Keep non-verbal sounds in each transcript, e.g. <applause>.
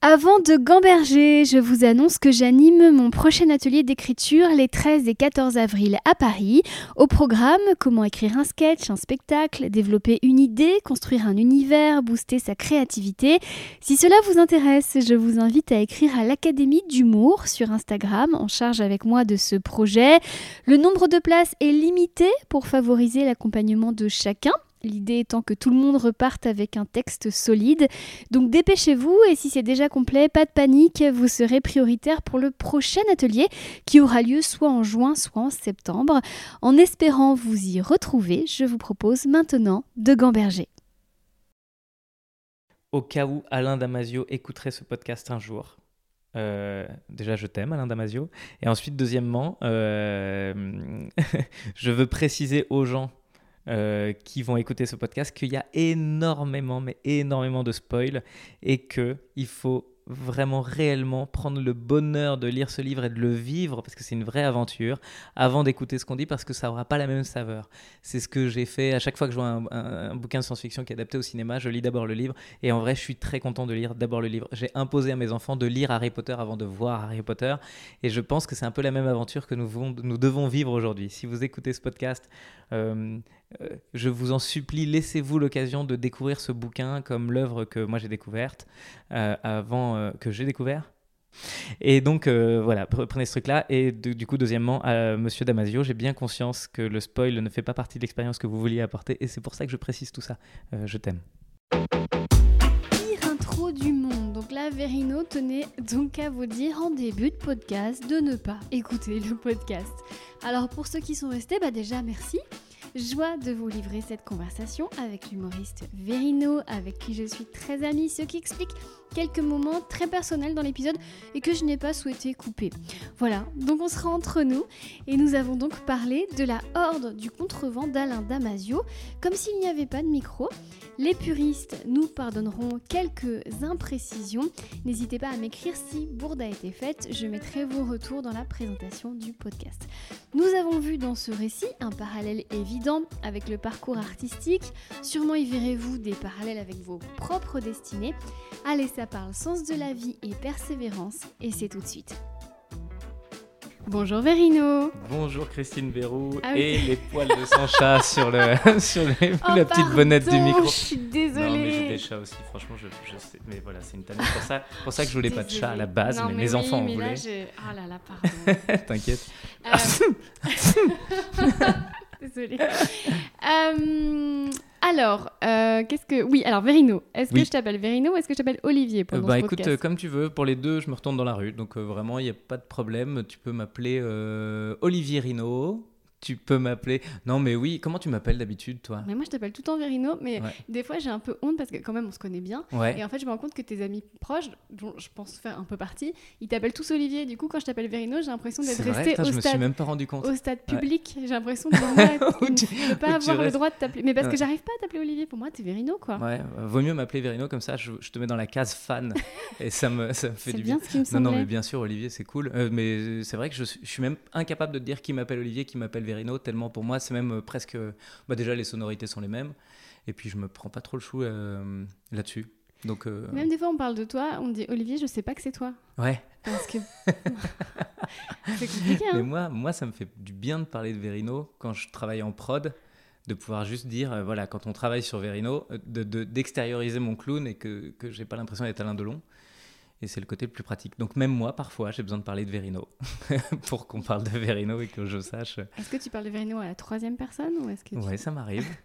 Avant de gamberger, je vous annonce que j'anime mon prochain atelier d'écriture les 13 et 14 avril à Paris. Au programme, comment écrire un sketch, un spectacle, développer une idée, construire un univers, booster sa créativité. Si cela vous intéresse, je vous invite à écrire à l'Académie d'humour sur Instagram en charge avec moi de ce projet. Le nombre de places est limité pour favoriser l'accompagnement de chacun. L'idée étant que tout le monde reparte avec un texte solide. Donc dépêchez-vous et si c'est déjà complet, pas de panique, vous serez prioritaire pour le prochain atelier qui aura lieu soit en juin, soit en septembre. En espérant vous y retrouver, je vous propose maintenant de gamberger. Au cas où Alain Damasio écouterait ce podcast un jour, euh, déjà, je t'aime, Alain Damasio. Et ensuite, deuxièmement, euh, <laughs> je veux préciser aux gens euh, qui vont écouter ce podcast qu'il y a énormément, mais énormément de spoils et qu'il faut vraiment réellement prendre le bonheur de lire ce livre et de le vivre parce que c'est une vraie aventure avant d'écouter ce qu'on dit parce que ça n'aura pas la même saveur. C'est ce que j'ai fait à chaque fois que je vois un, bouquin de science-fiction qui est adapté au cinéma, je lis d'abord le livre et en vrai je suis très content de lire d'abord le livre. J'ai imposé à mes enfants de lire Harry Potter avant de voir Harry Potter et je pense que c'est un peu la même aventure que nous, nous devons vivre aujourd'hui. Si vous écoutez ce podcast, euh, euh, je vous en supplie, laissez-vous l'occasion de découvrir ce bouquin comme l'œuvre que moi j'ai découverte euh, avant que j'ai découvert. Et donc voilà, prenez ce truc-là. Et du coup, deuxièmement, Monsieur Damasio, j'ai bien conscience que le spoil ne fait pas partie de l'expérience que vous vouliez apporter, et c'est pour ça que je précise tout ça. je t'aime. Pire intro du monde. Donc là, Verino tenait donc à vous dire en début de podcast de ne pas écouter le podcast. Alors pour ceux qui sont restés, bah déjà merci. Joie de vous livrer cette conversation avec l'humoriste Verino, avec qui je suis très amie, ce qui explique quelques moments très personnels dans l'épisode et que je n'ai pas souhaité couper. Voilà, donc on sera entre nous et nous avons donc parlé de la horde du contrevent d'Alain Damasio, comme s'il n'y avait pas de micro. Les puristes nous pardonneront quelques imprécisions. N'hésitez pas à m'écrire si bourde a été faite, je mettrai vos retours dans la présentation du podcast. Nous avons vu dans ce récit un parallèle évident avec le parcours artistique. Sûrement y verrez-vous des parallèles avec vos propres destinées. Allez, ça parle sens de la vie et persévérance, et c'est tout de suite. Bonjour Verino. Bonjour Christine Bérou ah et les poils de son chat <laughs> sur, le, <laughs> sur oh, la petite bonnette du micro. Je suis désolée. Non mais j'ai des chats aussi, franchement je, je sais, mais voilà c'est une tannée pour ça, pour ça que je voulais pas de chat à la base, mais, mes enfants en voulaient. <laughs> Oh là là pardon. T'inquiète. Euh... désolée. Euh, alors, euh, qu'est-ce que. Oui, alors Verino. Est-ce que je t'appelle Verino ou est-ce que je t'appelle Olivier pour euh, Bah écoute, comme tu veux. Pour les deux, je me retourne dans la rue. Donc vraiment, il n'y a pas de problème. Tu peux m'appeler Olivier Rino. Tu peux m'appeler. Non, mais oui, comment tu m'appelles d'habitude, toi? Mais moi, je t'appelle tout le temps Verino, mais des fois, j'ai un peu honte parce que quand même, on se connaît bien. Et en fait, je me rends compte que tes amis proches, dont je pense faire un peu partie, ils t'appellent tous Olivier. Du coup, quand je t'appelle Verino, j'ai l'impression d'être resté au, je stade, me suis même pas rendu compte. au stade public. J'ai l'impression de <laughs> ne pas avoir le droit de t'appeler. Mais parce que j'arrive pas à t'appeler Olivier. Pour moi, t'es Verino, quoi. Ouais, euh, vaut mieux m'appeler Verino, comme ça, je, te mets dans la case fan. <laughs> et ça me, ça me fait du bien. Ce qui me non, non, mais bien sûr, Olivier, c'est cool. Euh, mais c'est vrai que je, je suis même incapable de te dire qui m'appelle Olivier, qui m'appelle Verino, tellement pour moi, c'est même euh, presque. Bah déjà, les sonorités sont les mêmes. Et puis, je me prends pas trop le chou euh, là-dessus. Donc, euh, Même des fois, on parle de toi, on dit Olivier, je sais pas que c'est toi. Ouais. Parce que. <laughs> c'est compliqué. Hein Mais moi, moi, ça me fait du bien de parler de Verino quand je travaille en prod, de pouvoir juste dire, voilà, quand on travaille sur Verino, d'extérioriser de, mon clown et que, que j'ai pas l'impression d'être Alain Delon. Et c'est le côté le plus pratique. Donc même moi, parfois, j'ai besoin de parler de Verino <laughs> pour qu'on parle de Verino et que je sache. Est-ce que tu parles de Verino à la troisième personne ou est-ce que Ouais, ça m'arrive. <laughs>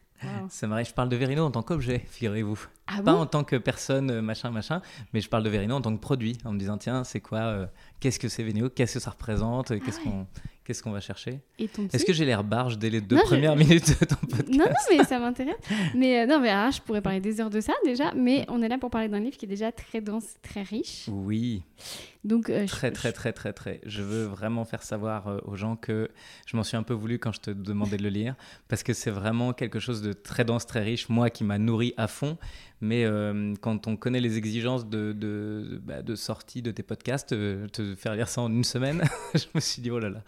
Ça m'arrive. Je parle de Verino en tant qu'objet, figurez-vous. Ah Pas en tant que personne, euh, machin, machin, mais je parle de Verino en tant que produit, en me disant tiens, c'est quoi, euh, qu'est-ce que c'est Verino, qu'est-ce que ça représente, ah qu'est-ce qu'on Qu'est-ce qu'on va chercher Est-ce que j'ai l'air barge dès les deux premières minutes de ton podcast Non, non, mais ça m'intéresse. mais euh, non, mais ah, je pourrais parler des heures de ça déjà, mais on est là pour parler d'un livre qui est déjà très dense, très riche. Oui. Donc euh, très, très, très, très, très. Je veux vraiment faire savoir euh, aux gens que je m'en suis un peu voulu quand je te demandais de le lire, parce que c'est vraiment quelque chose de très dense, très riche, moi qui m'a nourri à fond. Mais quand on connaît les exigences de, de, bah, de sortie de tes podcasts, te faire lire ça en une semaine, <laughs> je me suis dit, oh là là.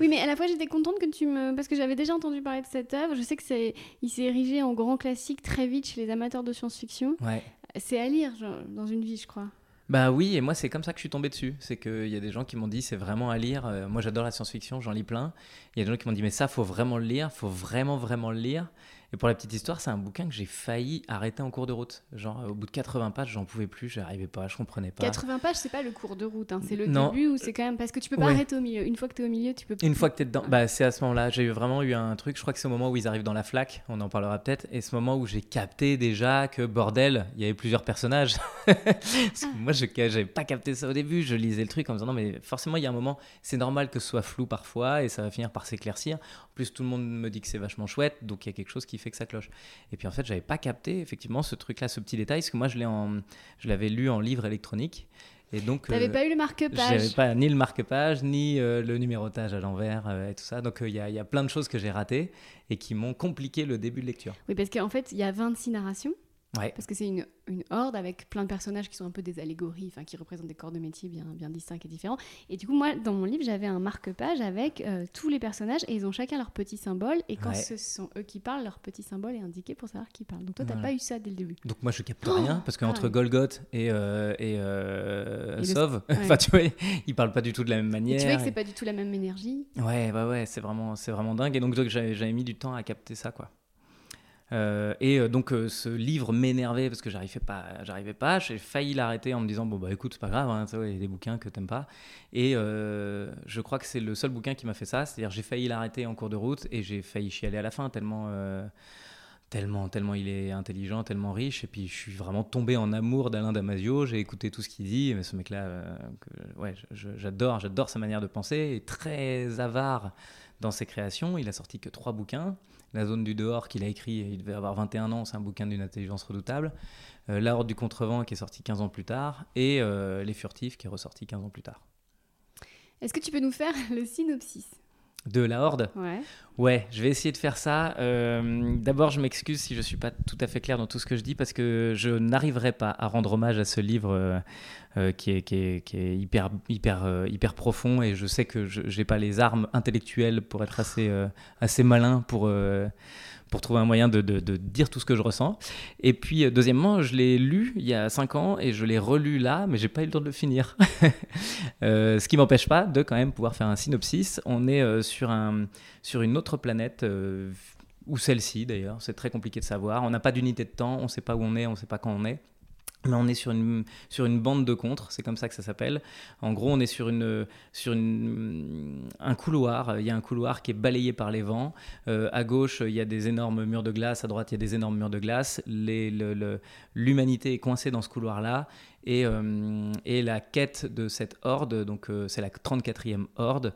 Oui, mais à la fois j'étais contente que tu me. Parce que j'avais déjà entendu parler de cette œuvre. Je sais que c'est, il s'est érigé en grand classique très vite chez les amateurs de science-fiction. Ouais. C'est à lire dans une vie, je crois. Bah oui, et moi c'est comme ça que je suis tombé dessus. C'est qu'il y a des gens qui m'ont dit c'est vraiment à lire. Euh, moi j'adore la science-fiction, j'en lis plein. Il y a des gens qui m'ont dit mais ça faut vraiment le lire, faut vraiment vraiment le lire. Et pour la petite histoire, c'est un bouquin que j'ai failli arrêter en cours de route. Genre, au bout de 80 pages, j'en pouvais plus, j'arrivais pas, je comprenais pas. 80 pages, c'est pas le cours de route, hein, c'est le début où c'est quand même. Parce que tu peux pas arrêter au milieu. Une fois que tu es au milieu, tu peux Une fois que tu es dedans, bah, c'est à ce moment-là. J'ai vraiment eu un truc, je crois que c'est au moment où ils arrivent dans la flaque, on en parlera peut-être, et ce moment où j'ai capté déjà que, bordel, il y avait plusieurs personnages. <laughs> Ah. Moi, je n'avais pas capté ça au début, je lisais le truc en me disant non, mais forcément, il y a un moment, c'est normal que ce soit flou parfois, et ça va finir par s'éclaircir. En plus, tout le monde me dit que c'est vachement chouette, donc il y a quelque chose qui fait que ça cloche. Et puis en fait, j'avais pas capté effectivement ce truc-là, ce petit détail, parce que moi, je l'ai en, je l'avais lu en livre électronique. Et donc, n'avais euh, pas eu le marque-page J'avais pas ni le marque-page, ni euh, le numérotage à l'envers euh, et tout ça. Donc il y, y, a plein de choses que j'ai ratées et qui m'ont compliqué le début de lecture. Oui, parce qu'en fait, il y a 26 narrations. Parce que c'est une, une, horde avec plein de personnages qui sont un peu des allégories, enfin qui représentent des corps de métier bien, bien distincts et différents. Et du coup, moi, dans mon livre, j'avais un marque-page avec euh, tous les personnages et ils ont chacun leur petit symbole. Et quand ce sont eux qui parlent, leur petit symbole est indiqué pour savoir qui parle. Donc toi, tu n'as pas eu ça dès le début. Donc moi, je capte rien parce qu'entre Golgoth et, euh, et, euh, Sauve, enfin tu vois, <laughs> ils parlent pas du tout de la même manière. tu vois que c'est pas du tout la même énergie. Ouais, ouais, ouais, c'est vraiment, c'est vraiment dingue. Et donc, donc j'avais mis du temps à capter ça, quoi. Euh, et euh, donc euh, ce livre m'énervait parce que j'arrivais pas, j'arrivais pas. J'ai failli l'arrêter en me disant bon bah écoute c'est pas grave, hein, il y a des bouquins que t'aimes pas. Et je crois que c'est le seul bouquin qui m'a fait ça, c'est-à-dire j'ai failli l'arrêter en cours de route et j'ai failli chialer à la fin tellement tellement, tellement il est intelligent, tellement riche. Et puis je suis vraiment tombé en amour d'Alain Damasio. J'ai écouté tout ce qu'il dit. Mais ce mec-là, ouais, j'adore, j'adore sa manière de penser. Est très avare dans ses créations. Il a sorti que trois bouquins. La zone du dehors qu'il a écrit, il devait avoir 21 ans, c'est un bouquin d'une intelligence redoutable. Euh, La Horde du Contrevent qui est sorti 15 ans plus tard. Et euh, Les Furtifs qui est ressorti 15 ans plus tard. Est-ce que tu peux nous faire le synopsis? De la Horde Ouais. Ouais, je vais essayer de faire ça. Euh, d'abord, je m'excuse si je ne suis pas tout à fait clair dans tout ce que je dis parce que je n'arriverai pas à rendre hommage à ce livre euh, euh, qui, est, qui, est, qui, est, hyper, hyper, hyper profond et je sais que je n'ai pas les armes intellectuelles pour être assez, assez malin pour pour trouver un moyen de, de, dire tout ce que je ressens. Et puis, deuxièmement, je l'ai lu il y a cinq ans et je l'ai relu là, mais j'ai pas eu le temps de le finir. <laughs> ce qui m'empêche pas de quand même pouvoir faire un synopsis. On est sur, un, sur une autre planète, euh, ou celle-ci d'ailleurs, c'est très compliqué de savoir. On n'a pas d'unité de temps, on ne sait pas où on est, on ne sait pas quand on est. Mais on est sur une, sur une bande de contre, c'est comme ça que ça s'appelle. En gros, on est sur, une, sur une, un couloir. Il y a un couloir qui est balayé par les vents. Euh, à gauche, il y a des énormes murs de glace. À droite, il y a des énormes murs de glace. L'humanité est coincée dans ce couloir-là. Et, euh, et, la quête de cette horde, donc euh, c'est la 34e horde,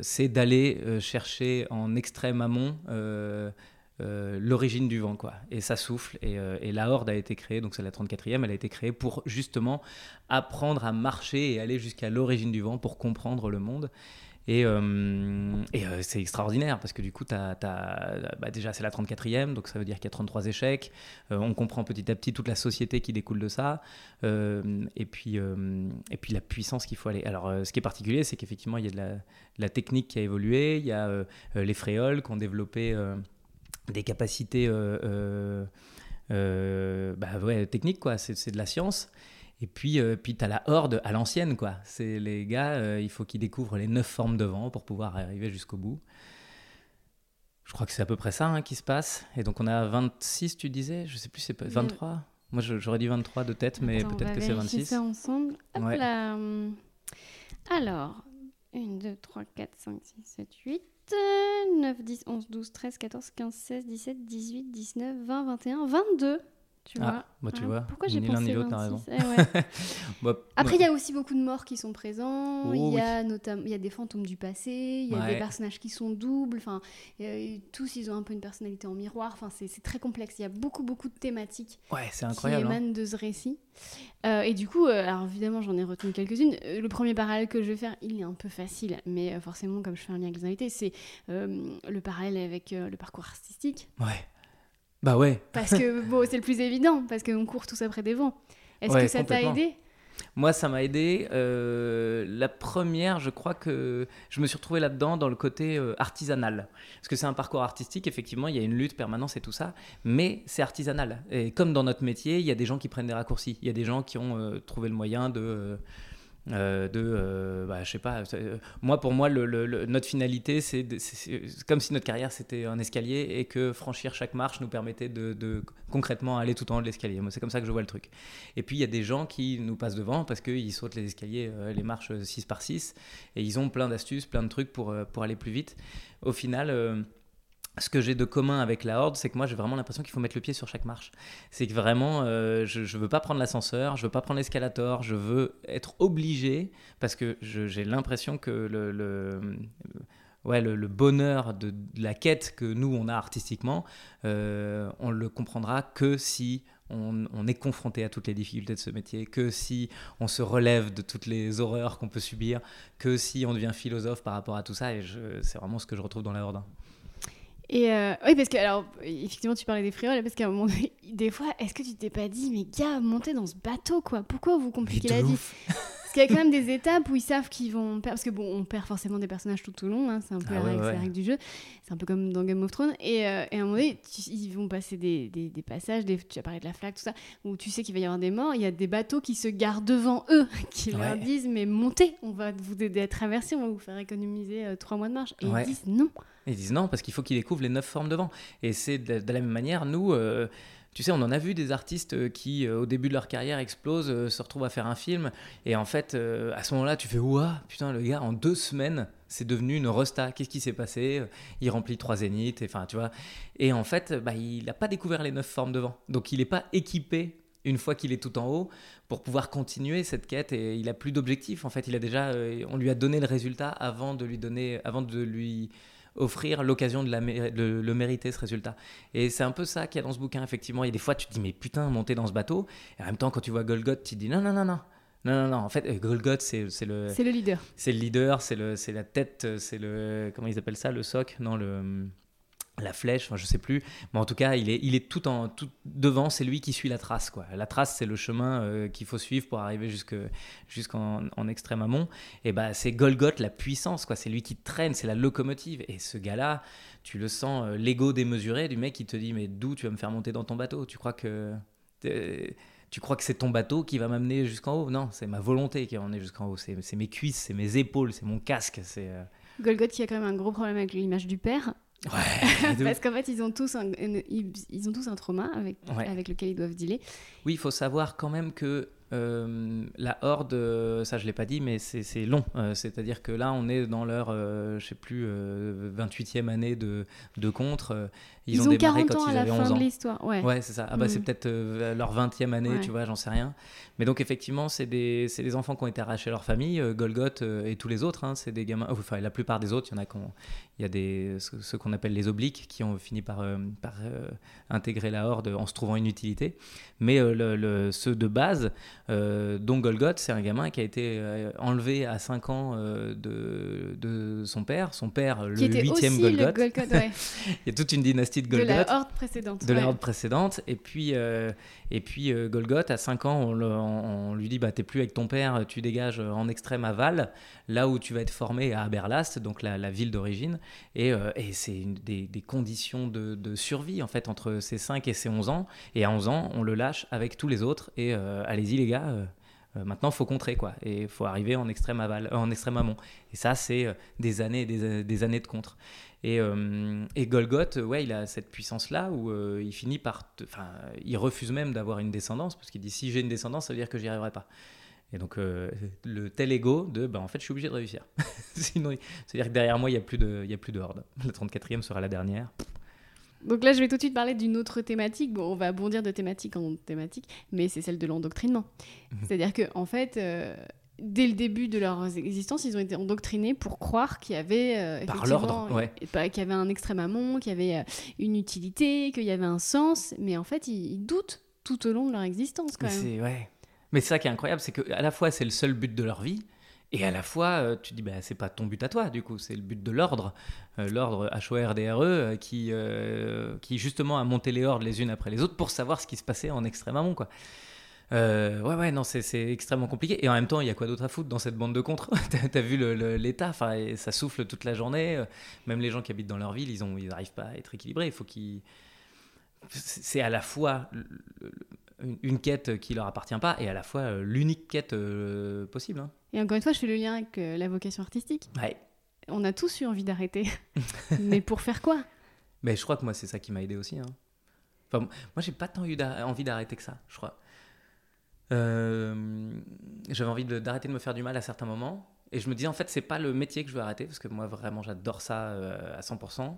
c'est d'aller chercher en extrême amont euh, l'origine du vent, quoi. Et ça souffle. Euh, et, la Horde a été créée, donc c'est la 34e, elle a été créée pour justement apprendre à marcher et aller jusqu'à l'origine du vent pour comprendre le monde. Et, euh, c'est extraordinaire parce que du coup, as, bah déjà c'est la 34e, donc ça veut dire qu'il y a 33 échecs. on comprend petit à petit toute la société qui découle de ça. et, puis, et puis la puissance qu'il faut aller. Alors ce qui est particulier, c'est qu'effectivement, il y a de la, de la, technique qui a évolué. Il y a les fréoles qui ont développé des capacités euh, euh, euh, bah ouais, techniques, quoi. C'est de la science. Et puis, puis tu as la horde à l'ancienne, quoi. C'est les gars, il faut qu'ils découvrent les neuf formes de vent pour pouvoir arriver jusqu'au bout. Je crois que c'est à peu près ça hein, qui se passe. Et donc on a 26, tu disais? Je sais plus, c'est 23 Moi j'aurais dit 23 de tête, mais peut-être que c'est 26. ça ensemble. Alors, 1, 2, 3, 4, 5, 6, 7, 8. 9, 10, 11, 12, 13, 14, 15, 16, 17, 18, 19, 20, 21, 22. Tu ah, vois bah, tu vois. Pourquoi j'ai pensé ni l'autre, t'as raison. Eh ouais. <laughs> bah, Après, il y a aussi beaucoup de morts qui sont présents. Oh il y a notamment, il y a des fantômes du passé. Il y a des personnages qui sont doubles. Enfin, tous, ils ont un peu une personnalité en miroir. Enfin, c'est très complexe. Il y a beaucoup, beaucoup de thématiques. Ouais, c'est incroyable. Qui émanent hein. de ce récit. Euh, et du coup, euh, alors évidemment, j'en ai retenu quelques-unes. Euh, le premier parallèle que je vais faire, il est un peu facile, mais forcément, comme je fais un lien avec les invités, c'est le parallèle avec le parcours artistique. Ouais. Bah ouais. Parce que <laughs> bon, c'est le plus évident, parce qu'on court tous après des vents. Est-ce que ça t'a aidé? Moi, ça m'a aidé. Euh, la première, je crois que je me suis retrouvé là-dedans dans le côté euh, artisanal. Parce que c'est un parcours artistique, effectivement, il y a une lutte permanente et tout ça, mais c'est artisanal. Et comme dans notre métier, il y a des gens qui prennent des raccourcis. Il y a des gens qui ont euh, trouvé le moyen de euh, de, euh, bah, je sais pas, euh, moi pour moi, notre finalité, c'est comme si notre carrière c'était un escalier et que franchir chaque marche nous permettait de, concrètement aller tout en haut de l'escalier. C'est comme ça que je vois le truc. Et puis il y a des gens qui nous passent devant parce qu'ils sautent les escaliers, les marches 6 par 6 et ils ont plein d'astuces, plein de trucs pour, pour aller plus vite. Au final, ce que j'ai de commun avec la Horde, c'est que moi j'ai vraiment l'impression qu'il faut mettre le pied sur chaque marche. C'est que vraiment, euh, je ne veux pas prendre l'ascenseur, je veux pas prendre l'escalator, je veux être obligé, parce que j'ai l'impression que le, ouais, le, bonheur de, la quête que nous on a artistiquement, euh, on le comprendra que si on, on, est confronté à toutes les difficultés de ce métier, que si on se relève de toutes les horreurs qu'on peut subir, que si on devient philosophe par rapport à tout ça. Et c'est vraiment ce que je retrouve dans la Horde. Et euh, oui, parce que, alors, effectivement, tu parlais des frioles, parce qu'à un moment donné, <laughs> des fois, est-ce que tu t'es pas dit, mais gars, montez dans ce bateau, quoi. Pourquoi vous compliquez la vie Parce qu'il y a quand même des étapes où ils savent qu'ils vont perdre, parce que bon, on perd forcément des personnages tout au long, hein, c'est un peu ah la, règle, du jeu, c'est un peu comme dans Game of Thrones, et, euh, et à un moment donné, ils vont passer des, des, des passages, des, tu as parlé de la flaque, tout ça, où tu sais qu'il va y avoir des morts, il y a des bateaux qui se garent devant eux, <laughs> qui leur disent, mais montez, on va vous aider à traverser, on va vous faire économiser euh, trois mois de marche. Et ils disent non. Ils disent non, parce qu'il faut qu'ils découvrent les neuf formes de vent. Et c'est de, la même manière, nous, euh, tu sais, on en a vu des artistes euh, qui, euh, au début de leur carrière, explosent, se retrouvent à faire un film. Et en fait, à ce moment-là, tu fais Ouah, putain, le gars, en deux semaines, c'est devenu une rosta. Qu'est-ce qui s'est passé? Il remplit trois zéniths, enfin, tu vois. Et en fait, bah, il n'a pas découvert les neuf formes de vent. Donc, il n'est pas équipé une fois qu'il est tout en haut pour pouvoir continuer cette quête et il a plus d'objectifs en fait il a déjà on lui a donné le résultat avant de lui donner avant de lui offrir l'occasion de, le mériter, ce résultat. Et c'est un peu ça qu'il y a dans ce bouquin, effectivement. Il y a des fois, tu te dis, mais putain, monter dans ce bateau. Et en même temps, quand tu vois Golgoth, tu te dis, non, non, non, non. Non, non, non. En fait, Golgoth, c'est le. C'est le leader. C'est le leader, c'est la tête, c'est le. Comment ils appellent ça Le soc? Non, le la flèche, enfin, je sais plus, mais en tout cas, il est, il est tout, en, tout devant, c'est lui qui suit la trace. Quoi. La trace, c'est le chemin euh, qu'il faut suivre pour arriver jusqu'en en extrême amont. Et bah, c'est Golgoth, la puissance, quoi. c'est lui qui traîne, c'est la locomotive. Et ce gars-là, tu le sens, euh, l'ego démesuré du mec qui te dit Mais d'où tu vas me faire monter dans ton bateau? Tu crois que. Tu crois que c'est ton bateau qui va m'amener jusqu'en haut? Non, c'est ma volonté qui va m'amener jusqu'en haut. C'est mes cuisses, c'est mes épaules, c'est mon casque. C'est euh, Golgoth qui a quand même un gros problème avec l'image du père. Ouais, <laughs> Parce qu'en fait, ils ont tous un, ils, ont tous un trauma avec, avec lequel ils doivent dealer. Oui, il faut savoir quand même que euh, la Horde, euh, ça je l'ai pas dit, mais c'est long. Euh, c'est-à-dire que là, on est dans leur, je sais plus, 28e année de, de contre. Ils, ont, démarré 40 ans quand ils à la fin de l'histoire. Ouais, ouais c'est ça. Ah bah, C'est mm. peut-être leur 20e année, tu vois, j'en sais rien. Mais donc, effectivement, c'est des, des, enfants qui ont été arrachés à leur famille, Golgoth et tous les autres. Hein, c'est des gamins, enfin, la plupart des autres, il y en a il y a des, ceux qu'on appelle les obliques qui ont fini par, par intégrer la Horde en se trouvant une utilité. Mais le, ceux de base, euh, dont Golgoth, c'est un gamin qui a été euh, enlevé à 5 ans euh, de, de, son père, son père, le huitième Golgoth. <laughs> Il y a toute une dynastie de Golgoth. De la horde précédente. De la horde précédente. Et puis, et puis Golgoth, à 5 ans, on, lui dit bah, T'es plus avec ton père, tu dégages en extrême aval, là où tu vas être formé à Aberlast, donc la, ville d'origine. Et, et c'est des, des, conditions de, de, survie, en fait, entre ses 5 et ses 11 ans. Et à 11 ans, on le lâche avec tous les autres. Et allez-y, les gars euh, euh, maintenant, il faut contrer, quoi. Et il faut arriver en extrême, aval, en extrême amont. Et ça, c'est euh, des années et des, années de contre. Et, et Golgoth, ouais, il a cette puissance-là où il finit par. Enfin, il refuse même d'avoir une descendance, parce qu'il dit si j'ai une descendance, ça veut dire que j'y arriverai pas. Et donc, le tel ego de, bah, en fait, je suis obligé de réussir. <laughs> Sinon, c'est-à-dire que derrière moi, il n'y a, plus de, a plus de horde. <laughs> La 34e sera la dernière. Donc là, je vais tout de suite parler d'une autre thématique. Bon, on va bondir de thématique en thématique, mais c'est celle de l'endoctrinement. Mhm. C'est-à-dire que, en fait, euh, dès le début de leur existence, ils ont été endoctrinés pour croire qu'il y avait euh, par l'ordre, qu'il y avait un extrême amont, qu'il y avait euh, une utilité, qu'il y avait un sens. Mais en fait, ils, doutent tout au long de leur existence, quand mais même. Ouais. Mais c'est ça qui est incroyable, c'est qu'à la fois c'est le seul but de leur vie, et à la fois, euh, tu dis, bah, c'est pas ton but à toi, du coup, c'est le but de l'ordre, euh, l'ordre HORDRE, euh, qui, qui justement a monté les hordes les unes après les autres pour savoir ce qui se passait en extrême amont, quoi. Euh, ouais, ouais, non, c'est extrêmement compliqué. Et en même temps, il y a quoi d'autre à foutre dans cette bande de contre <laughs> T'as as vu l'état, enfin, ça souffle toute la journée. euh, Même les gens qui habitent dans leur ville, ils ont, ils n'arrivent pas à être équilibrés. Il faut qu'ils. C'est à la fois une, une quête qui leur appartient pas et à la fois euh, l'unique quête euh, possible. hein. Et encore une fois, je fais le lien avec euh, la vocation artistique. Ouais. On a tous eu envie d'arrêter. <laughs> Mais pour faire quoi? Mais je crois que moi, c'est ça qui m'a aidé aussi. hein. Enfin, moi, j'ai pas tant eu envie d'arrêter que ça, je crois. Euh, J'avais envie d'arrêter de me faire du mal à certains moments. Et je me disais, en fait, c'est pas le métier que je veux arrêter, parce que moi, vraiment, j'adore ça euh, à 100%.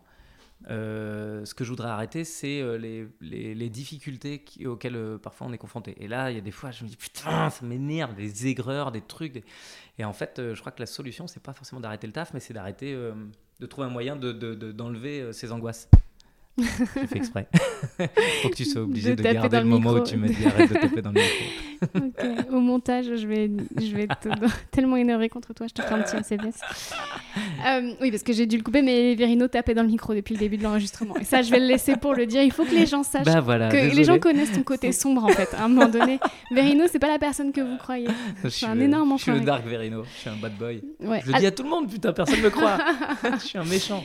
Euh, ce que je voudrais arrêter, c'est les, les- difficultés auxquelles parfois on est confronté. Et là, il y a des fois, je me dis, putain, ça m'énerve, des aigreurs, des trucs. Et en fait, je crois que la solution, c'est pas forcément d'arrêter le taf, mais c'est d'arrêter, de trouver un moyen d'enlever de, de, ces angoisses. <laughs> J'ai fait exprès. <laughs> Faut que tu sois obligé De de, garder le le moment où tu me dis arrête de taper dans le micro. <laughs> Ok, Au montage, je vais, je vais être tellement énervée contre toi, je te ferai un petit SMS. Euh, oui, parce que j'ai dû le couper, mais Verino tapait dans le micro depuis le début de l'enregistrement. Et ça, je vais le laisser pour le dire. Il faut que les gens sachent Bah voilà, que les gens connaissent ton côté sombre en fait. À un moment donné, Verino, c'est pas la personne que vous croyez. Je suis un énorme Je suis le. Dark Verino, je suis un bad boy. Ouais. Je le dis à tout le monde, putain, personne me croit. je suis un méchant.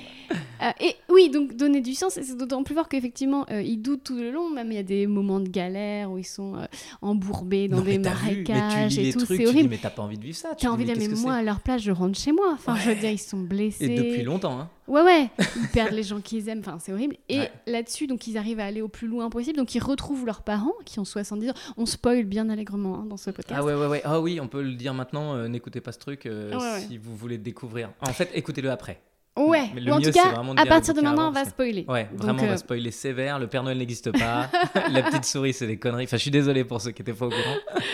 Euh, et oui, donc donner du sens, c'est d'autant plus fort qu'effectivement, euh, ils doutent tout le long. Même il y a des moments de galère où ils sont euh, embourbés dans Non, des mais vu, mais marécages et tout. C'est dis, horrible. mais t'as pas envie de vivre ça. T'as envie de mais que moi, à leur place, je rentre chez moi. Enfin, je veux dire, ils sont blessés. Et depuis longtemps, hein. Ouais, ouais, ils <laughs> perdent les gens qu'ils aiment, enfin c'est horrible. Et Ouais. là-dessus, donc ils arrivent à aller au plus loin possible, donc ils retrouvent leurs parents qui ont 70 ans. On spoil bien allègrement hein, dans ce podcast. Ah ouais, ouais, ouais. Ah oui, on peut le dire maintenant, euh, n'écoutez pas ce truc ouais. si vous voulez le découvrir. En fait, écoutez-le après. Ouais, Mais le ou en mieux, tout cas, vraiment de à partir de maintenant, on va spoiler. Ouais, Donc, vraiment, on euh, va spoiler sévère. Le Père Noël n'existe pas. <laughs> La petite souris, c'est des conneries. Enfin, je suis désolé pour ceux qui étaient pas au courant. <laughs>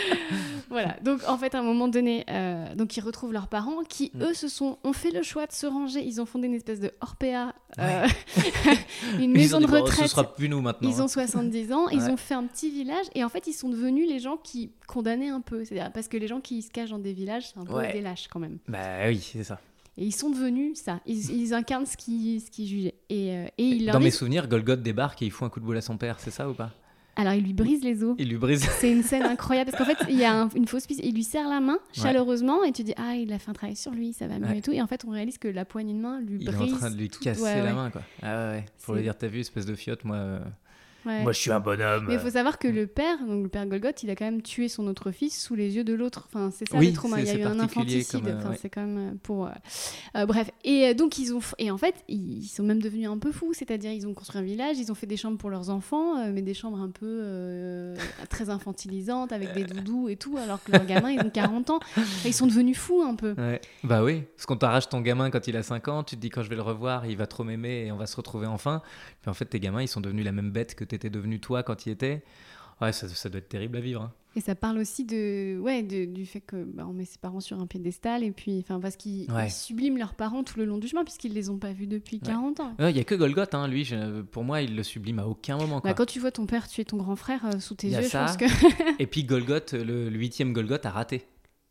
Voilà, donc en fait, à un moment donné, euh, donc ils retrouvent leurs parents qui, Mm. eux, se sont, ont fait le choix de se ranger. Ils ont fondé une espèce de Orpea, euh, <laughs> une maison de bon, retraite. Ce sera plus nous maintenant. Ils hein. ont 70 ans, ils ont fait un petit village et en fait ils sont devenus les gens qui condamnaient un peu. C'est-à-dire parce que les gens qui se cachent dans des villages, c'est un peu Ouais. des lâches quand même. Bah oui, c'est ça. Et ils sont devenus ça. Ils, ils incarnent ce qu'ils ce qu'ils jugeaient. Et, euh, et il Dans mes dit- souvenirs, Golgoth débarque et il fout un coup de boule à son père, c'est ça ou pas? Alors il lui brise les os. Il lui brise. C'est une scène incroyable parce qu'en fait il y a un- une fausse piste. Il lui serre la main chaleureusement et tu dis ah il a fait un travail sur lui, ça va mieux Ouais. et tout. Et en fait on réalise que la poignée de main lui Il est brise. en train de lui tout- casser ouais, la main, quoi. Ah ouais, ouais. Pour lui dire, t'as vu, espèce de fiotte, moi. euh, Ouais. Moi, je suis un bonhomme. Mais il faut savoir que le père, donc le père Golgoth, il a quand même tué son autre fils sous les yeux de l'autre. Enfin, c'est ça Oui, le trauma. c'est- Il y a eu un infanticide. comme, euh, Enfin, ouais. c'est quand même euh, pour. euh, euh, bref. Et euh, donc ils ont et en fait ils sont même devenus un peu fous. C'est-à-dire ils ont construit un village, ils ont fait des chambres pour leurs enfants, euh, mais des chambres un peu euh, très infantilisantes avec des doudous et tout, alors que leurs gamins ils ont 40 ans. Ils sont devenus fous un peu. Ouais. Bah oui, parce qu'on t'arrache ton gamin quand il a 5 ans, tu te dis quand je vais le revoir, il va trop m'aimer et on va se retrouver enfin. Puis en fait, tes gamins, ils sont devenus la même bête que t'étais devenu toi quand il était. Ouais, ça, ça doit être terrible à vivre. hein. Et ça parle aussi de, ouais, de- du fait que bah, on met ses parents sur un piédestal et puis, enfin, parce qu'ils Ouais. ils subliment leurs parents tout le long du chemin puisqu'ils les ont pas vus depuis 40 ans. Il y a que Golgoth, hein, lui, je- pour moi, il le sublime à aucun moment. Quoi. Bah, quand tu vois ton père tuer ton grand frère euh, sous tes a yeux, ça. je pense que. Et puis Golgoth, le le huitième Golgoth a raté.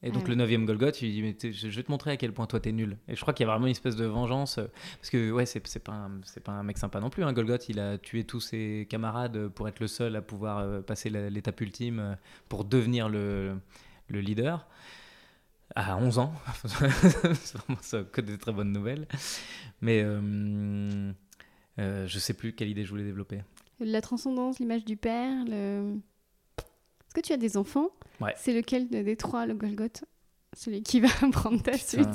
Et donc Ah le neuvième Golgoth, il dit mais je vais te montrer à quel point toi t'es nul. Et je crois qu'il y a vraiment une espèce de vengeance euh, parce que ouais c'est c'est pas un, c'est pas un mec sympa non plus. Hein, Golgoth, il a tué tous ses camarades pour être le seul à pouvoir euh, passer l'étape ultime euh, pour devenir le, le leader à 11 ans. <laughs> c'est vraiment ça, que des très bonnes nouvelles. Mais je sais plus quelle idée je voulais développer. La transcendance, l'image du père, le. Que tu as des enfants Ouais. C'est lequel de- des trois, le Golgoth Celui qui va <laughs> prendre ta suite?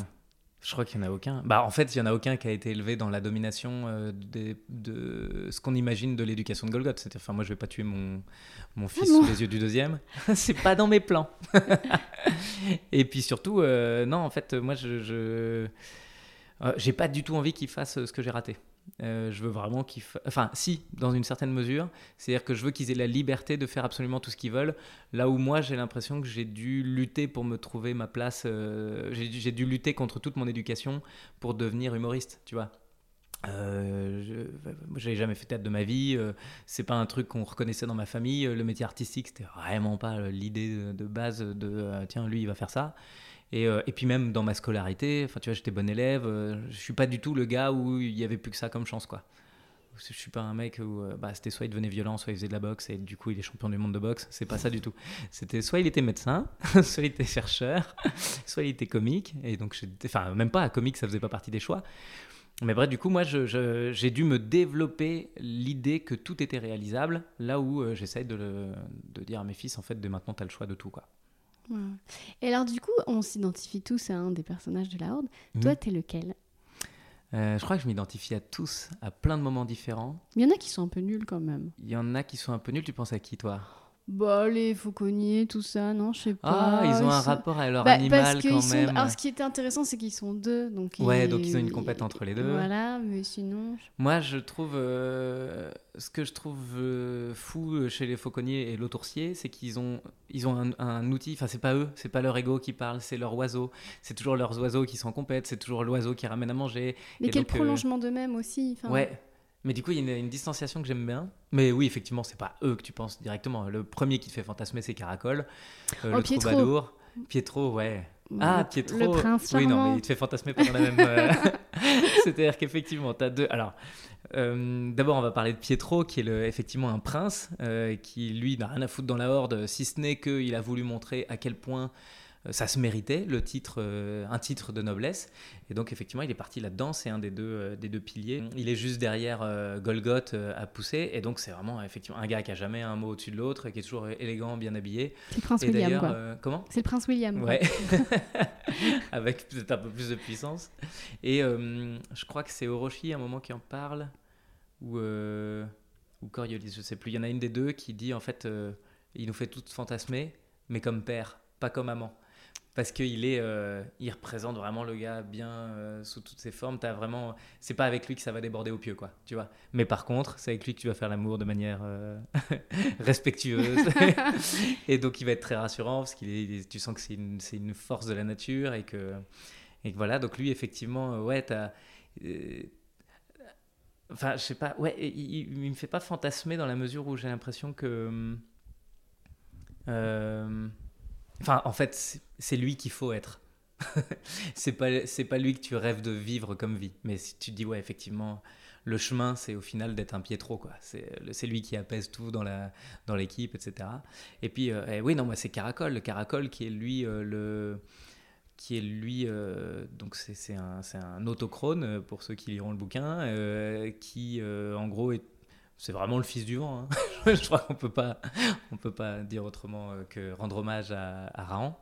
Je crois qu'il n'y en a aucun. Bah, en fait, il y en a aucun qui a été élevé dans la domination euh, des- de ce qu'on imagine de l'éducation de Golgoth. C'est-à-dire, enfin, moi, je vais pas tuer mon, mon fils Ah bon sous les yeux du deuxième. <laughs> c'est pas dans mes plans. <laughs> Et puis surtout, euh, non, en fait, moi, je, je... euh, j'ai pas du tout envie qu'il fasse ce que j'ai raté. Euh, je veux vraiment qu'ils Enfin, si, dans une certaine mesure. C'est-à-dire que je veux qu'ils aient la liberté de faire absolument tout ce qu'ils veulent. Là où moi, j'ai l'impression que j'ai dû lutter pour me trouver ma place. euh, j'ai, dû- lutter contre toute mon éducation pour devenir humoriste, tu vois. Euh, jamais fait théâtre de ma vie. euh, c'est pas un truc qu'on reconnaissait dans ma famille. Le métier artistique, c'était vraiment pas l'idée de, base de tiens, lui, il va faire ça. Et, euh, et puis même dans ma scolarité, enfin tu vois, j'étais bon élève. euh, je suis pas du tout le gars où il y avait plus que ça comme chance, quoi. je suis pas un mec où euh, bah, c'était soit il devenait violent, soit il faisait de la boxe et du coup il est champion du monde de boxe. C'est pas ça du tout. C'était soit il était médecin, <laughs> soit il était chercheur, <laughs> soit il était comique. Et donc, enfin, même pas comique, ça faisait pas partie des choix. Mais bref, du coup, moi, j'ai dû me développer l'idée que tout était réalisable, là où euh, j'essaye de, de, dire à mes fils, en fait, de maintenant, tu as le choix de tout. Quoi. Et alors, du coup, on s'identifie tous à un des personnages de la Horde. Mmh. Toi, t'es lequel? Euh, je crois que je m'identifie à tous, à plein de moments différents. Il y en a qui sont un peu nuls quand même. Il y en a qui sont un peu nuls. Tu penses à qui, toi? Bah, les fauconniers, tout ça, non, je sais pas. Ah, ils ont un rapport à leur bah, animal quand même. Alors, ce qui était intéressant, c'est qu'ils sont deux. Donc ouais, donc ils ont une compète entre les deux. Voilà, mais sinon. Moi, je trouve. Euh, ce que je trouve euh, fou chez les fauconniers et l'autoursier, c'est qu'ils ont, ils ont un, outil. Enfin, c'est pas eux, c'est pas leur ego qui parle, c'est leur oiseau. C'est toujours leurs oiseaux qui sont en compète, c'est toujours l'oiseau qui ramène à manger. Mais quel euh, prolongement d'eux-mêmes aussi. Ouais. Mais du coup, il y a une, distanciation que j'aime bien. Mais oui, effectivement, c'est pas eux que tu penses directement. Le premier qui te fait fantasmer, c'est Caracol. Euh, oh, le Pietro. troubadour. Pietro, ouais. Ah, Pietro. Le prince Oui, non, mais il te fait fantasmer pendant la même. Euh, <laughs> c'est-à-dire qu'effectivement, tu as deux. Alors, euh, d'abord, on va parler de Pietro, qui est le, effectivement un prince, qui lui n'a rien à foutre dans la horde, si ce n'est qu'il a voulu montrer à quel point euh, ça se méritait, le titre, euh, un titre de noblesse. Et donc, effectivement, il est parti là-dedans. C'est un des deux, euh, des deux piliers. Il est juste derrière Golgoth à pousser. Et donc, c'est vraiment effectivement un gars qui a jamais un mot au-dessus de l'autre, qui est toujours élégant, bien habillé. C'est le prince William, quoi. comment? C'est le prince William. Ouais. <laughs> <laughs> Avec peut-être un peu plus de puissance. Et je crois que c'est Orochi, à un moment, qui en parle. Ou, ou Coriolis, je sais plus. Il y en a une des deux qui dit, en fait, il nous fait toutes fantasmer, mais comme père, pas comme amant parce qu'il est, euh, il représente vraiment le gars bien euh, sous toutes ses formes. T'as vraiment, c'est pas avec lui que ça va déborder au pieu, quoi, tu vois. Mais par contre, c'est avec lui que tu vas faire l'amour de manière euh, <laughs> respectueuse. <laughs> et donc, il va être très rassurant parce qu'il est, tu sens que c'est une, c'est une force de la nature et que, et voilà. Donc lui, effectivement, ouais, t'as Enfin, je sais pas, ouais, il, il, me fait pas fantasmer dans la mesure où j'ai l'impression que. Enfin, en fait, c'est lui qu'il faut être. <laughs> c'est pas pas lui que tu rêves de vivre comme vie. Mais si tu te dis ouais, effectivement, le chemin, c'est au final d'être un Pietro, quoi. C'est lui qui apaise tout dans dans l'équipe, etc. Et puis euh, oui, non, moi c'est Caracol, le Caracol qui est lui euh, le qui est lui, euh, donc c'est un, un, autochrone pour ceux qui liront le bouquin, qui en gros est c'est vraiment le fils du vent. Hein. <laughs> je crois qu'on peut pas, on peut pas dire autrement euh, que rendre hommage à, à Rahan.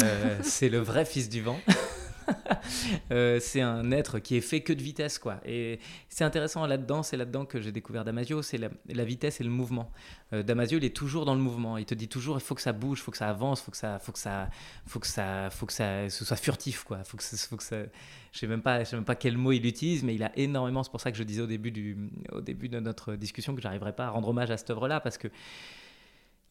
Euh, c'est le vrai fils du vent. <laughs> <laughs> Euh, c'est un être qui est fait que de vitesse, quoi. Et c'est intéressant là-dedans, c'est là-dedans que j'ai découvert Damasio, c'est la, vitesse et le mouvement. Euh, Damasio, il est toujours dans le mouvement. Il te dit toujours, il faut que ça bouge, il faut que ça avance, il faut que ça, faut que ça, faut que ça, faut que ça, ce soit furtif, quoi. Faut que, faut que ça. Je sais même pas, je sais même pas quel mot il utilise, mais il a énormément. C'est pour ça que je disais au début du, au début de notre discussion que j'arriverais pas à rendre hommage à cette œuvre-là, parce que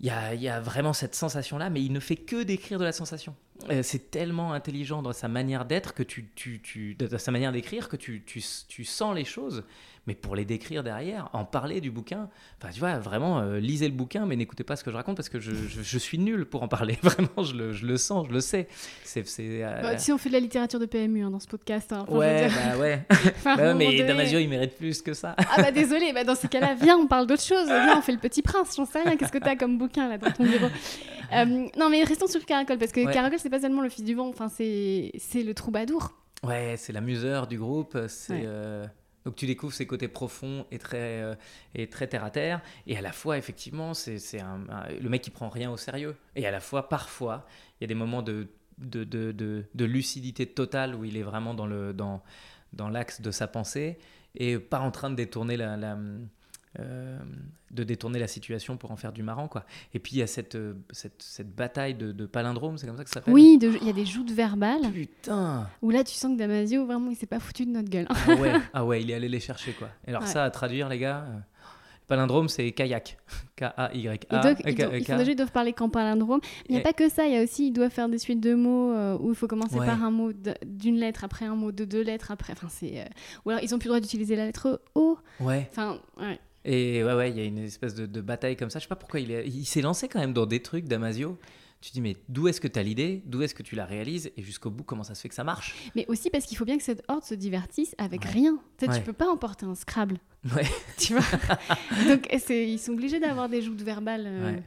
il y a, vraiment cette sensation-là, mais il ne fait que décrire de la sensation. Euh, c'est tellement intelligent dans sa manière d'être, que tu, tu, tu, dans sa manière d'écrire, que tu, tu, tu, sens les choses mais pour les décrire derrière, en parler du bouquin, enfin, tu vois, vraiment, euh, lisez le bouquin, mais n'écoutez pas ce que je raconte parce que je, je, suis nul pour en parler. <laughs> Vraiment, je le, je le sens, je le sais. C'est, euh, bah, si on fait de la littérature de PMU hein, dans ce podcast. Hein, ouais, bah ouais. <laughs> bah, mais Damasio, il mérite plus que ça. ah bah désolé, bah, dans ces cas-là, <laughs> viens, on parle d'autre chose. Viens, on fait le petit prince, j'en sais rien. Qu'est-ce que tu as comme bouquin là dans ton bureau? Euh, Non, mais restons sur Caracol parce que Caracol, c'est pas seulement le fils du vent, enfin, c'est, le troubadour. Ouais, c'est l'amuseur du groupe, c'est. Donc tu découvres ses côtés profonds et très, euh, et très terre à terre. Et à la fois, effectivement, c'est un, le mec qui prend rien au sérieux. Et à la fois, parfois, il y a des moments de, de, de, de, lucidité totale où il est vraiment dans l'axe dans, dans de sa pensée et pas en train de détourner la, la euh, de détourner la situation pour en faire du marrant quoi. Et puis il y a cette, euh, cette, cette bataille de, de palindrome, c'est comme ça que ça s'appelle Oui, il y a des joutes verbales. Putain Où là tu sens que Damasio vraiment il s'est pas foutu de notre gueule. ah, ouais, <laughs> ah ouais, il est allé les chercher quoi. Et alors ça à traduire les gars euh, Palindrome, c'est kayak. <laughs> K-A-Y-A. Ils, doivent parler qu'en palindrome. Il n'y a pas que ça, il y a aussi, ils doivent faire des suites de mots où il faut commencer par un mot d'une lettre, après un mot de deux lettres, après. Enfin, c'est. Ou alors, ils n'ont plus le droit d'utiliser la lettre O. Ouais. Enfin, ouais. Et ouais, ouais, il y a une espèce de, bataille comme ça. Je sais pas pourquoi il s'est il lancé quand même dans des trucs, Damasio. tu dis mais d'où est-ce que tu as l'idée, d'où est-ce que tu la réalises? Et jusqu'au bout comment ça se fait que ça marche? Mais aussi parce qu'il faut bien que cette horde se divertisse avec Ouais. rien. Tu Ouais. tu peux pas emporter un Scrabble, Ouais. tu vois? <laughs> donc ils sont obligés d'avoir des joutes verbales. euh. Ouais.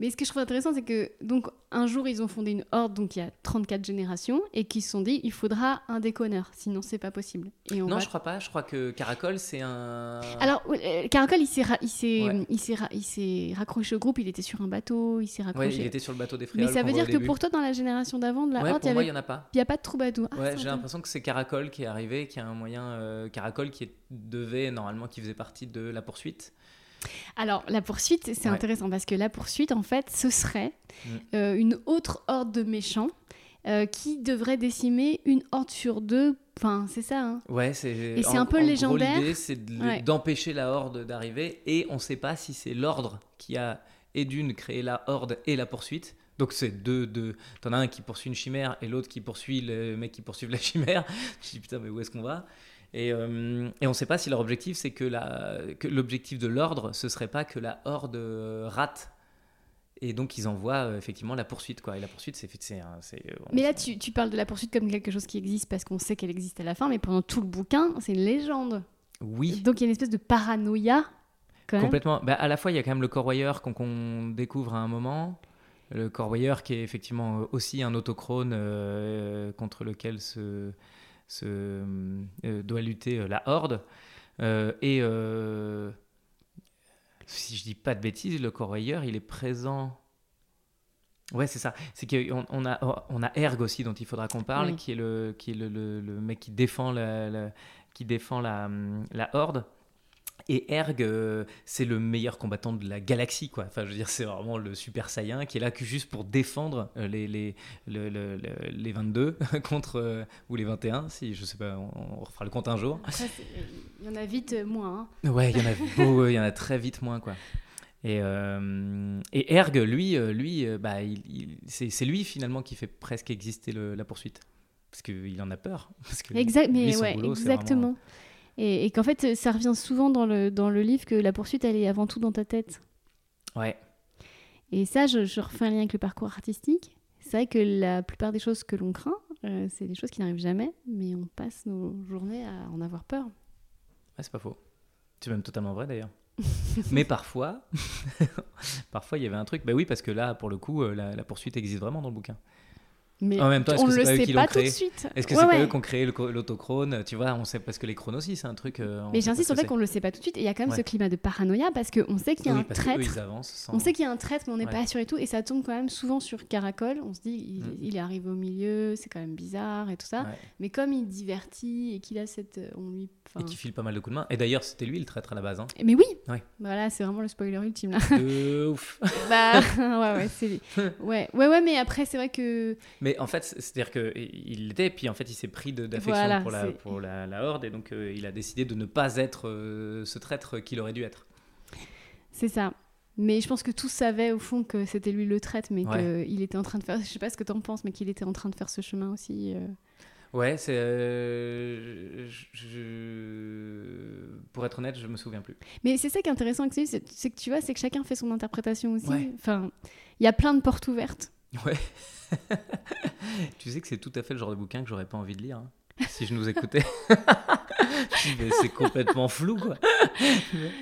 Mais ce que je trouve intéressant, c'est que donc un jour ils ont fondé une horde, donc il y a 34 générations, et qu'ils se sont dit il faudra un déconneur, sinon c'est pas possible. Et on Non, va je crois pas. Je crois que Caracol c'est un. Alors, euh, Caracol, il s'est, ra- il, s'est, Ouais. il, s'est ra- il s'est raccroché au groupe, il était sur un bateau, il s'est Ouais, raccroché. il était sur le bateau des Mais Fréoles. ça veut dire que pour toi, dans la génération d'avant de la Ouais, Horde, il avait... y en a pas. il y a pas de troubadour. Ah, Ouais, j'ai l'impression que c'est Caracol qui est arrivé, qui a un moyen. euh, Caracol qui est- devait normalement, qui faisait partie de la poursuite. Alors, la poursuite, c'est Ouais. intéressant parce que la poursuite, en fait, ce serait Mm. euh, une autre horde de méchants euh, qui devrait décimer une horde sur deux. Enfin, c'est ça. hein. Ouais, c'est. Et c'est un peu en légendaire. L'idée, c'est de- Ouais. d'empêcher la horde d'arriver, et on ne sait pas si c'est l'ordre qui a et d'une créé la horde et la poursuite. Donc c'est deux, deux. T'en as un qui poursuit une chimère et l'autre qui poursuit le mec qui poursuit la <laughs> chimère. Je dis putain mais où est-ce qu'on va? Et, euh, et on ne sait pas si leur objectif c'est que l'objectif de l'ordre ce serait pas que la horde euh, rate. Et donc ils envoient euh, effectivement la poursuite quoi. Et la poursuite c'est Mais là, tu, tu parles de la poursuite comme quelque chose qui existe parce qu'on sait qu'elle existe à la fin, mais pendant tout le bouquin, c'est une légende. oui. Donc il y a une espèce de paranoïa. Quand même. Complètement. Bah, à la fois, il y a quand même le Corvoyeur qu'on découvre à un moment. Le Corvoyeur qui est effectivement aussi un autochrone euh, contre lequel se, se, euh, doit lutter euh, la Horde. Euh, et euh, si je dis pas de bêtises, le Corvoyeur, il est présent. Ouais, c'est ça. C'est qu'on on a, on a Erg aussi dont il faudra qu'on parle, Oui. qui est, le, qui est le, le- le mec qui défend la, la- qui défend la, la Horde. Et Erg, euh, c'est le meilleur combattant de la galaxie, quoi. Enfin, je veux dire, c'est vraiment le super saiyan qui est là que juste pour défendre euh, les, les, le- le- le- les 22 <laughs> contre, euh, ou les 21, si je sais pas, on, on refera le compte un jour. Il y en a vite euh, moins. hein. Ouais, il y en a beau, il y en a très vite moins, quoi. Et, euh, et Erg, lui, euh, lui euh, bah, il- il- c'est c'est lui finalement qui fait presque exister le- la poursuite. Parce qu'il en a peur. Parce que Exact, mais lui, ouais, boulot, exactement. Et, et qu'en fait, ça revient souvent dans le, dans le livre que la poursuite, elle est avant tout dans ta tête. Ouais, Et ça, je, je refais un lien avec le parcours artistique. C'est vrai que la plupart des choses que l'on craint, euh, c'est des choses qui n'arrivent jamais, mais on passe nos journées à en avoir peur. Ouais, c'est pas faux. C'est même totalement vrai d'ailleurs. <laughs> Mais parfois, <laughs> parfois il y avait un truc. Bah oui, parce que là, pour le coup, euh, la, la poursuite existe vraiment dans le bouquin. Mais En même temps, est-ce on ne le eux sait pas tout de suite. Est-ce que Ouais, c'est pas eux qui ont créé l'autochrone Tu vois, on sait parce que les chrones aussi, c'est un truc. euh, Mais j'insiste sur le fait qu'on ne le sait pas tout de suite. Et il y a quand même Ouais. ce climat de paranoïa parce qu'on sait qu'il y a Oui, un eux, traître. avancent. sans- On sait qu'il y a un traître, mais on n'est pas sûr et tout. Et ça tombe quand même souvent sur Caracol. On se dit, il, Mm. il est arrivé au milieu, c'est quand même bizarre et tout ça. Mais comme il divertit et qu'il a cette. On lui. Et qui file pas mal de coups de main. Et d'ailleurs, c'était lui le traître à la base. hein. Mais oui. Voilà, c'est vraiment le spoiler ultime là. De ouf. bah, <laughs> ouais, ouais, c'est lui. <laughs> Ouais, ouais, ouais, mais après, c'est vrai que. Mais en fait, c'est-à-dire qu'il l'était, puis en fait, il s'est pris d'affection Voilà, pour, la, pour la, la horde, et donc euh, il a décidé de ne pas être euh, ce traître qu'il aurait dû être. C'est ça. Mais je pense que tous savaient au fond que c'était lui le traître, mais Ouais. qu'il était en train de faire. Je sais pas ce que t'en penses, mais qu'il était en train de faire ce chemin aussi. euh. Ouais, c'est. euh, je- je- Pour être honnête, je me souviens plus. Mais c'est ça qui est intéressant avec ce livre, c'est c'est que tu vois, c'est que chacun fait son interprétation aussi. Ouais. Enfin, il y a plein de portes ouvertes. Ouais. <laughs> <laughs> tu sais que c'est tout à fait le genre de bouquin que j'aurais pas envie de lire hein, si je nous écoutais. <laughs> C'est complètement flou, quoi.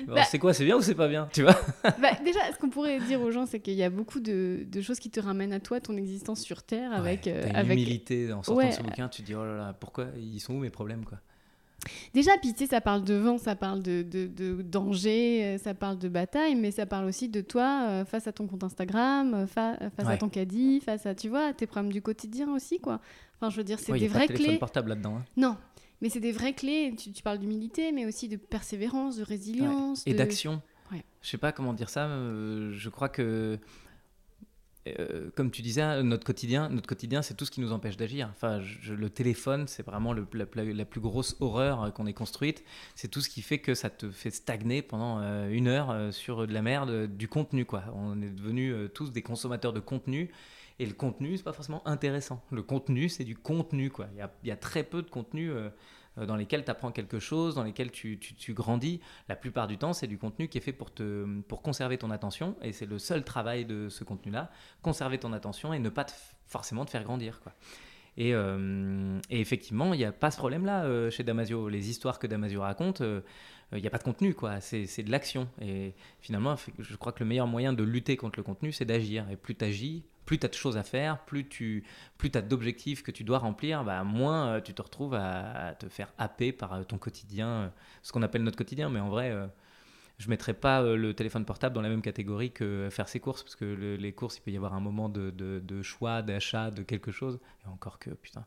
Bah- c'est quoi, c'est bien ou c'est pas bien, tu vois? <laughs> Bah, déjà, ce qu'on pourrait dire aux gens, c'est qu'il y a beaucoup de, de choses qui te ramènent à toi, ton existence sur Terre, avec. Ouais, euh, une avec... humilité en sortant Ouais. de ce bouquin, tu te dis, oh là là, pourquoi Ils sont où mes problèmes, quoi? Déjà, sais, ça parle de vent, ça parle de, de, de danger, euh, ça parle de bataille, mais ça parle aussi de toi euh, face à ton compte Instagram, euh, fa- face à ton caddie, face à, tu vois, tes problèmes du quotidien aussi, quoi. Enfin, je veux dire, c'est Ouais, des a pas de vraies téléphone clés. portable là-dedans. hein. Non, mais c'est des vraies clés. Tu, tu parles d'humilité, mais aussi de persévérance, de résilience. Et de- d'action. Ouais. Je sais pas comment dire ça. euh, je crois que, euh, comme tu disais, notre quotidien, notre quotidien, c'est tout ce qui nous empêche d'agir. Enfin, le téléphone, c'est vraiment la, plus grosse horreur euh, qu'on ait construite. C'est tout ce qui fait que ça te fait stagner pendant euh, une heure sur de la merde, du contenu, quoi. On est devenus tous des consommateurs de contenu. Et le contenu, c'est pas forcément intéressant. Le contenu, c'est du contenu, quoi. Il y a très peu de contenu. Euh, dans lesquels tu apprends quelque chose, dans lesquels tu, tu, grandis. La plupart du temps, c'est du contenu qui est fait pour, te, pour conserver ton attention, et c'est le seul travail de ce contenu-là, conserver ton attention et ne pas forcément te faire grandir. Quoi. Et, et effectivement, il n'y a pas ce problème-là chez Damasio. Les histoires que Damasio raconte, il euh, n'y a pas de contenu, quoi. C'est de l'action. Et finalement, je crois que le meilleur moyen de lutter contre le contenu, c'est d'agir. Et plus tu agis, plus tu as de choses à faire, plus tu plus as d'objectifs que tu dois remplir, bah, moins euh, tu te retrouves à, te faire happer par euh, ton quotidien, ce qu'on appelle notre quotidien. Mais en vrai, je ne mettrais pas le téléphone portable dans la même catégorie que faire ses courses, parce que les courses, il peut y avoir un moment de, de, choix, d'achat, de quelque chose. Et encore que, putain.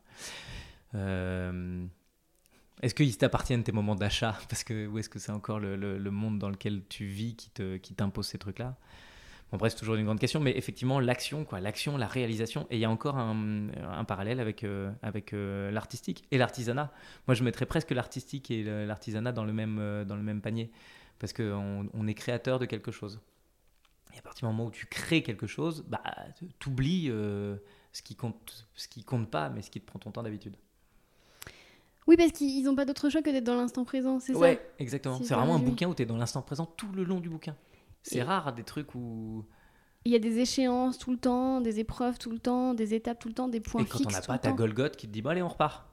Est-ce qu'ils t'appartiennent tes moments d'achat <laughs> Parce que ou est-ce que c'est encore le, monde dans lequel tu vis qui te qui t'impose ces trucs-là? Bon, bref, c'est toujours une grande question, mais effectivement, l'action, quoi, l'action, la réalisation, et il y a encore un, parallèle avec, euh, avec euh, l'artistique et l'artisanat. Moi, je mettrais presque l'artistique et l'artisanat dans, le même, euh, dans le même panier, parce qu'on on est créateur de quelque chose. Et à partir du moment où tu crées quelque chose, bah, tu oublies ce, qui compte, ce qui compte pas, mais ce qui te prend ton temps d'habitude. Oui, parce qu'ils n'ont pas d'autre choix que d'être dans l'instant présent, c'est ouais, ça Ouais, exactement. C'est vraiment un bouquin où tu es dans l'instant présent tout le long du bouquin. C'est rare des trucs où. Il y a des échéances tout le temps, des épreuves tout le temps, des étapes tout le temps, des points fixes. Et quand on n'a pas ta Golgoth qui te dit bon, allez, on repart.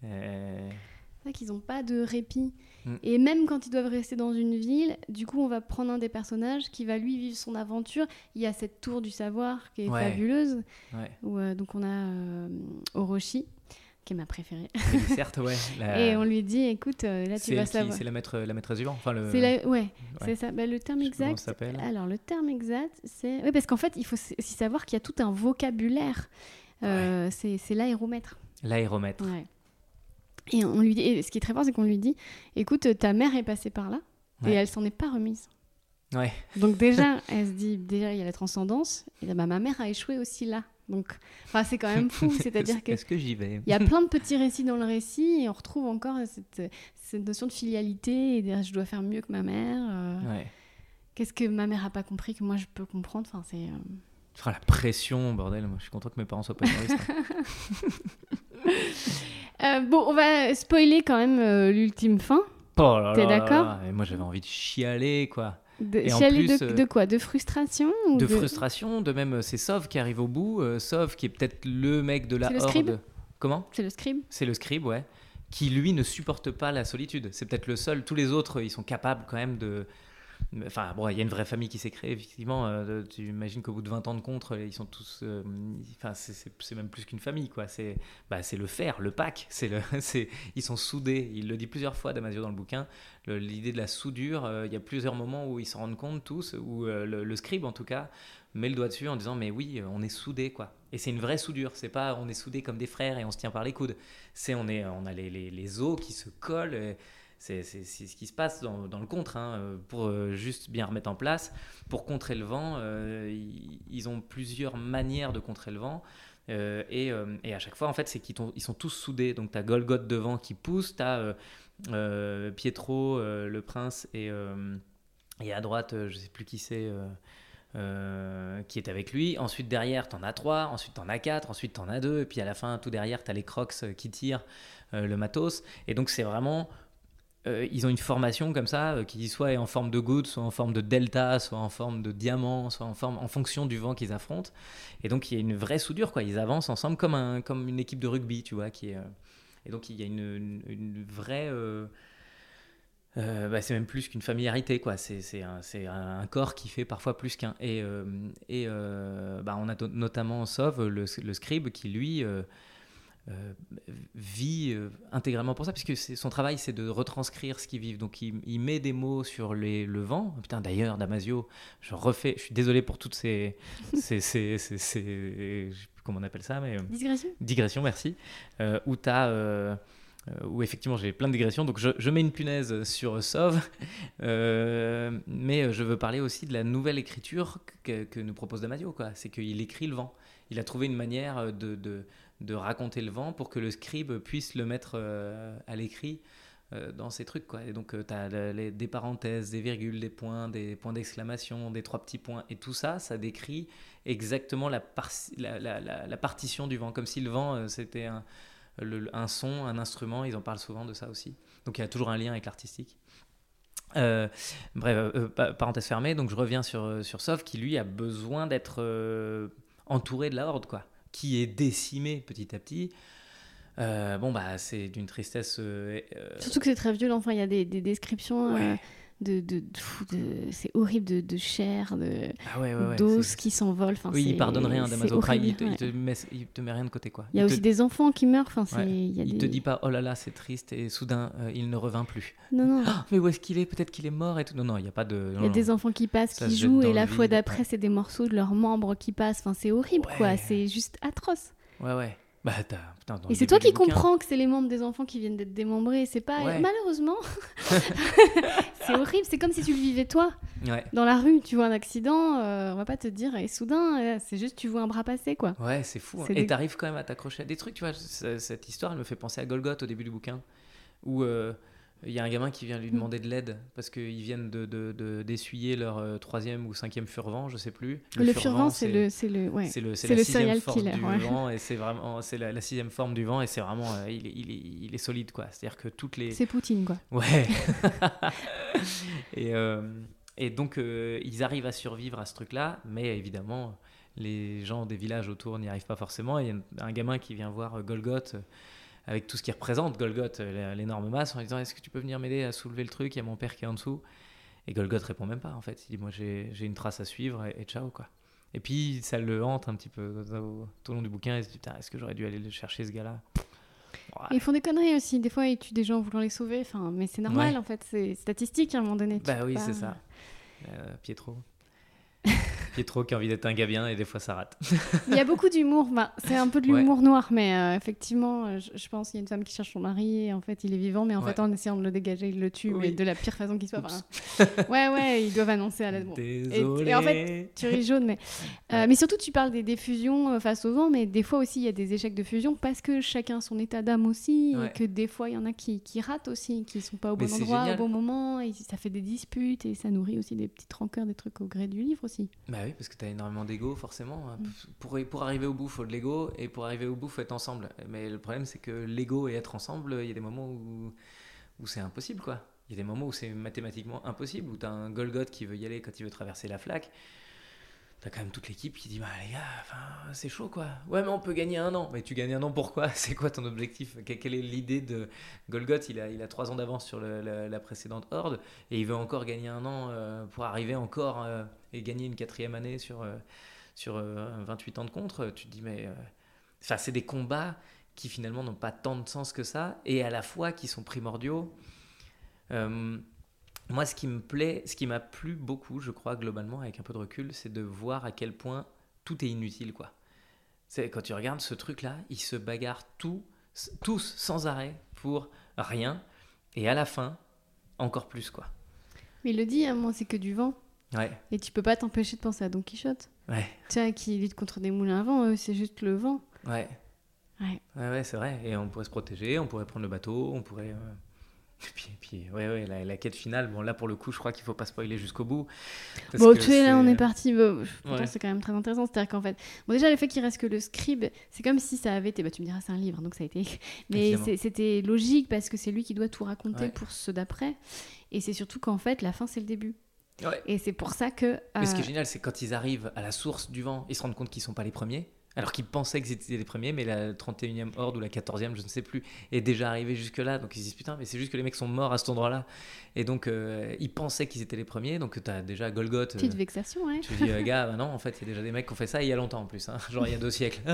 C'est vrai qu'ils n'ont pas de répit. Mm. Et même quand ils doivent rester dans une ville, du coup, on va prendre un des personnages qui va lui vivre son aventure. Il y a cette tour du savoir qui est fabuleuse. Ouais. Où, euh, donc, on a euh, Orochi qui est ma préférée. <laughs> Certes, ouais. <laughs> Et on lui dit, écoute, euh, là tu vas savoir. C'est la, maître, la maîtresse du vent. Enfin, le... Ouais, ouais. c'est ça. Bah, le terme exact. s'appelle Alors le terme exact, c'est. Oui, parce qu'en fait, il faut aussi savoir qu'il y a tout un vocabulaire. Euh, C'est l'aéromètre. L'aéromètre. Ouais. Et on lui dit, et ce qui est très fort, c'est qu'on lui dit, écoute, ta mère est passée par là et elle s'en est pas remise. Ouais. Donc déjà, <laughs> elle se dit, déjà il y a la transcendance. Et bah, ma mère a échoué aussi là. Donc, enfin, c'est quand même fou. <laughs> C'est-à-dire que. Est-ce que j'y vais Il y a plein de petits récits dans le récit et on retrouve encore cette, cette notion de filialité et je dois faire mieux que ma mère. Euh, qu'est-ce que ma mère a pas compris que moi je peux comprendre? Enfin, c'est. Euh, la pression, bordel. Moi, je suis content que mes parents soient pas humoristes. <laughs> euh, bon, on va spoiler quand même l'ultime fin. Oh T'es d'accord? moi, j'avais envie de chialer, quoi. De, de, euh, de, quoi? De frustration De, frustration, de même, c'est Sov qui arrive au bout. Euh, Sov qui est peut-être le mec de la horde. Comment? C'est le scribe C'est le scribe, ouais. Qui lui ne supporte pas la solitude. C'est peut-être le seul. Tous les autres, ils sont capables quand même de, Enfin, bon, il y a une vraie famille qui s'est créée, effectivement. Euh, tu imagines qu'au bout de 20 ans de contre, ils sont tous. Euh, c'est même plus qu'une famille, quoi. C'est bah, le fer, le pack. <laughs> Le, ils sont soudés. Il le dit plusieurs fois, Damasio, dans le bouquin. L'idée de la soudure, euh, il y a plusieurs moments où ils s'en rendent compte, tous, où le, scribe, en tout cas, met le doigt dessus en disant Mais oui, on est soudés, quoi. Et c'est une vraie soudure. C'est pas on est soudés comme des frères et on se tient par les coudes. C'est on, on a les, les, os qui se collent. C'est ce qui se passe dans, dans le contre. Hein, pour euh, juste bien remettre en place, pour contrer le vent, euh, ils, ont plusieurs manières de contrer le vent. Euh, et, et, à chaque fois, en fait, c'est qu'ils ils sont tous soudés. Donc, tu as Golgoth devant qui pousse, tu as Pietro, le prince, et, et à droite, je sais plus qui c'est. qui est avec lui. Ensuite, derrière, tu en as trois. Ensuite, tu en as quatre. Ensuite, tu en as deux. Et puis, à la fin, tout derrière, tu as les crocs qui tirent le matos. Et donc, c'est vraiment euh, ils ont une formation comme ça euh, qui soit est en forme de goutte, soit en forme de delta, soit en forme de diamant, soit en forme en fonction du vent qu'ils affrontent. Et donc il y a une vraie soudure quoi. Ils avancent ensemble comme un comme une équipe de rugby, tu vois. Euh, et donc il y a une, une, vraie. Bah, c'est même plus qu'une familiarité quoi. C'est un, un, corps qui fait parfois plus qu'un. Et, et bah, on a notamment Sauve, le, le, scribe, qui lui euh, vit euh, intégralement pour ça, puisque son travail, c'est de retranscrire ce qu'ils vivent. Donc, il, met des mots sur les, le vent. Putain, d'ailleurs, Damasio, je refais, je suis désolé pour toutes ces. <laughs> ces, ces, ces, comment on appelle ça mais, euh, Digression Digression, merci. où tu as. où effectivement j'ai plein de digressions, donc je, je, mets une punaise sur Sauve, <laughs> mais je veux parler aussi de la nouvelle écriture que, que nous propose Damasio. C'est qu'il écrit le vent. Il a trouvé une manière de, de de raconter le vent pour que le scribe puisse le mettre euh, à l'écrit euh, dans ces trucs. Quoi. Et donc, euh, tu as des parenthèses, des virgules, des points, des points d'exclamation, des trois petits points. Et tout ça, ça décrit exactement la, la, la, partition du vent, comme si le vent, c'était un, un son, un instrument, ils en parlent souvent de ça aussi. Donc il y a toujours un lien avec l'artistique. Bref, pa- parenthèse fermée, donc je reviens sur, sur Sov qui lui a besoin d'être entouré de la horde, quoi, qui est décimé petit à petit. Euh, bon, bah, c'est d'une tristesse. euh, euh, Surtout que c'est très violent. Enfin, il y a des, des descriptions Ouais. De, de, c'est horrible de, de chair, de ah ouais, d'os qui s'envolent. Enfin, Oui, il pardonne rien, Damaso Pride, il, te, il te met, il te met rien de côté, quoi. Il y a aussi des enfants qui meurent. Enfin, c'est, il y a il des... te dit pas, oh là là, c'est triste, et soudain, euh, il ne revint plus. Non, non. Ah, mais où est-ce qu'il est? Peut-être qu'il est mort et tout. Non, non, il n'y a pas de. Il y a des enfants qui passent, Ça qui jouent, et la fois d'après, c'est des morceaux de leurs membres qui passent. Enfin, c'est horrible, quoi. C'est juste atroce. Ouais, ouais. Bah. Putain, Et c'est toi qui comprends que c'est les membres des enfants qui viennent d'être démembrés. C'est pas. Ouais. Malheureusement. <laughs> c'est horrible. C'est comme si tu le vivais toi, Ouais. dans la rue. Tu vois un accident, euh, on va pas te dire. Et soudain, euh, c'est juste tu vois un bras passer, quoi. Ouais, c'est fou. hein. Et des- t'arrives quand même à t'accrocher à des trucs, tu vois. Cette histoire, elle me fait penser à Golgoth au début du bouquin, où euh, il y a un gamin qui vient lui Mm. demander de l'aide parce qu'ils viennent de, de- de- d'essuyer leur euh, troisième ou cinquième furvent, je sais plus. Le, furvent, c'est le, c'est le, ouais. C'est le, c'est la le sixième killer, du ouais. vent et c'est vraiment c'est la, la sixième forme du vent et c'est vraiment euh, il, est, il, est, il est solide quoi. C'est-à-dire que toutes les C'est Poutine, quoi. Ouais. <laughs> et, euh, et donc, euh, ils arrivent à survivre à ce truc-là, mais évidemment, les gens des villages autour n'y arrivent pas forcément. Il y a un- un gamin qui vient voir Golgoth avec tout ce qui représente Golgoth, euh, l'énorme masse, en disant Est-ce que tu peux venir m'aider à soulever le truc Il y a mon père qui est en dessous. Et Golgoth répond même pas, en fait. Il dit Moi, j'ai une trace à suivre et, et ciao, quoi. Et puis, ça le hante un petit peu tout au long du bouquin. Il se dit Putain, est-ce que j'aurais dû aller le chercher, ce gars-là? Ouais. Ils font des conneries aussi. Des fois, ils tuent des gens en voulant les sauver. Enfin, mais c'est normal, Ouais. en fait. C'est statistique à un moment donné. Bah oui, pas- c'est ça. Euh, Pietro. <laughs> Qui a envie d'être un gars bien et des fois ça rate. Il y a beaucoup d'humour. Bah, c'est un peu de Ouais. l'humour noir, mais euh, effectivement, euh, je, je pense qu'il y a une femme qui cherche son mari et en fait, il est vivant, mais en Ouais. fait, en essayant de le dégager, il le tue, mais de la pire façon qui soit. Enfin, ouais, ouais, ils doivent annoncer à l'aide. <laughs> Bon. Désolé. et en fait, Tu ris jaune, mais, euh, mais surtout, tu parles des, des fusions face au vent, mais des fois aussi, il y a des échecs de fusion parce que chacun son état d'âme aussi, Ouais. et que des fois, il y en a qui, qui ratent aussi, qui sont pas au Mais bon endroit, génial. au bon moment, et ça fait des disputes, et ça nourrit aussi des petites rancœurs, des trucs au gré du livre aussi. Bah oui, parce que t'as énormément d'ego, forcément. Mm. Pour, pour arriver au bout, faut de l'ego, et pour arriver au bout, faut être ensemble. Mais le problème, c'est que l'ego et être ensemble, il y a des moments où, où c'est impossible, quoi. Il y a des moments où c'est mathématiquement impossible, où t'as un Golgoth qui veut y aller quand il veut traverser la flaque. T'as quand même toute l'équipe qui dit Bah les gars, enfin, c'est chaud quoi. Ouais, mais on peut gagner un an. Mais tu gagnes un an pourquoi? <laughs> C'est quoi ton objectif? Que- Quelle est l'idée de Golgoth? Il a, il a trois ans d'avance sur le- la, la précédente horde et il veut encore gagner un an euh, pour arriver encore euh, et gagner une quatrième année sur, euh, sur euh, 28 ans de contre. Tu te dis Mais. euh, Enfin, c'est des combats qui finalement n'ont pas tant de sens que ça et à la fois qui sont primordiaux. Euh, moi, ce qui me plaît, ce qui m'a plu beaucoup, je crois, globalement, avec un peu de recul, c'est de voir à quel point tout est inutile, quoi. C'est quand tu regardes ce truc-là, ils se bagarrent tout, tous sans arrêt pour rien, et à la fin, encore plus, quoi. Mais il le dit, hein, moi, c'est que du vent. Ouais, Et tu peux pas t'empêcher de penser à Don Quichotte. ouais, Tiens, qui lutte contre des moulins à vent, eux, c'est juste le vent. ouais. Ouais. Ouais, ouais, c'est vrai. Et on pourrait se protéger, on pourrait prendre le bateau, on pourrait. euh, <laughs> Et puis, et puis ouais, ouais, la, la quête finale, bon, là, pour le coup, je crois qu'il faut pas spoiler jusqu'au bout. Bon, tu es là, on est parti. Bon, Ouais. c'est quand même très intéressant. C'est-à-dire qu'en fait, bon, déjà, le fait qu'il reste que le scribe, c'est comme si ça avait été. Bah, tu me diras, c'est un livre, donc ça a été. Mais c'était logique parce que c'est lui qui doit tout raconter pour ceux d'après. Et c'est surtout qu'en fait, la fin, c'est le début. Ouais. Et c'est pour ça que. Mais ce qui est euh, génial, c'est quand ils arrivent à la source du vent, ils se rendent compte qu'ils sont pas les premiers. Alors qu'ils pensaient qu'ils étaient les premiers, mais la 31e horde ou la 14e, je ne sais plus, est déjà arrivée jusque-là. Donc ils se disent putain, mais c'est juste que les mecs sont morts à cet endroit-là. Et donc euh, ils pensaient qu'ils étaient les premiers. Donc tu as déjà Golgoth. Petite euh, vexation, ouais. tu dis, euh, <laughs> gars, bah non, en fait, il y a déjà des mecs qui ont fait ça il y a longtemps en plus. hein. Genre il y a deux siècles. <laughs>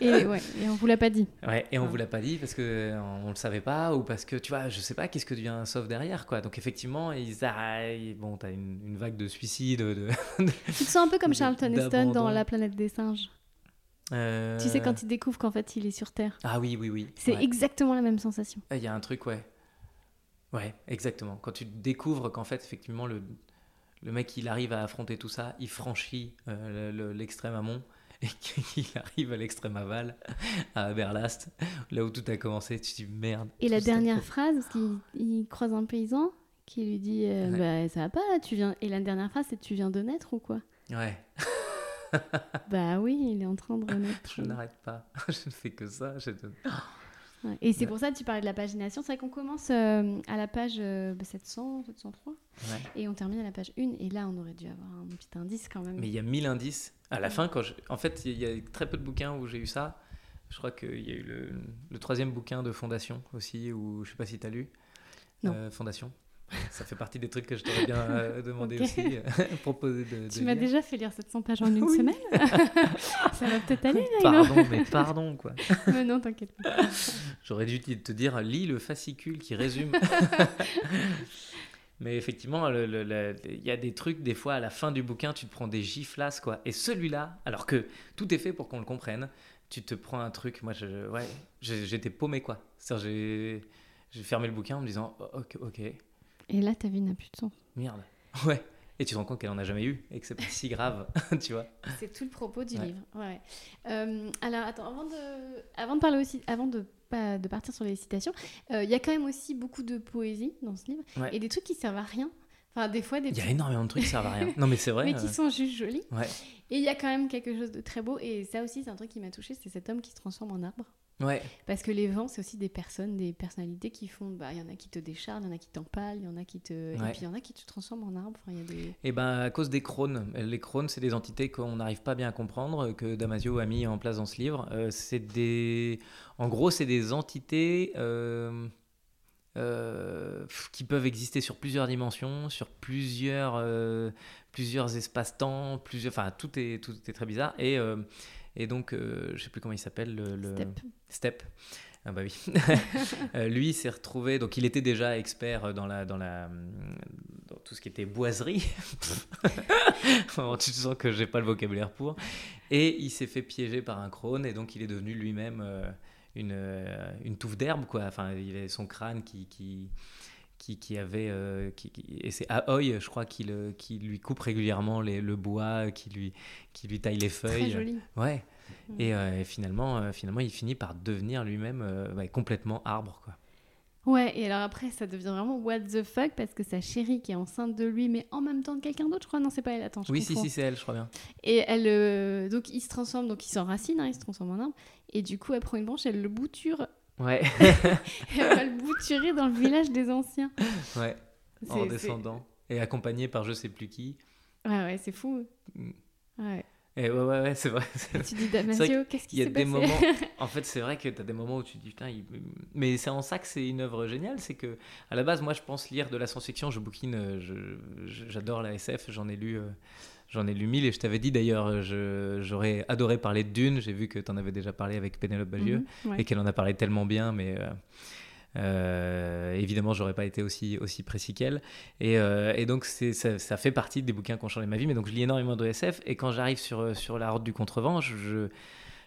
Et, ouais, et on vous l'a pas dit. Ouais, et on Ah. vous l'a pas dit parce que euh, on le savait pas ou parce que tu vois, je sais pas qu'est-ce que devient sauf derrière quoi. Donc effectivement, ils arrivent, bon, t'as une, une vague de suicides, de, Tu te sens un peu comme <laughs> Charlton Heston dans. La planète des singes. Euh, Tu sais, quand il découvre qu'en fait, il est sur Terre. Ah oui, oui, oui. C'est Ouais. exactement la même sensation. Ah, Il y a un truc, ouais. Ouais, exactement. Quand tu découvres qu'en fait, effectivement, le, le mec, il arrive à affronter tout ça, il franchit euh, le- le- l'extrême amont <laughs> et qu'il arrive à l'extrême aval, à Berlast, là où tout a commencé. Tu te dis merde. Et la dernière phrase, parce qu'il il croise un paysan qui lui dit euh, Ouais. bah ça va pas là, tu viens. Et la dernière phrase c'est tu viens de naître ou quoi? Ouais, <laughs> Bah oui, il est en train de renaître. je n'arrête pas. <laughs> je ne fais que ça. je Ouais. Et c'est pour ça que tu parlais de la pagination. C'est vrai qu'on commence euh, à la page euh, 700, 703 Ouais. et on termine à la page 1. Et là, on aurait dû avoir un petit indice quand même. Mais il y a 1000 indices. À la fin, quand je... en fait, il y a très peu de bouquins où j'ai eu ça. Je crois qu'il y a eu le, le troisième bouquin de Fondation aussi, où je sais pas si tu as lu. Non. Euh, Fondation. Ça fait partie des trucs que je t'aurais bien euh, <laughs> demandé aussi, euh, <laughs> proposé de, de Tu m'as déjà fait lire 700 pages en une Oui. semaine <laughs> Ça va peut-être aller. Pardon, mais pardon, quoi. Mais non, t'inquiète pas. J'aurais dû te dire, lis le fascicule qui résume. Mais effectivement, il y a des trucs, des fois, à la fin du bouquin, tu te prends des giflasses, quoi. Et celui-là, alors que tout est fait pour qu'on le comprenne, tu te prends un truc. Moi, je, ouais, j'étais paumé, quoi. J'ai fermé le bouquin en me disant, oh, ok, ok, Et là, ta vie n'a plus de sens. merde. <laughs> Ouais. Et tu te rends compte qu'elle en a jamais eu et que c'est pas si grave, <laughs> tu vois. C'est tout le propos du Ouais. livre. Ouais. Euh, alors, attends, avant de, avant de parler aussi, avant de, pas- de partir sur les citations, euh, il y a quand même aussi beaucoup de poésie dans ce livre Ouais. et des trucs qui servent à rien. Enfin, des fois, des Il y a énormément de trucs qui servent à rien. Non, mais c'est <laughs> vrai. mais qui euh, sont juste jolis. Ouais. Et il y a quand même quelque chose de très beau. Et ça aussi, c'est un truc qui m'a touchée, c'est cet homme qui se transforme en arbre. Ouais. Parce que les vents, c'est aussi des personnes, des personnalités qui font. Bah, il y en a qui te décharnent, il y en a qui t'empalent, il y en a qui te. Et puis il y en a qui te transforment en arbre. Enfin, y a des. Et ben à cause des crônes. Les crônes, c'est des entités qu'on n'arrive pas bien à comprendre, que Damasio a mis en place dans ce livre. Euh, c'est des, en gros, c'est des entités euh, euh, qui peuvent exister sur plusieurs dimensions, sur plusieurs, plusieurs espaces-temps, plusieurs. Enfin, tout est, tout est très bizarre. Et et donc, euh, je sais plus comment il s'appelle le, le- Step. Step. Ah bah oui. <laughs> Euh, lui s'est retrouvé, donc il était déjà expert dans la dans la dans tout ce qui était boiserie. <laughs> Tu sens que j'ai pas le vocabulaire pour. Et il s'est fait piéger par un crône et donc il est devenu lui-même euh, une euh, une touffe d'herbe quoi. Enfin, il avait son crâne qui qui qui, qui avait euh, qui, qui- et c'est Aoi je crois qui le- qui lui coupe régulièrement les- le bois qui lui qui lui taille les Très feuilles joli. ouais Mm. et, euh, et finalement euh, finalement il finit par devenir lui-même ouais, complètement arbre quoi Ouais, et alors après, ça devient vraiment what the fuck parce que sa chérie qui est enceinte de lui, mais en même temps de quelqu'un d'autre, je crois. Non, c'est pas elle, attends, je oui si si c'est elle je crois bien Et elle. euh, donc il se transforme, donc il s'enracine, hein, il se transforme en arbre. Et du coup, elle prend une branche, elle le bouture. Ouais Et <laughs> elle va le bouturer dans le village des anciens. ouais en descendant et accompagné par je sais plus qui Ouais, ouais, c'est fou. Mm. Ouais. et ouais ouais ouais c'est vrai Tu dis Damasio, qu'est-ce qui Il y a s'est des passé moments. <laughs> En fait, c'est vrai que tu as des moments où tu te dis putain. il- Mais c'est en ça que c'est une œuvre géniale. C'est que, à la base, moi, je pense lire de la science-fiction. Je bouquine. euh, je- J'adore la SF. J'en ai lu. euh, J'en ai lu mille et je t'avais dit d'ailleurs, euh, j'aurais adoré parler de Dune. J'ai vu que tu en avais déjà parlé avec Pénélope Bagieux Mhm, ouais. et qu'elle en a parlé tellement bien, mais euh, euh, évidemment, j'aurais pas été aussi, aussi précis qu'elle. Et, euh, et donc, ça, ça fait partie des bouquins qui ont changé ma vie. Mais donc, je lis énormément de SF. Et quand j'arrive sur, sur la Horde du Contrevent, je,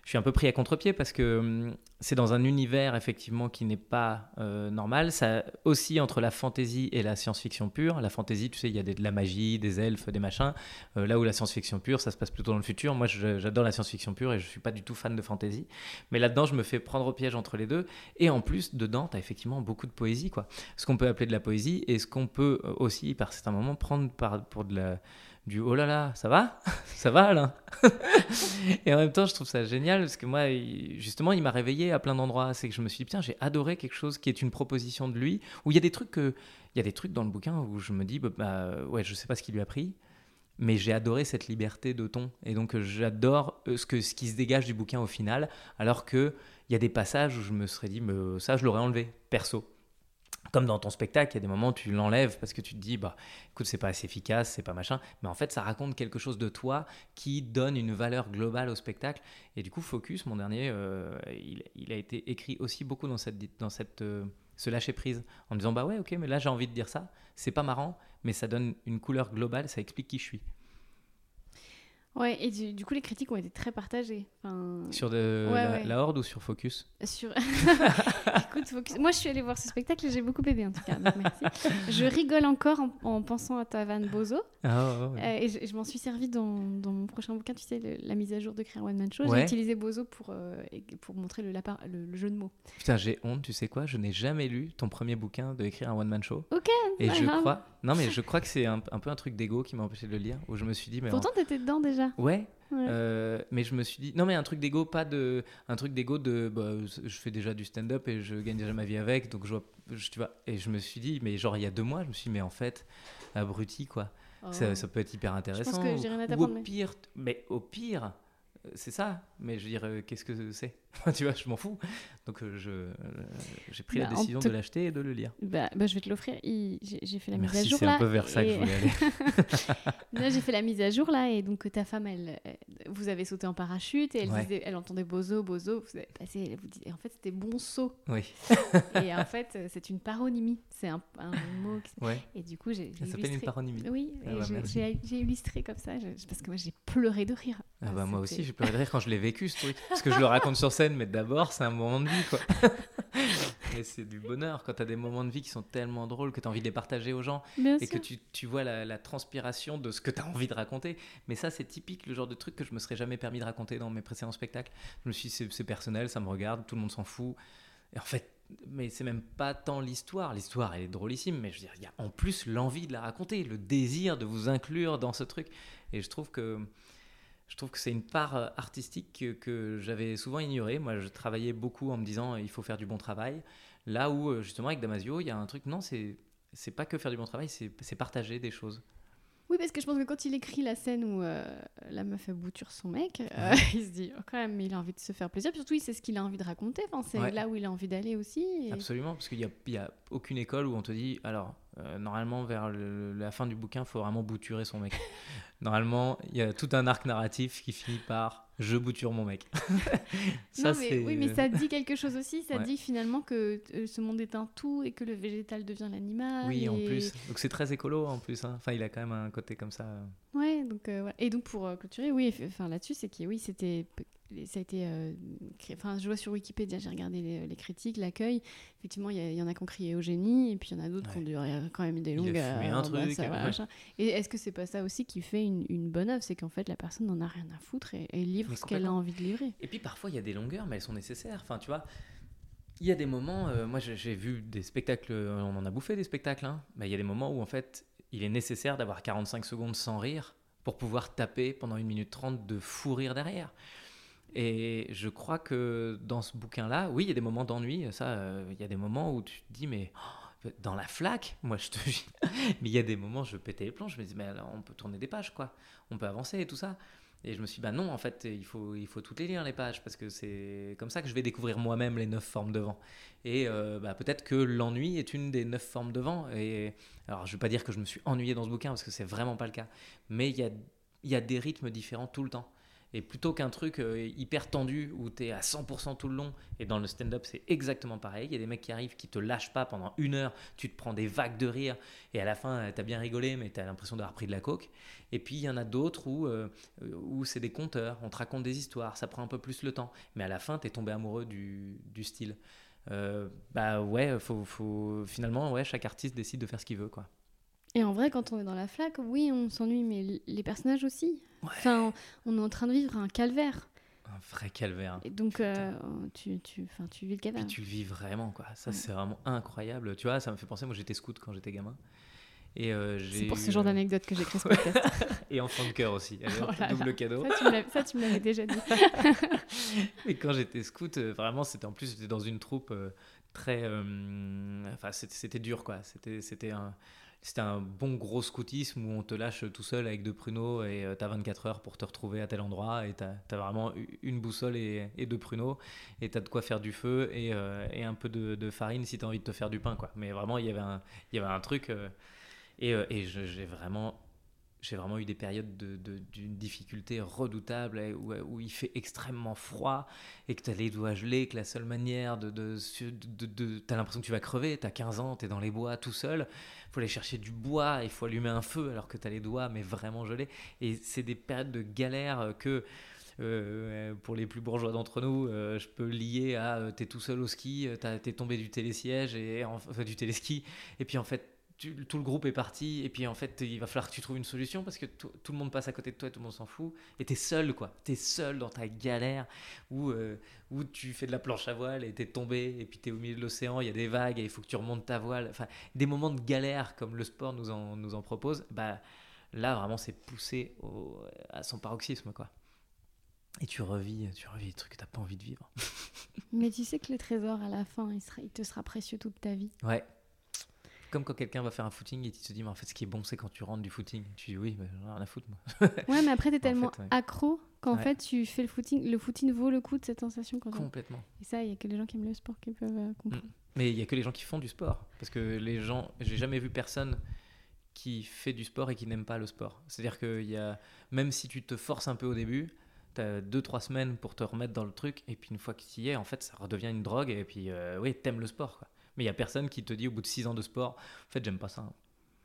je, suis un peu pris à contre-pied parce que hum, c'est dans un univers effectivement qui n'est pas euh, normal. Ça aussi entre la fantasy et la science-fiction pure. La fantasy, tu sais, il y a de la magie, des elfes, des machins. Euh, là où la science-fiction pure, ça se passe plutôt dans le futur. Moi, j'adore la science-fiction pure et je suis pas du tout fan de fantasy. Mais là-dedans, je me fais prendre au piège entre les deux. Et en plus, dedans, tu as effectivement beaucoup de poésie, quoi. Ce qu'on peut appeler de la poésie et ce qu'on peut euh, aussi, par certains moments, prendre pour de la, du oh là là, ça va <laughs> Ça va, Alain? <laughs> Et en même temps, je trouve ça génial parce que moi, justement, il m'a réveillé à plein d'endroits. C'est que je me suis dit, putain, j'ai adoré quelque chose qui est une proposition de lui, où il y a des trucs que. Il y a des trucs dans le bouquin où je me dis, bah, bah, ouais, je sais pas ce qu'il lui a pris, mais j'ai adoré cette liberté de ton. Et donc, euh, j'adore euh, ce, que, ce qui se dégage du bouquin au final, alors qu'il y a des passages où je me serais dit, mais euh, ça, je l'aurais enlevé, perso. Comme dans ton spectacle, il y a des moments où tu l'enlèves parce que tu te dis, bah, écoute, c'est pas assez efficace, c'est pas machin. Mais en fait, ça raconte quelque chose de toi qui donne une valeur globale au spectacle. Et du coup, Focus, mon dernier, euh, il, a été écrit aussi beaucoup dans cette, dans cette, euh, ce lâcher prise, en me disant, bah ouais, ok, mais là j'ai envie de dire ça. C'est pas marrant, mais ça donne une couleur globale, ça explique qui je suis. Ouais, et du, du coup, les critiques ont été très partagées. Enfin, Sur de, Ouais, la, ouais. la Horde ou sur Focus sur... <laughs> Écoute, Focus- moi je suis allée voir ce spectacle et j'ai beaucoup aimé en tout cas. donc merci. Je rigole encore en, en pensant à ta vanne Bozo. ah, Euh, et je, je m'en suis servi dans, dans mon prochain bouquin, tu sais, le- la mise à jour de Créer un One Man Show. J'ai utilisé Bozo pour, euh, pour montrer le, lapin, le, le jeu de mots. Putain, j'ai honte, tu sais quoi Je n'ai jamais lu ton premier bouquin de écrire un one-man show. Ok, Et je crois. Non, mais je crois que c'est un, un peu un truc d'ego qui m'a empêché de le lire, où je me suis dit, mais. Pourtant, t'étais dedans déjà. Ouais. Ouais. euh, mais je me suis dit non mais un truc d'ego pas de un truc d'ego de bah, je fais déjà du stand-up et je gagne déjà ma vie avec donc je vois je- tu vois et je me suis dit mais genre il y a deux mois je me suis dit mais en fait abruti quoi Oh. ça, ça peut être hyper intéressant que j'ai rien à ou au mais- pire mais au pire euh, c'est ça mais je veux dire euh, qu'est-ce que c'est? <laughs> Tu vois je m'en fous donc euh, je euh, j'ai pris la Bah, décision de l'acheter et de le lire Bah, bah, je vais te l'offrir. Il- J'ai j'ai fait la mise à jour c'est là. un peu vers ça que je et- voulais aller <laughs> Là, j'ai fait la mise à jour là et donc ta femme, elle, euh, vous avez sauté en parachute et elle Ouais. disait, elle entendait bozo, bozo. Vous avez passé, elle vous dit, et en fait c'était bon saut. oui et en fait c'est une paronymie, c'est un, un mot. Qui... ouais Et du coup j'ai j'ai ça s'appelle une paronymie Oui, Ah et bah, j'ai- merci. j'ai j'ai illustré comme ça je- parce que moi j'ai pleuré de rire. Ah bah moi aussi j'ai pleuré de rire quand je l'ai vécu ce truc parce que je le raconte sur scène mais d'abord c'est un moment de vie quoi. <laughs> Et c'est du bonheur quand t'as des moments de vie qui sont tellement drôles que t'as envie de les partager aux gens Bien et sûr. que tu, tu vois la, la transpiration de ce que t'as envie de raconter. Mais ça c'est typique le genre de truc que je me serais jamais permis de raconter dans mes précédents spectacles. Je me suis dit c'est c'est personnel ça me regarde tout le monde s'en fout. Et en fait mais c'est même pas tant l'histoire. L'histoire elle est drôlissime mais je veux dire il y a en plus l'envie de la raconter le désir de vous inclure dans ce truc. Et je trouve que je trouve que c'est une part euh, artistique que, que j'avais souvent ignorée. Moi, je travaillais beaucoup en me disant euh, il faut faire du bon travail. Là où, euh, justement, avec Damasio, il y a un truc, non, c'est c'est pas que faire du bon travail, c'est c'est partager des choses. Oui, parce que je pense que quand il écrit la scène où euh, la meuf bouture son mec, euh, <laughs> il se dit oh, quand même, il a envie de se faire plaisir. Puis surtout, il sait ce qu'il a envie de raconter. Enfin, c'est Ouais. là où il a envie d'aller aussi. et- Absolument, parce qu'il n'y a, a aucune école où on te dit alors, euh, normalement, vers le- la fin du bouquin, il faut vraiment bouturer son mec. <laughs> normalement, il y a tout un arc narratif qui finit par je bouture mon mec. <laughs> Non, mais, c'est- oui, mais ça dit quelque chose aussi. Ça Ouais. dit finalement que euh, ce monde est un tout et que le végétal devient l'animal. Oui, en plus. Donc c'est très écolo en plus. hein. Enfin, il a quand même un côté comme ça. Ouais, donc euh, voilà. Et donc pour euh, clôturer, oui, enfin là-dessus, c'est que oui, c'était, ça a été, euh, cré- enfin, je vois sur Wikipédia, j'ai regardé les, les critiques, l'accueil. Effectivement, il y, en a qui ont crié au génie, et puis il y en a d'autres qui ont duré quand même des Il a longues. fumé un truc, ça, voilà, ouais. machin. Et est-ce que c'est pas ça aussi qui fait une, une bonne œuvre, c'est qu'en fait la personne n'en a rien à foutre et, et livre Mais ce qu'elle a envie de livrer. Et puis parfois, il y a des longueurs, mais elles sont nécessaires. Enfin, tu vois, il y a des moments, euh, moi j'ai vu des spectacles, euh, on en a bouffé des spectacles, hein, mais il y a des moments où en fait, il est nécessaire d'avoir 45 secondes sans rire pour pouvoir taper pendant une minute 30 de fou rire derrière. Et je crois que dans ce bouquin-là, oui, il y a des moments d'ennui, ça, euh, il y a des moments où tu te dis, mais oh, dans la flaque, moi je te dis, <laughs> mais il y a des moments, je pétais les plombs, je me dis, mais alors, on peut tourner des pages, quoi, on peut avancer et tout ça. Et je me suis dit, bah non, en fait, il faut, il faut toutes les lire, les pages, parce que c'est comme ça que je vais découvrir moi-même les neuf formes de vent. Et euh, bah, peut-être que l'ennui est une des neuf formes de vent. Et alors, je ne vais pas dire que je me suis ennuyé dans ce bouquin, parce que c'est vraiment pas le cas. Mais il y a, il y a des rythmes différents tout le temps. Et plutôt qu'un truc euh, hyper tendu où tu es à 100% tout le long, et dans le stand-up c'est exactement pareil, il y a des mecs qui arrivent qui te lâchent pas pendant une heure, tu te prends des vagues de rire, et à la fin tu as bien rigolé mais tu as l'impression d'avoir pris de la coke. Et puis il y en a d'autres où, euh, où c'est des conteurs, on te raconte des histoires, ça prend un peu plus le temps, mais à la fin tu es tombé amoureux du, du style. Euh, bah ouais, faut, faut, finalement ouais, chaque artiste décide de faire ce qu'il veut quoi. Et en vrai, quand on est dans la flaque, oui, on s'ennuie, mais les personnages aussi. Ouais. Enfin, on est en train de vivre un calvaire. Un vrai calvaire. Et donc, euh, tu, tu, tu vis le calvaire. Puis tu le vis vraiment, quoi. Ça, Ouais. c'est vraiment incroyable. Tu vois, ça me fait penser, moi j'étais scout quand j'étais gamin. Et euh, C'est pour eu, ce genre euh, d'anecdote que j'écris ce podcast. <laughs> Et enfant de cœur aussi. Allez, <laughs> Oh là double là. cadeau. ça, tu me l'avais- déjà dit. <laughs> Et quand j'étais scout, euh, vraiment, c'était en plus, j'étais dans une troupe euh, très. euh, Enfin, c'était- c'était dur, quoi. C'était c'était un. C'était un bon gros scoutisme où on te lâche tout seul avec deux pruneaux et tu t'as 24 heures pour te retrouver à tel endroit et t'as as vraiment une boussole et, et deux pruneaux et t'as de quoi faire du feu et, euh, et un peu de, farine si t'as envie de te faire du pain quoi. Mais vraiment il y avait un, il y avait un truc euh, et, euh, et j'ai vraiment j'ai vraiment eu des périodes de- de- d'une difficulté redoutable où, où il fait extrêmement froid et que tu as les doigts gelés, que la seule manière de... de, de- t'as l'impression que tu vas crever, tu as 15 ans, tu es dans les bois tout seul, faut aller chercher du bois, il faut allumer un feu alors que tu as les doigts mais vraiment gelés. Et c'est des périodes de galère que... euh, pour les plus bourgeois d'entre nous, euh, je peux lier à euh, t'es tout seul au ski, euh, t'es tombé du télésiège et enfin du téléski, et puis en fait tu- tout le groupe est parti, et puis en fait, il va falloir que tu trouves une solution parce que tout, le monde passe à côté de toi, tout le monde s'en fout, et t'es seul, quoi. T'es seul dans ta galère où, euh, où tu fais de la planche à voile et t'es tombé, et puis t'es au milieu de l'océan, il y a des vagues et il faut que tu remontes ta voile. Enfin, des moments de galère comme le sport nous en, nous en propose, bah. Là, vraiment, c'est poussé au- à son paroxysme, quoi. Et tu revis, tu revis des trucs que t'as pas envie de vivre. <laughs> Mais tu sais que le trésor, à la fin, il, sera, il te sera précieux toute ta vie. Ouais. Comme quand quelqu'un va faire un footing et tu te dis, mais en fait, ce qui est bon, c'est quand tu rentres du footing. Tu dis, oui, mais j'en ai rien à foutre, moi. <laughs> Ouais, mais après, t'es En tellement fait, ouais. accro qu'en Ouais. fait, tu fais le footing. Le footing vaut le coup de cette sensation. Quand Complètement. Et ça, il y a que les gens qui aiment le sport qui peuvent euh, comprendre. Mais il y a que les gens qui font du sport. Parce que les gens, j'ai jamais vu personne qui fait du sport et qui n'aime pas le sport. C'est-à-dire que y a, même si tu te forces un peu au début, tu as deux, trois semaines pour te remettre dans le truc. Et puis une fois que tu y es, en fait, ça redevient une drogue. Et puis, euh, oui, t'aimes le sport. Quoi. Mais il y a personne qui te dit au bout de six ans de sport, en fait, j'aime pas ça.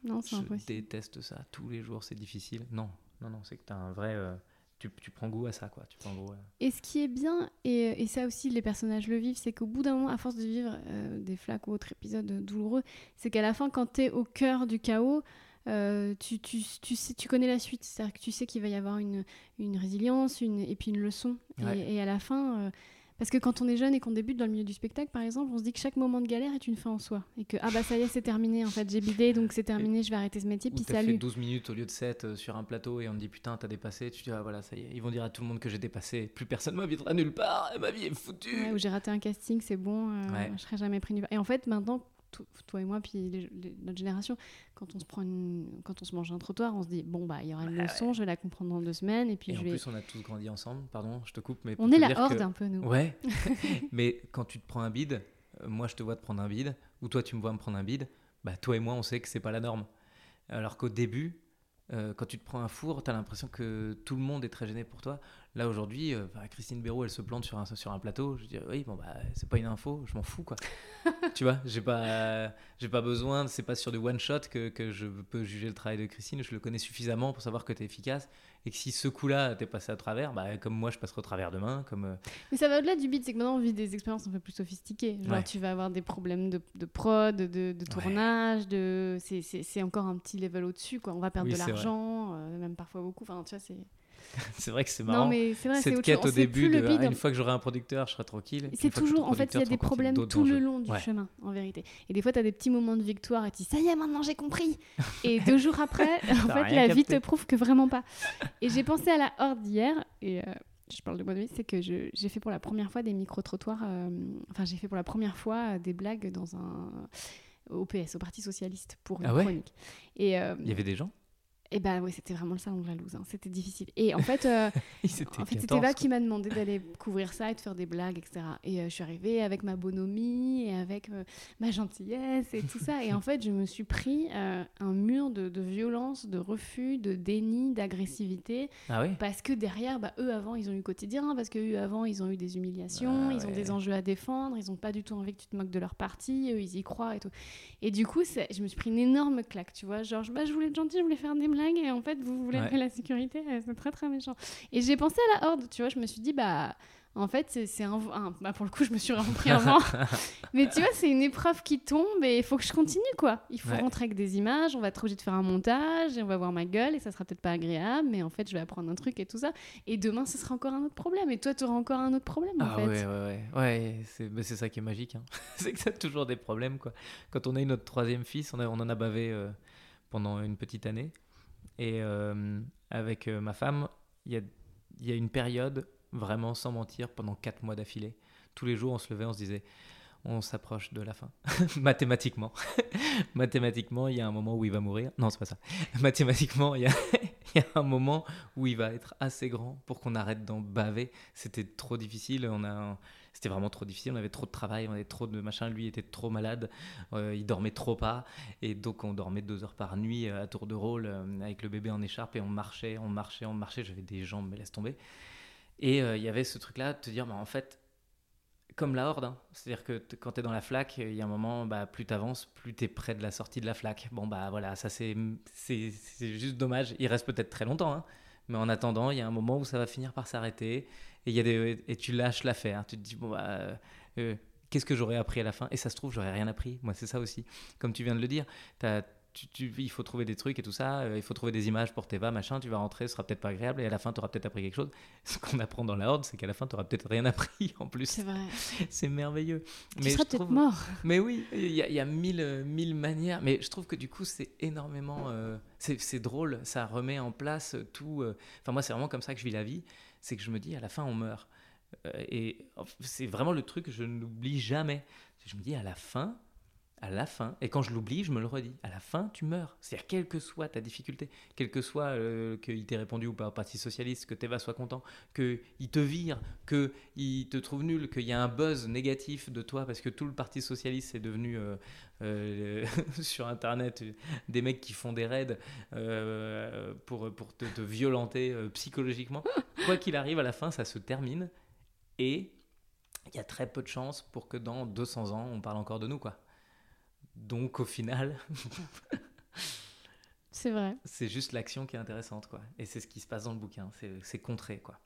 Non, c'est Je impossible. déteste ça. Tous les jours, c'est difficile. Non, non, non, c'est que tu as un vrai. euh, tu, tu prends goût à ça, quoi. Tu prends goût à- Et ce qui est bien, et, et ça aussi les personnages le vivent, c'est qu'au bout d'un moment, à force de vivre euh, des flaques ou autres épisodes douloureux, c'est qu'à la fin, quand tu es au cœur du chaos, euh, tu, tu, tu, sais, tu connais la suite. C'est-à-dire que tu sais qu'il va y avoir une, une résilience une, et puis une leçon. Et- à la fin, euh, parce que quand on est jeune et qu'on débute dans le milieu du spectacle, par exemple, on se dit que chaque moment de galère est une fin en soi. Et que, ah bah ça y est, c'est terminé, en fait, j'ai bidé, donc c'est terminé, je vais arrêter ce métier, Ou puis t'as fait salut. 12 minutes au lieu de 7 euh, sur un plateau et on te dit putain t'as dépassé, tu dis ah voilà ça y est, ils vont dire à tout le monde que j'ai dépassé, plus personne m'invitera nulle part, ma vie est foutue. Ouais, où j'ai raté un casting, c'est bon, euh, Ouais. je serai jamais pris nulle part. Et en fait, maintenant, toi et moi, puis les- les- notre génération, quand on se prend une- quand on se mange un trottoir, on se dit bon bah il y aura une Ouais, leçon, je vais la comprendre dans deux semaines, et puis et je en vais. plus on a tous grandi ensemble, pardon je te coupe mais On est la horde que- un peu nous. Ouais, <laughs> mais quand tu te prends un bide, euh, moi je te vois te prendre un bide, ou toi tu me vois me prendre un bide, bah toi et moi on sait que c'est pas la norme. Alors qu'au début, euh, quand tu te prends un four, t'as l'impression que tout le monde est très gêné pour toi. Là aujourd'hui, euh, bah, Christine Béraud elle se plante sur un, sur un plateau, je dis oui bon bah c'est pas une info, je m'en fous quoi. <laughs> tu vois, j'ai pas, j'ai pas besoin, c'est pas sur du one shot que, que je peux juger le travail de Christine, je le connais suffisamment pour savoir que t'es efficace et que si ce coup-là t'es passé à travers, bah comme moi je passerai au travers demain, comme euh, Mais ça va au-delà du beat, c'est que maintenant on vit des expériences un peu plus sophistiquées. Genre Ouais. tu vas avoir des problèmes de, de prod, de, de tournage, de c'est- encore un petit level au-dessus quoi. On va perdre Oui, de l'argent, euh, même parfois beaucoup. Enfin tu vois c'est. <laughs> c'est vrai que c'est marrant. Non mais c'est vrai, cette quête chose. au début de ah, une fois que j'aurai un producteur, je serai tranquille. C'est toujours, en fait, il y a des problèmes tout le long du Ouais. chemin, en vérité. Et des fois, tu as des petits moments de victoire et tu dis, ça y est, maintenant j'ai compris. <laughs> Et deux jours après, en fait, la vie te prouve que vraiment pas. Et j'ai pensé à la horde hier, et euh, je parle de moi de vie, c'est que j'ai fait pour la première fois des micro-trottoirs, euh, enfin, j'ai fait pour la première fois euh, des blagues dans un. au PS, au Parti Socialiste, pour une Ah ouais? chronique. Et, euh, Il y avait des gens? Et bah oui, c'était vraiment le salon de la loose, hein. c'était difficile. Et en fait, euh, <laughs> en fait, c'était 14, Eva qui m'a demandé d'aller couvrir ça et de faire des blagues, etc. Et euh, je suis arrivée avec ma bonhomie et avec euh, ma gentillesse et tout ça. Et en fait, je me suis pris un mur de, de violence, de refus, de déni, d'agressivité. Ah oui Parce que derrière, bah, eux avant, ils ont eu quotidien. Parce que eux avant, ils ont eu des humiliations, Ah ils ont des enjeux à défendre. Ils n'ont pas du tout envie que tu te moques de leur parti. Eux, ils y croient et tout. Et du coup, je me suis pris une énorme claque, tu vois. Genre, bah, je voulais être gentille, je voulais faire des blagues. Et en fait, vous voulez Ouais. la sécurité. euh, C'est très, très méchant. Et j'ai pensé à la horde, tu vois. Je me suis dit, bah. En fait, c'est un, un- bah, pour le coup, je me suis vraiment pris un vent. <laughs> Mais tu vois, c'est une épreuve qui tombe et il faut que je continue, quoi. Il faut Ouais. rentrer avec des images, on va être obligé de faire un montage et on va voir ma gueule et ça sera peut-être pas agréable, mais en fait, je vais apprendre un truc et tout ça. Et demain, ce sera encore un autre problème. Et toi, tu auras encore un autre problème, en Ah fait. ouais, ouais, ouais. Ouais, c'est bah, c'est ça qui est magique. hein. <laughs> c'est que ça a toujours des problèmes, quoi. Quand on a eu notre troisième fils, on, a- on en a bavé euh, pendant une petite année. Et euh, avec euh, ma femme, il y a, une période, vraiment sans mentir, pendant quatre mois d'affilée. Tous les jours, on se levait, on se disait, on s'approche de la fin. <laughs> Mathématiquement. <laughs> Mathématiquement, il y a un moment où il va mourir. Non, c'est pas ça. <laughs> Mathématiquement, il y a un moment où il va être assez grand pour qu'on arrête d'en baver. C'était trop difficile. On a, c'était vraiment trop difficile. On avait trop de travail, on avait trop de machin. Lui était trop malade. Euh, il dormait trop pas. Et donc, on dormait deux heures par nuit euh, à tour de rôle euh, avec le bébé en écharpe et on marchait, on marchait, on marchait. J'avais des jambes, mais laisse tomber. Et il y avait ce truc-là de te dire, bah, en fait, comme la horde, hein. c'est-à-dire que quand tu es dans la flaque, il y a un moment, bah, plus tu avances, plus tu es près de la sortie de la flaque. Bon, bah voilà, ça c'est juste dommage. Il reste peut-être très longtemps, hein. Mais en attendant, il y a un moment où ça va finir par s'arrêter et, il y a des, et tu lâches l'affaire. Tu te dis, bon, bah, euh, euh, qu'est-ce que j'aurais appris à la fin? Et ça se trouve, j'aurais rien appris. Moi, c'est ça aussi. Comme tu viens de le dire, tu as tu, tu- il faut trouver des trucs et tout ça, euh, il faut trouver des images pour Teva, machin, tu vas rentrer, ce sera peut-être pas agréable, et à la fin, tu auras peut-être appris quelque chose. <laughs> Ce qu'on apprend dans la Horde, c'est qu'à la fin, tu auras peut-être rien appris en plus. C'est vrai. <laughs> C'est merveilleux. tu je seras peut-être trouve- mort. mais oui, il y a, il y a mille, mille manières. Mais je trouve que du coup, c'est énormément. euh, c'est drôle, ça remet en place tout. euh, Enfin, moi, c'est vraiment comme ça que je vis la vie. C'est que je me dis, à la fin, on meurt. Et c'est vraiment le truc que je n'oublie jamais. Je me dis, à la fin. À la fin, et quand je l'oublie, je me le redis. À la fin, tu meurs. C'est-à-dire, quelle que soit ta difficulté, quel que soit euh, qu'il t'ait répondu ou pas au Parti Socialiste, que Teva soit content, qu'il te vire, qu'il te trouve nul, qu'il y a un buzz négatif de toi parce que tout le Parti Socialiste est devenu euh, euh, <laughs> sur Internet des mecs qui font des raids pour, pour te, te violenter psychologiquement. Quoi qu'il arrive, à la fin, ça se termine et il y a très peu de chances pour que dans 200 ans, on parle encore de nous. quoi. Donc au final, <laughs> C'est vrai. c'est juste l'action qui est intéressante. quoi. Et c'est ce qui se passe dans le bouquin. C'est contré. quoi.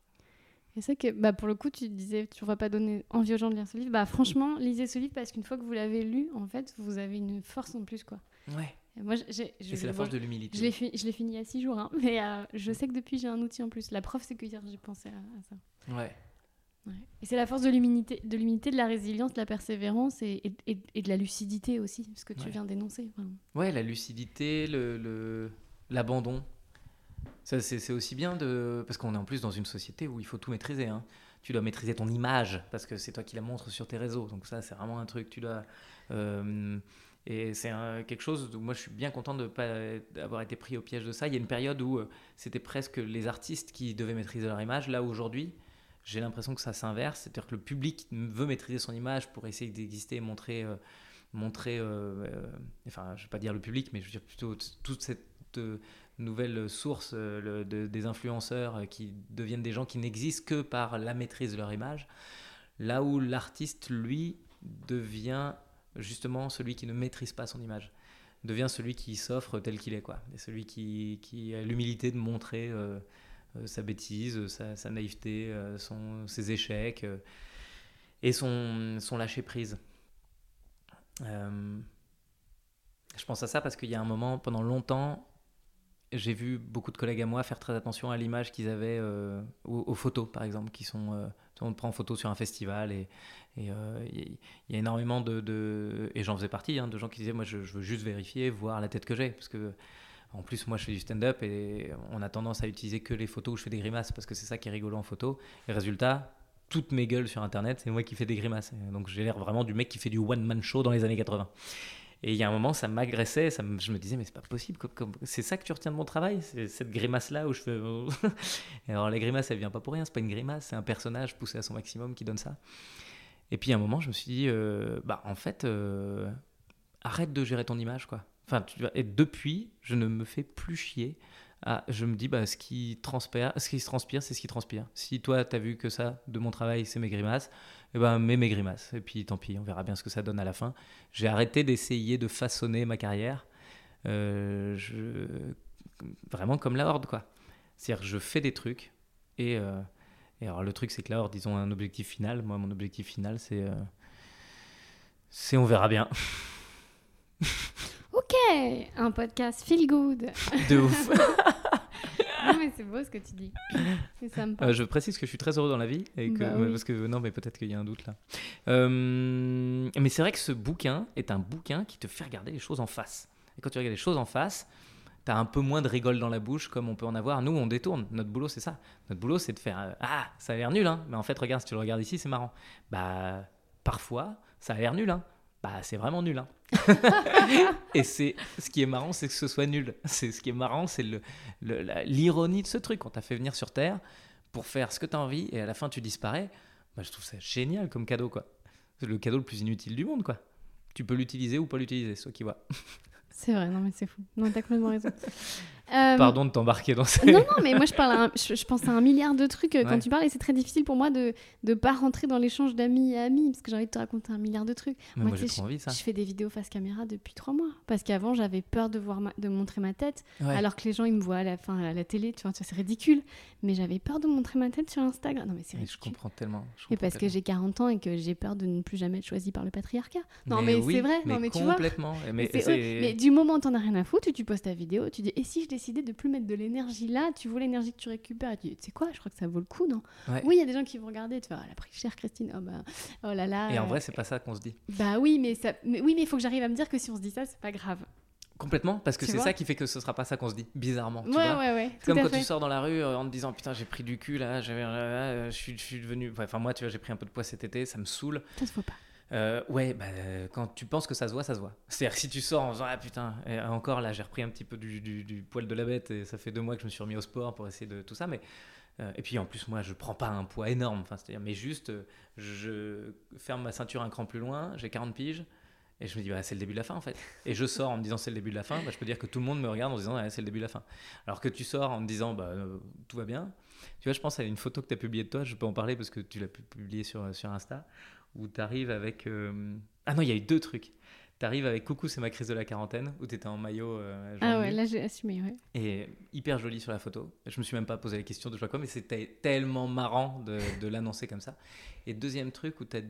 Et c'est que, bah, pour le coup, tu disais, tu ne vas pas donner envie aux gens de lire ce livre. Bah, franchement, lisez ce livre parce qu'une fois que vous l'avez lu, en fait, vous avez une force en plus, quoi. Ouais. Et moi, j'ai, c'est la force de l'humilité. je l'ai, fi- je l'ai fini il y a six jours, hein, <laughs> mais euh, je sais que depuis, j'ai un outil en plus. La preuve, c'est que hier, j'ai pensé à, à ça. Ouais. Ouais. Et c'est la force de l'humilité, de l'humilité, de la résilience, de la persévérance et, et- et- et de la lucidité aussi, ce que tu Ouais. viens d'énoncer. vraiment. Ouais, la lucidité, le, le- l'abandon. Ça, c'est, c'est aussi bien de. Parce qu'on est en plus dans une société où il faut tout maîtriser. hein. Tu dois maîtriser ton image parce que c'est toi qui la montres sur tes réseaux. Donc, ça, c'est vraiment un truc. Tu dois. euh, et c'est un- quelque chose où moi, je suis bien content de ne pas avoir été pris au piège de ça. Il y a une période où euh, c'était presque les artistes qui devaient maîtriser leur image. Là, aujourd'hui, j'ai l'impression que ça s'inverse. C'est-à-dire que le public veut maîtriser son image pour essayer d'exister et montrer. euh, montrer, euh, euh, enfin, je vais pas dire le public, mais je veux dire plutôt toute cette nouvelle source des influenceurs qui deviennent des gens qui n'existent que par la maîtrise de leur image, là où l'artiste, lui, devient justement celui qui ne maîtrise pas son image, devient celui qui s'offre tel qu'il est, quoi, et celui qui, a l'humilité de montrer sa bêtise, sa, naïveté, euh, son, ses échecs euh, et son, son lâcher prise. Euh, je pense à ça parce qu'il y a un moment, pendant longtemps, j'ai vu beaucoup de collègues à moi faire très attention à l'image qu'ils avaient euh, aux, photos, par exemple, qui sont. euh, monde prend en photo sur un festival et euh, il y a énormément de, de- et j'en faisais partie, hein, de gens qui disaient moi je, je veux juste vérifier, voir la tête que j'ai, parce que en plus moi je fais du stand-up et on a tendance à utiliser que les photos où je fais des grimaces parce que c'est ça qui est rigolo en photo. Et résultat, toutes mes gueules sur internet, c'est moi qui fais des grimaces. Et donc j'ai l'air vraiment du mec qui fait du one-man show dans les années 80. Et il y a un moment, ça m'agressait, je me disais, mais c'est pas possible, c'est ça que tu retiens de mon travail, c'est cette grimace-là où je fais. <laughs> Alors la grimace, elle vient pas pour rien, c'est pas une grimace, c'est un personnage poussé à son maximum qui donne ça. Et puis un moment, je me suis dit, euh, bah en fait, euh, arrête de gérer ton image, quoi. Enfin, et depuis, je ne me fais plus chier. je me dis, bah, ce qui transpire, ce qui se transpire, c'est ce qui transpire. Si toi, tu as vu que ça, de mon travail, c'est mes grimaces, eh ben, mets mes grimaces. Et puis, tant pis, on verra bien ce que ça donne à la fin. J'ai arrêté d'essayer de façonner ma carrière. Euh. Vraiment comme la Horde, quoi. C'est-à-dire je fais des trucs. Et, euh, et alors, le truc, c'est que la Horde, ils ont un objectif final. Moi, mon objectif final, c'est. euh, C'est on verra bien. <laughs> Ok, un podcast feel good. De ouf. <laughs> non, mais c'est beau ce que tu dis. C'est sympa. Euh, je précise que je suis très heureux dans la vie et que Bah oui. parce que non mais peut-être qu'il y a un doute là. Euh, mais c'est vrai que ce bouquin est un bouquin qui te fait regarder les choses en face. Et quand tu regardes les choses en face, tu as un peu moins de rigole dans la bouche comme on peut en avoir. Nous, on détourne. Notre boulot, c'est ça. Notre boulot, c'est de faire euh, ah ça a l'air nul hein. Mais en fait, regarde si tu le regardes ici, c'est marrant. Bah parfois, ça a l'air nul hein. Bah c'est vraiment nul hein. <laughs> et c'est ce qui est marrant, c'est que ce soit nul. C'est ce qui est marrant, c'est le, le- la- l'ironie de ce truc. On t'a fait venir sur Terre pour faire ce que tu as envie et à la fin tu disparais. Bah, je trouve ça génial comme cadeau quoi. C'est le cadeau le plus inutile du monde quoi. Tu peux l'utiliser ou pas l'utiliser, toi qui vois. C'est vrai, non mais c'est fou. Non, t'as complètement raison. <laughs> Euh, Pardon de t'embarquer dans ça. Non, non, mais moi je, parle à un- je, je pense à un milliard de trucs euh, quand tu parles et c'est très difficile pour moi de ne pas rentrer dans l'échange d'amis à amis parce que j'ai envie de te raconter un milliard de trucs. Mais Moi, moi, j'ai trop envie ça. Je fais des vidéos face caméra depuis trois mois parce qu'avant j'avais peur de, voir ma- de montrer ma tête Ouais. alors que les gens ils me voient à la, fin, à la télé, tu vois, c'est ridicule. Mais j'avais peur de montrer ma tête sur Instagram. Non, mais c'est Mais je ridicule. comprends tellement. je Et parce que j'ai 40 ans et que j'ai peur de ne plus jamais être choisie par le patriarcat. Non, mais, oui, c'est vrai. non, mais tu vois. Mais, Mais, mais du moment où t'en as rien à foutre, tu poses ta vidéo, tu dis et si je décidais de plus mettre de l'énergie là, tu vois l'énergie que tu récupères et tu dis tu sais quoi, je crois que ça vaut le coup, non Ouais. Oui, il y a des gens qui vont regarder, tu vois, elle a pris cher Christine, oh, bah, oh là là. Et en vrai, c'est pas ça qu'on se dit. Bah oui, mais ça, mais oui, mais il faut que j'arrive à me dire que si on se dit ça, c'est pas grave. Complètement, parce que c'est ça qui fait que ce sera pas ça qu'on se dit, bizarrement. tu ouais, vois. ouais, ouais, comme quand fait. tu sors dans la rue euh, en te disant putain j'ai pris du cul là, euh, je suis, je suis devenu, enfin moi tu vois j'ai pris un peu de poids cet été, ça me saoule. Ça se voit pas. Euh, ouais, bah, quand tu penses que ça se voit, ça se voit. <laughs> C'est-à-dire que si tu sors en disant ah putain, encore là j'ai repris un petit peu du, poil de la bête et ça fait deux mois que je me suis remis au sport pour essayer de tout ça, mais euh, et puis en plus moi je prends pas un poids énorme, c'est-à-dire mais juste je ferme ma ceinture un cran plus loin, j'ai 40 piges. Et je me dis, bah, c'est le début de la fin en fait. Et je sors en me disant, c'est le début de la fin. Bah, je peux dire que tout le monde me regarde en se disant, c'est le début de la fin. Alors que tu sors en me disant, bah, euh, tout va bien. Tu vois, je pense à une photo que tu as publiée de toi, je peux en parler parce que tu l'as pu- publiée sur, sur Insta, où tu arrives avec. euh, Ah non, il y a eu deux trucs. Tu arrives avec Coucou, c'est ma crise de la quarantaine, où tu étais en maillot. euh, Ah ouais, là j'ai assumé, ouais. Et hyper joli sur la photo. Je me suis même pas posé la question de je sais pas quoi, mais c'était tellement marrant de, de l'annoncer comme ça. Et deuxième truc où t'as-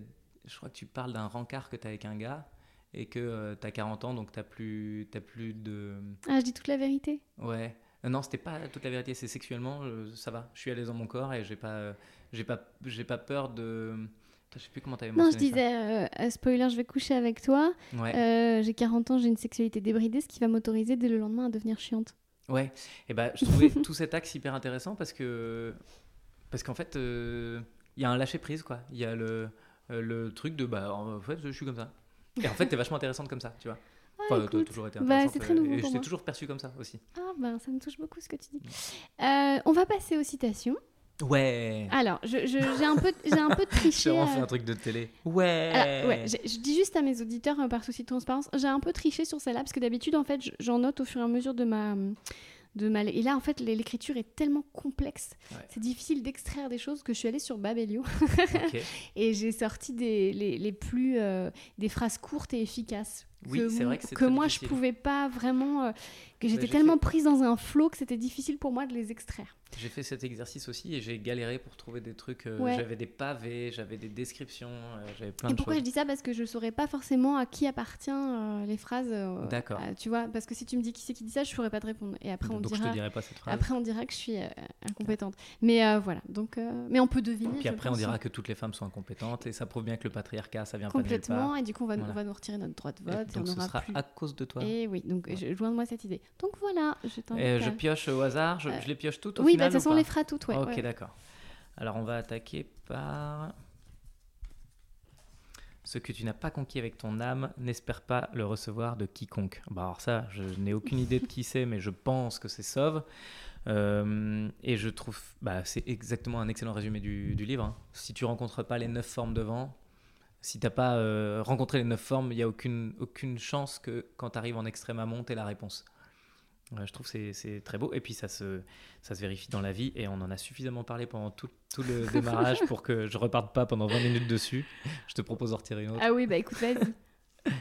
je crois que tu parles d'un rencard que tu as avec un gars et que tu as 40 ans, donc tu plus, t'as plus de. Ah, je dis toute la vérité. Ouais. Euh, Non, c'était pas toute la vérité, c'est sexuellement, euh, ça va. Je suis à l'aise dans mon corps et j'ai pas, euh, j'ai pas, j'ai pas peur de. Je sais plus comment t'avais Non, je disais, euh, euh, spoiler, je vais coucher avec toi. Ouais. Euh, j'ai 40 ans, j'ai une sexualité débridée, ce qui va m'autoriser dès le lendemain à devenir chiante. Ouais, et ben je trouvais tout cet axe hyper intéressant parce que parce qu'en fait euh, il y a un lâcher prise quoi. Il y a le le truc de bah en fait je suis comme ça. Et en fait t'es vachement intéressante comme ça, tu vois. Ah, Enfin, toujours été Bah, c'est très nouveau et pour je t'ai toujours perçu comme ça aussi. Ah, ben ça me touche beaucoup ce que tu dis. Euh, on va passer aux citations. Ouais. Alors, je- je- j'ai un peu, j'ai un peu J'ai <laughs> triché. vraiment euh, fait un truc de télé. Ouais. Alors, ouais, j'ai- je dis juste à mes auditeurs, euh, par souci de transparence, j'ai un peu triché sur celle-là, parce que d'habitude, en fait, j'en note au fur et à mesure de ma... De ma... Et là, en fait, l'é- l'écriture est tellement complexe. Ouais. C'est difficile d'extraire des choses que je suis allée sur Babelio <laughs> et j'ai sorti des, les, les plus... euh, des phrases courtes et efficaces. Oui, c'est vrai que c'est que moi, difficile. je pouvais pas vraiment... euh, que Bah, j'étais tellement fait- prise dans un flot que c'était difficile pour moi de les extraire. J'ai fait cet exercice aussi et j'ai galéré pour trouver des trucs. euh, Ouais. J'avais des pavés, j'avais des descriptions, euh, j'avais plein Et de pourquoi choses. je dis ça? Parce que je saurais pas forcément à qui appartient les phrases. D'accord. tu vois, parce que si tu me dis qui c'est qui dit ça, je saurais pas te répondre. Et après, on Donc je dira. te dirai pas cette phrase. Après, on dira que je suis incompétente. Mais voilà. Donc, mais on peut deviner. Puis je après, on dira que toutes les femmes sont incompétentes et ça prouve bien que le patriarcat, ça vient pas de nulle complètement. part. Et du coup, on va, Voilà. on va nous retirer notre droit de On donc ce aura sera plus. à cause de toi. Et oui, donc Ouais. joins-moi cette idée. Donc voilà, je t'invite. Et je pioche au hasard, je, Euh, je les pioche toutes au Oui, bah, final de toute façon, on les fera toutes. Ouais, Ok, ouais. d'accord. Alors on va attaquer par... Ce que tu n'as pas conquis avec ton âme, n'espère pas le recevoir de quiconque. Bah alors ça, je n'ai aucune idée de qui c'est, mais je pense que c'est Sauve. Euh, et je trouve, bah, c'est exactement un excellent résumé du, du livre. hein. Si tu rencontres pas les neuf formes de vent, si t'as pas euh, rencontré les neuf formes, il n'y a aucune, aucune chance que quand tu arrives en extrême amont, tu la réponse. Ouais, je trouve que c'est- c'est très beau. Et puis ça se, ça se vérifie dans la vie. Et on en a suffisamment parlé pendant tout, tout le <laughs> démarrage pour que je reparte pas pendant 20 minutes dessus. Je te propose d'en retirer une autre. Ah oui, bah écoute, vas-y. <laughs>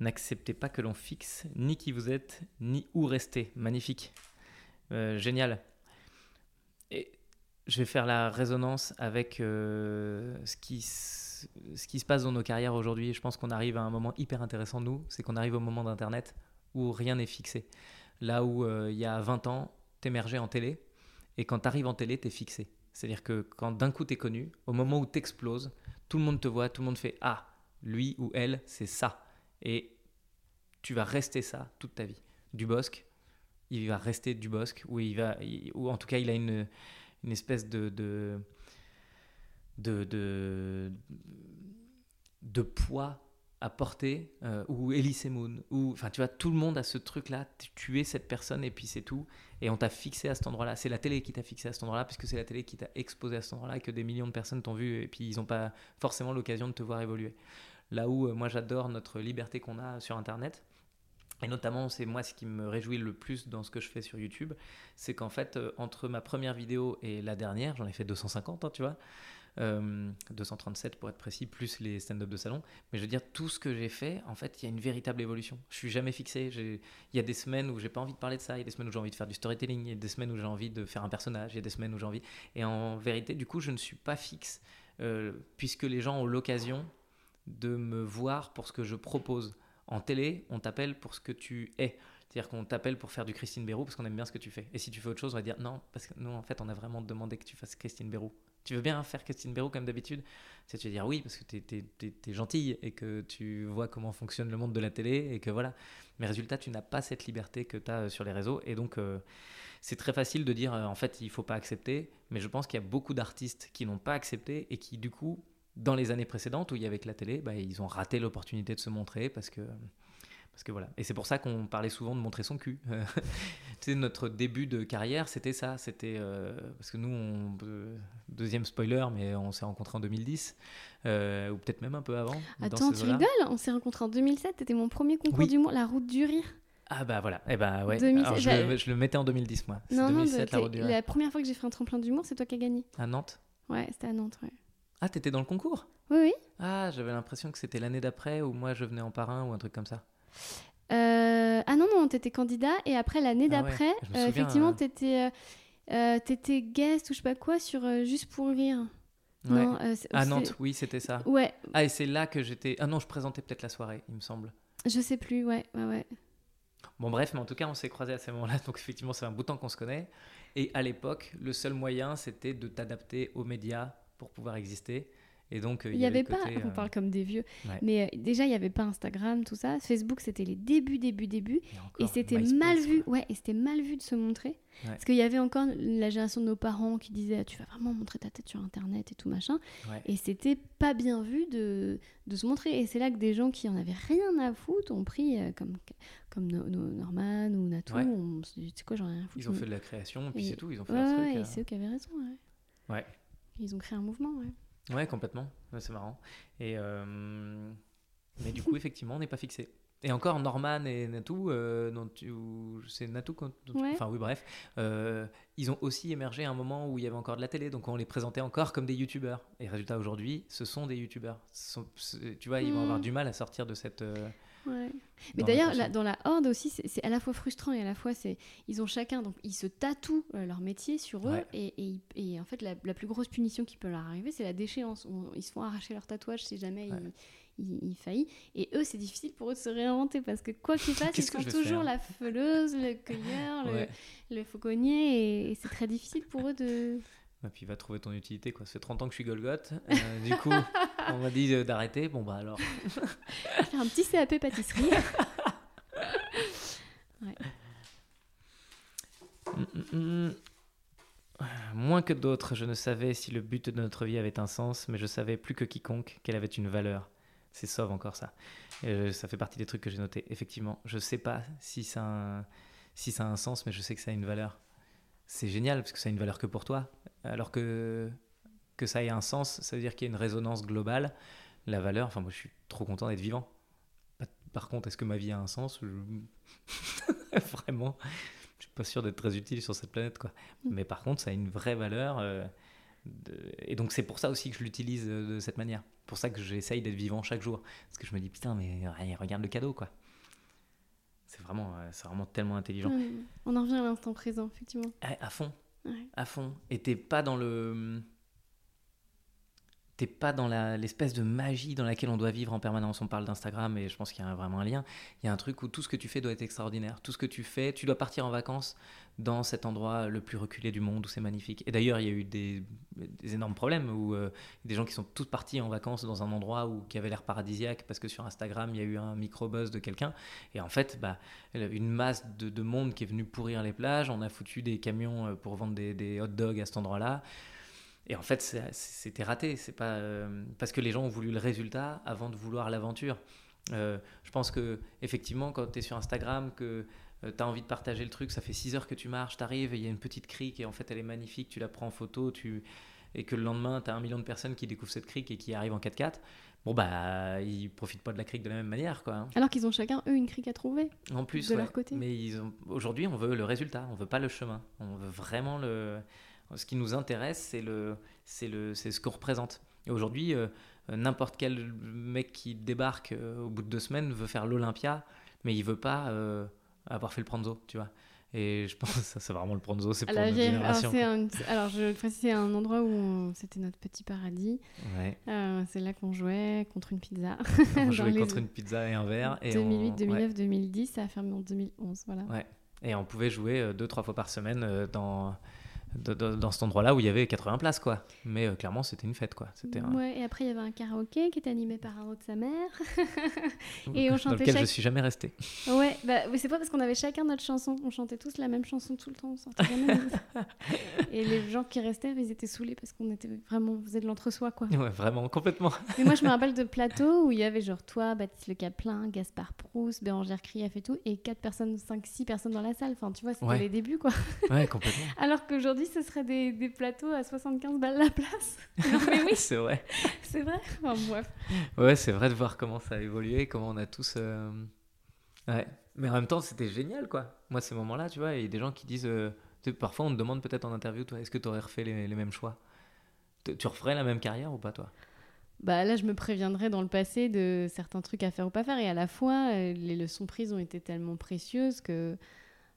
N'acceptez pas que l'on fixe ni qui vous êtes, ni où rester. Magnifique. Euh, génial. Et je vais faire la résonance avec euh, ce, qui, se passe dans nos carrières aujourd'hui. Je pense qu'on arrive à un moment hyper intéressant, nous. C'est qu'on arrive au moment d'Internet où rien n'est fixé. Là où euh, il y a 20 ans, t'émergeais en télé. Et quand t'arrives en télé, t'es fixé. C'est-à-dire que quand d'un coup t'es connu, au moment où t'exploses, tout le monde te voit, tout le monde fait Ah, lui ou elle, c'est ça. Et tu vas rester ça toute ta vie. Dubosc, il va rester Dubosc, ou, il va, ou en tout cas, il a une, une espèce de, poids à porter, euh, ou Elise Moon, ou enfin tu vois, tout le monde a ce truc-là, tu- es cette personne et puis c'est tout, et on t'a fixé à cet endroit-là. C'est la télé qui t'a fixé à cet endroit-là, puisque c'est la télé qui t'a exposé à cet endroit-là, que des millions de personnes t'ont vu, et puis ils n'ont pas forcément l'occasion de te voir évoluer. Là où euh, moi j'adore notre liberté qu'on a sur Internet, et notamment, c'est moi ce qui me réjouit le plus dans ce que je fais sur YouTube, c'est qu'en fait, euh, entre ma première vidéo et la dernière, j'en ai fait 250, hein, tu vois, euh, 237 pour être précis, plus les stand-up de salon. Mais je veux dire, tout ce que j'ai fait, en fait, il y a une véritable évolution. Je suis jamais fixé. Il y a des semaines où j'ai pas envie de parler de ça, il y a des semaines où j'ai envie de faire du storytelling, il y a des semaines où j'ai envie de faire un personnage, il y a des semaines où j'ai envie. Et en vérité, du coup, je ne suis pas fixe, euh, puisque les gens ont l'occasion de me voir pour ce que je propose. En télé, on t'appelle pour ce que tu es. C'est-à-dire qu'on t'appelle pour faire du Christine Bérou parce qu'on aime bien ce que tu fais. Et si tu fais autre chose, on va dire non, parce que nous, en fait, on a vraiment demandé que tu fasses Christine Bérou. Tu veux bien faire Christine Bérou comme d'habitude? C'est tu vas dire oui, parce que tu es, gentille et que tu vois comment fonctionne le monde de la télé et que voilà. Mais résultat, tu n'as pas cette liberté que tu as euh, sur les réseaux. Et donc, euh, c'est très facile de dire euh, en fait, il faut pas accepter. Mais je pense qu'il y a beaucoup d'artistes qui n'ont pas accepté et qui, du coup, dans les années précédentes où il y avait que la télé, bah, ils ont raté l'opportunité de se montrer parce que parce que voilà. Et c'est pour ça qu'on parlait souvent de montrer son cul. <laughs> tu sais, notre début de carrière, c'était ça. C'était euh, parce que nous, on, deuxième spoiler, mais on s'est rencontrés en 2010 euh, ou peut-être même un peu avant. Attends, tu rigoles? On s'est rencontrés en 2007. C'était mon premier concours du monde, la route du rire. Ah bah voilà, eh bah ouais. je, le, mettais en 2010 moi. Non, 2007, non, la, la, première fois que j'ai fait un tremplin d'humour, c'est toi qui as gagné. À Nantes? Ouais, c'était à Nantes, ouais. Ah, t'étais dans le concours? Oui, oui. Ah, j'avais l'impression que c'était l'année d'après où moi je venais en parrain ou un truc comme ça. Euh, ah non, non, t'étais candidat et après l'année ah d'après, euh, effectivement, euh, t'étais, étais guest ou je sais pas quoi sur Juste pour rire. Non, ah Nantes, oui, c'était ça. Ouais. Ah, et c'est là que j'étais. Ah non, je présentais peut-être la soirée, il me semble. Je sais plus, ouais, ouais, ouais. Bon, bref, mais en tout cas, on s'est croisés à ce moment-là, donc effectivement, c'est un bout de temps qu'on se connaît. Et à l'époque, le seul moyen, c'était de t'adapter aux médias pour pouvoir exister. Et donc, euh, il n'y avait, pas, on euh, parle comme des vieux, mais euh, déjà, il n'y avait pas Instagram, tout ça. Facebook, c'était les débuts, débuts, débuts. Et, c'était mal vu, ouais, et c'était mal vu de se montrer. Parce qu'il y avait encore la génération de nos parents qui disaient Tu vas vraiment montrer ta tête sur Internet et tout machin. Et c'était pas bien vu de, de se montrer. Et c'est là que des gens qui en avaient rien à foutre ont pris, comme, comme Norman ou Natou, on se dit quoi, j'en ai rien à foutre. Ils ont fait de la création, et puis c'est tout, ils ont fait leur truc. c'est eux qui avaient raison, ouais. Ils ont créé un mouvement, ouais. Ouais, complètement. c'est marrant. Et, euh, mais du coup, effectivement, on n'est pas fixé. Et encore, Norman et Natou, euh, c'est Natou, enfin oui, bref, euh, ils ont aussi émergé à un moment où il y avait encore de la télé, donc on les présentait encore comme des youtubeurs. Et résultat, aujourd'hui, ce sont des youtubeurs. Tu vois, ils vont avoir hmm. du mal à sortir de cette. Mais d'ailleurs, dans la horde aussi, c'est à la fois frustrant et à la fois, c'est ils ont chacun, donc ils se tatouent euh, leur métier sur eux. Et, et, en fait, la, plus grosse punition qui peut leur arriver, c'est la déchéance. ils se font arracher leur tatouage si jamais ils, ils, faillissent. Et eux, c'est difficile pour eux de se réinventer parce que quoi qu'ils fassent, <laughs> ils sont toujours la feuleuse, le cueilleur, le, le, fauconnier. Et, c'est très difficile pour eux de. Et puis il va trouver ton utilité quoi. Ça fait 30 ans que je suis Golgoth. Euh, du coup, <laughs> on m'a dit d'arrêter. Bon bah alors. <laughs> Faire un petit CAP pâtisserie. <laughs> Moins que d'autres, je ne savais si le but de notre vie avait un sens, mais je savais plus que quiconque qu'elle avait une valeur. C'est sauve encore ça. Euh, ça fait partie des trucs que j'ai notés. Effectivement, je sais pas si ça, a si ça a un sens, mais je sais que ça a une valeur. C'est génial parce que ça a une valeur que pour toi. Alors que que ça ait un sens, ça veut dire qu'il y a une résonance globale. La valeur, enfin moi je suis trop content d'être vivant. Par contre, est-ce que ma vie a un sens <laughs> Vraiment, je suis pas sûr d'être très utile sur cette planète, quoi. Mm. Mais par contre, ça a une vraie valeur. Euh, et donc c'est pour ça aussi que je l'utilise euh, de cette manière. Pour ça que j'essaye d'être vivant chaque jour. Parce que je me dis, putain, mais regarde le cadeau, quoi. C'est vraiment, euh, c'est vraiment tellement intelligent. On en revient à l'instant présent, effectivement. À, fond. À fond. Et t'es pas dans le t'es pas dans l'espèce de magie dans laquelle on doit vivre en permanence. On parle d'Instagram et je pense qu'il y a vraiment un lien. Il y a un truc où tout ce que tu fais doit être extraordinaire. Tout ce que tu fais, tu dois partir en vacances dans cet endroit le plus reculé du monde où c'est magnifique. Et d'ailleurs, il y a eu des, énormes problèmes où euh, des gens qui sont tous partis en vacances dans un endroit où, qui avait l'air paradisiaque parce que sur Instagram, il y a eu un micro-buzz de quelqu'un. Et en fait, bah, une masse de, monde qui est venue pourrir les plages. On a foutu des camions euh, pour vendre des, hot dogs à cet endroit-là. Et en fait, c'était raté. C'est pas euh, parce que les gens ont voulu le résultat avant de vouloir l'aventure. Euh, je pense que effectivement, quand tu es sur Instagram, que euh, tu as envie de partager le truc, ça fait 6 heures que tu marches, tu arrives et il y a une petite crique et en fait elle est magnifique, tu la prends en photo, tu et que le lendemain, tu as un million de personnes qui découvrent cette crique et qui arrivent en 4x4, bon, bah, ils profitent pas de la crique de la même manière, quoi. hein. Alors qu'ils ont chacun, eux, une crique à trouver. En plus, de ouais. leur côté. Mais ils ont... aujourd'hui, on veut le résultat, on veut pas le chemin. On veut vraiment le. Ce qui nous intéresse, c'est le, c'est le, c'est ce qu'on représente. Et aujourd'hui, euh, euh, n'importe quel mec qui débarque euh, au bout de deux semaines veut faire l'Olympia, mais il veut pas euh, avoir fait le pranzo, tu vois. Et je pense que <laughs> ça, c'est vraiment le pranzo, c'est pour la notre vieille- alors, génération. c'est un- alors, je précise, c'est un endroit où on- c'était notre petit paradis. Ouais. Euh, c'est là qu'on jouait contre une pizza. <laughs> On jouait les- contre une pizza et un verre. Et 2008, on... 2009, ouais. 2010, ça a fermé en 2011. Voilà. Ouais. Et on pouvait jouer euh, deux, trois fois par semaine euh, dans, de- de- dans cet endroit-là où il y avait 80 places, quoi. Mais euh, clairement, c'était une fête, quoi. C'était un... Ouais, et après, il y avait un karaoké qui était animé par un autre de sa mère. <laughs> et on dans chantait lequel je chaque- suis jamais resté. Ouais, bah, c'est pas parce qu'on avait chacun notre chanson. On chantait tous la même chanson tout le temps. on de- <laughs> et les gens qui restaient, ils étaient saoulés parce qu'on était vraiment, on faisait de l'entre-soi, quoi. Ouais, vraiment, complètement. Mais moi, je me rappelle de plateaux où il y avait genre toi, Baptiste Le Caplin, Gaspard Proust, Bérangère Krief et tout, et 4 personnes, 5, 6 personnes dans la salle. Enfin, tu vois, c'était Ouais. les débuts, quoi. Ouais, complètement. <laughs> Alors qu'aujourd'hui, ce serait des, des plateaux à 75 balles la place. <laughs> Non, mais oui, <laughs> c'est vrai. c'est vrai. Enfin, bref. Ouais, c'est vrai de voir comment ça a évolué, comment on a tous. euh, Ouais. Mais en même temps, c'était génial, quoi. Moi, ces moments-là, tu vois, il y a des gens qui disent. euh, Parfois, on te demande peut-être en interview, toi, est-ce que tu aurais refait les, les mêmes choix? Tu tu referais la même carrière ou pas, toi? Bah là, je me préviendrai dans le passé de certains trucs à faire ou pas faire. Et à la fois, euh, les leçons prises ont été tellement précieuses que,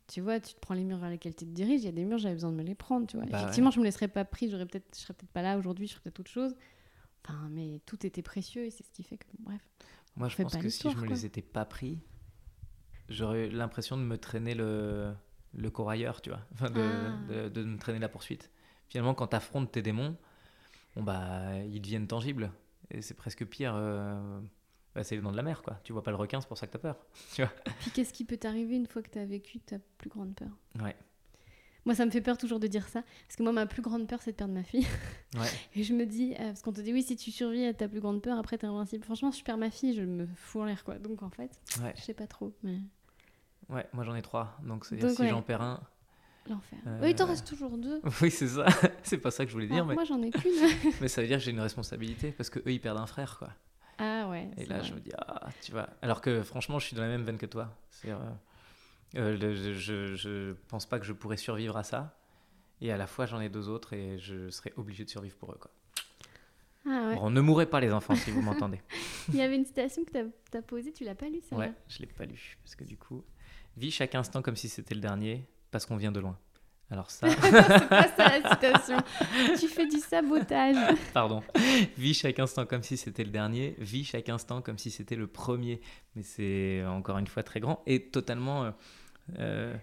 tu vois, tu te prends les murs vers lesquels tu te diriges. Il y a des murs, j'avais besoin de me les prendre, tu vois. Bah Effectivement, je me laisserais pas prise. J'aurais peut-être, je serais peut-être pas là aujourd'hui. Je serais peut-être autre chose. Enfin, mais tout était précieux et c'est ce qui fait que, bref. Moi, je pense que si je me quoi. les étais pas pris, j'aurais eu l'impression de me traîner le, le corailleur, tu vois. <laughs> Enfin, de, Ah. de, de me traîner la poursuite. Finalement, quand tu affrontes tes démons, bon, bah, ils deviennent tangibles. Et c'est presque pire. euh, bah, c'est le nom de la mer, quoi. Tu vois pas le requin, c'est pour ça que t'as peur. <laughs> Puis qu'est-ce qui peut t'arriver une fois que tu as vécu ta plus grande peur? Ouais. Moi, ça me fait peur toujours de dire ça. Parce que moi, ma plus grande peur, c'est de perdre ma fille. <laughs> Ouais. Et je me dis, euh, parce qu'on te dit, oui, si tu survis à ta plus grande peur, après, t'es invincible. Franchement, si je perds ma fille, je me fous en l'air, quoi. Donc, en fait, Ouais. je sais pas trop, mais Ouais, moi j'en ai trois. Donc, c'est si ouais. j'en perds un. l'enfer. Euh, Oui, il t'en reste toujours deux. <laughs> Oui, c'est ça. c'est pas ça que je voulais dire, Ah, mais, Moi, j'en ai qu'une. mais ça veut dire que j'ai une responsabilité parce que eux ils perdent un frère, quoi. Ouais. Et là, vrai. je me dis, ah, tu vois. Alors que franchement, je suis dans la même veine que toi. Euh, euh, le- je, je, je pense pas que je pourrais survivre à ça. Et à la fois, j'en ai deux autres et je serais obligé de survivre pour eux. Quoi. Ah ouais. Bon, ne mourrez pas, les enfants, si vous m'entendez. <laughs> Il y avait une citation que t'as as posée, tu l'as pas lue, ça Ouais, je l'ai pas lu. Parce que du coup, vis chaque instant comme si c'était le dernier, parce qu'on vient de loin. Alors ça, <laughs> C'est pas ça la citation. tu fais du sabotage. pardon. Vis chaque instant comme si c'était le dernier, vis chaque instant comme si c'était le premier. Mais c'est encore une fois très grand et totalement. euh, euh,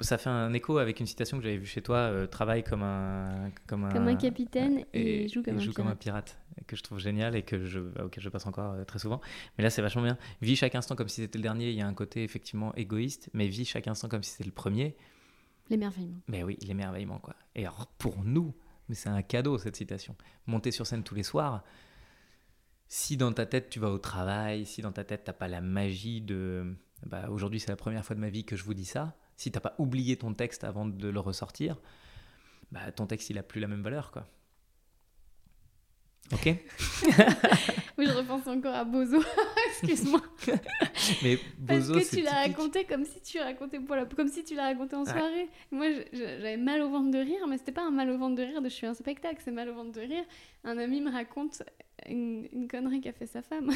ça fait un écho avec une citation que j'avais vue chez toi euh, travaille comme un comme un, Comme un capitaine et, et joue comme et un joue comme un pirate. que je trouve génial et que je auquel je passe encore euh, très souvent mais là c'est vachement bien vis chaque instant comme si c'était le dernier il y a un côté effectivement égoïste mais vis chaque instant comme si c'était le premier L'émerveillement. mais oui, l'émerveillement, quoi. Et alors, pour nous, mais c'est un cadeau, cette citation. Monter sur scène tous les soirs, si dans ta tête, tu vas au travail, si dans ta tête, t'as pas la magie de... Bah, aujourd'hui, c'est la première fois de ma vie que je vous dis ça. Si t'as pas oublié ton texte avant de le ressortir, bah, ton texte, il a plus la même valeur, quoi. Ok <laughs> Oui, je repense encore à Bozo. <laughs> Excuse-moi. <laughs> Mais Parce Bozo, que c'est tu l'as raconté comme si tu racontais la- comme si tu l'as raconté en Ouais. soirée. Moi, j'avais mal au ventre de rire, mais c'était pas un mal au ventre de rire de je suis un spectacle, c'est mal au ventre de rire. Un ami me raconte une, une connerie qu'a fait sa femme.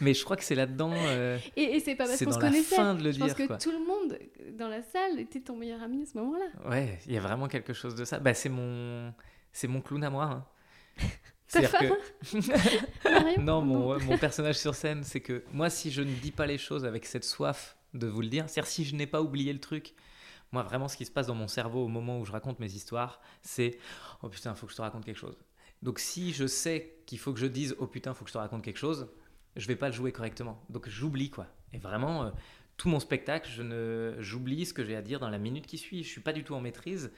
Mais je crois que c'est là-dedans... euh, Et, et c'est pas parce qu'on se connaissait. fin de le je pense dire, que quoi. tout le monde dans la salle était ton meilleur ami à ce moment-là. Ouais, il y a vraiment quelque chose de ça. Bah, c'est mon, c'est mon clown à moi. hein. C'est-à-dire que <laughs> non, mon, mon personnage sur scène, c'est que moi, si je ne dis pas les choses avec cette soif de vous le dire, c'est-à-dire si je n'ai pas oublié le truc, moi, vraiment, ce qui se passe dans mon cerveau au moment où je raconte mes histoires, c'est oh putain, faut que je te raconte quelque chose. Donc, si je sais qu'il faut que je dise oh putain, faut que je te raconte quelque chose, je vais pas le jouer correctement. Donc, j'oublie quoi. Et vraiment, euh, tout mon spectacle, je ne, j'oublie ce que j'ai à dire dans la minute qui suit. Je suis pas du tout en maîtrise.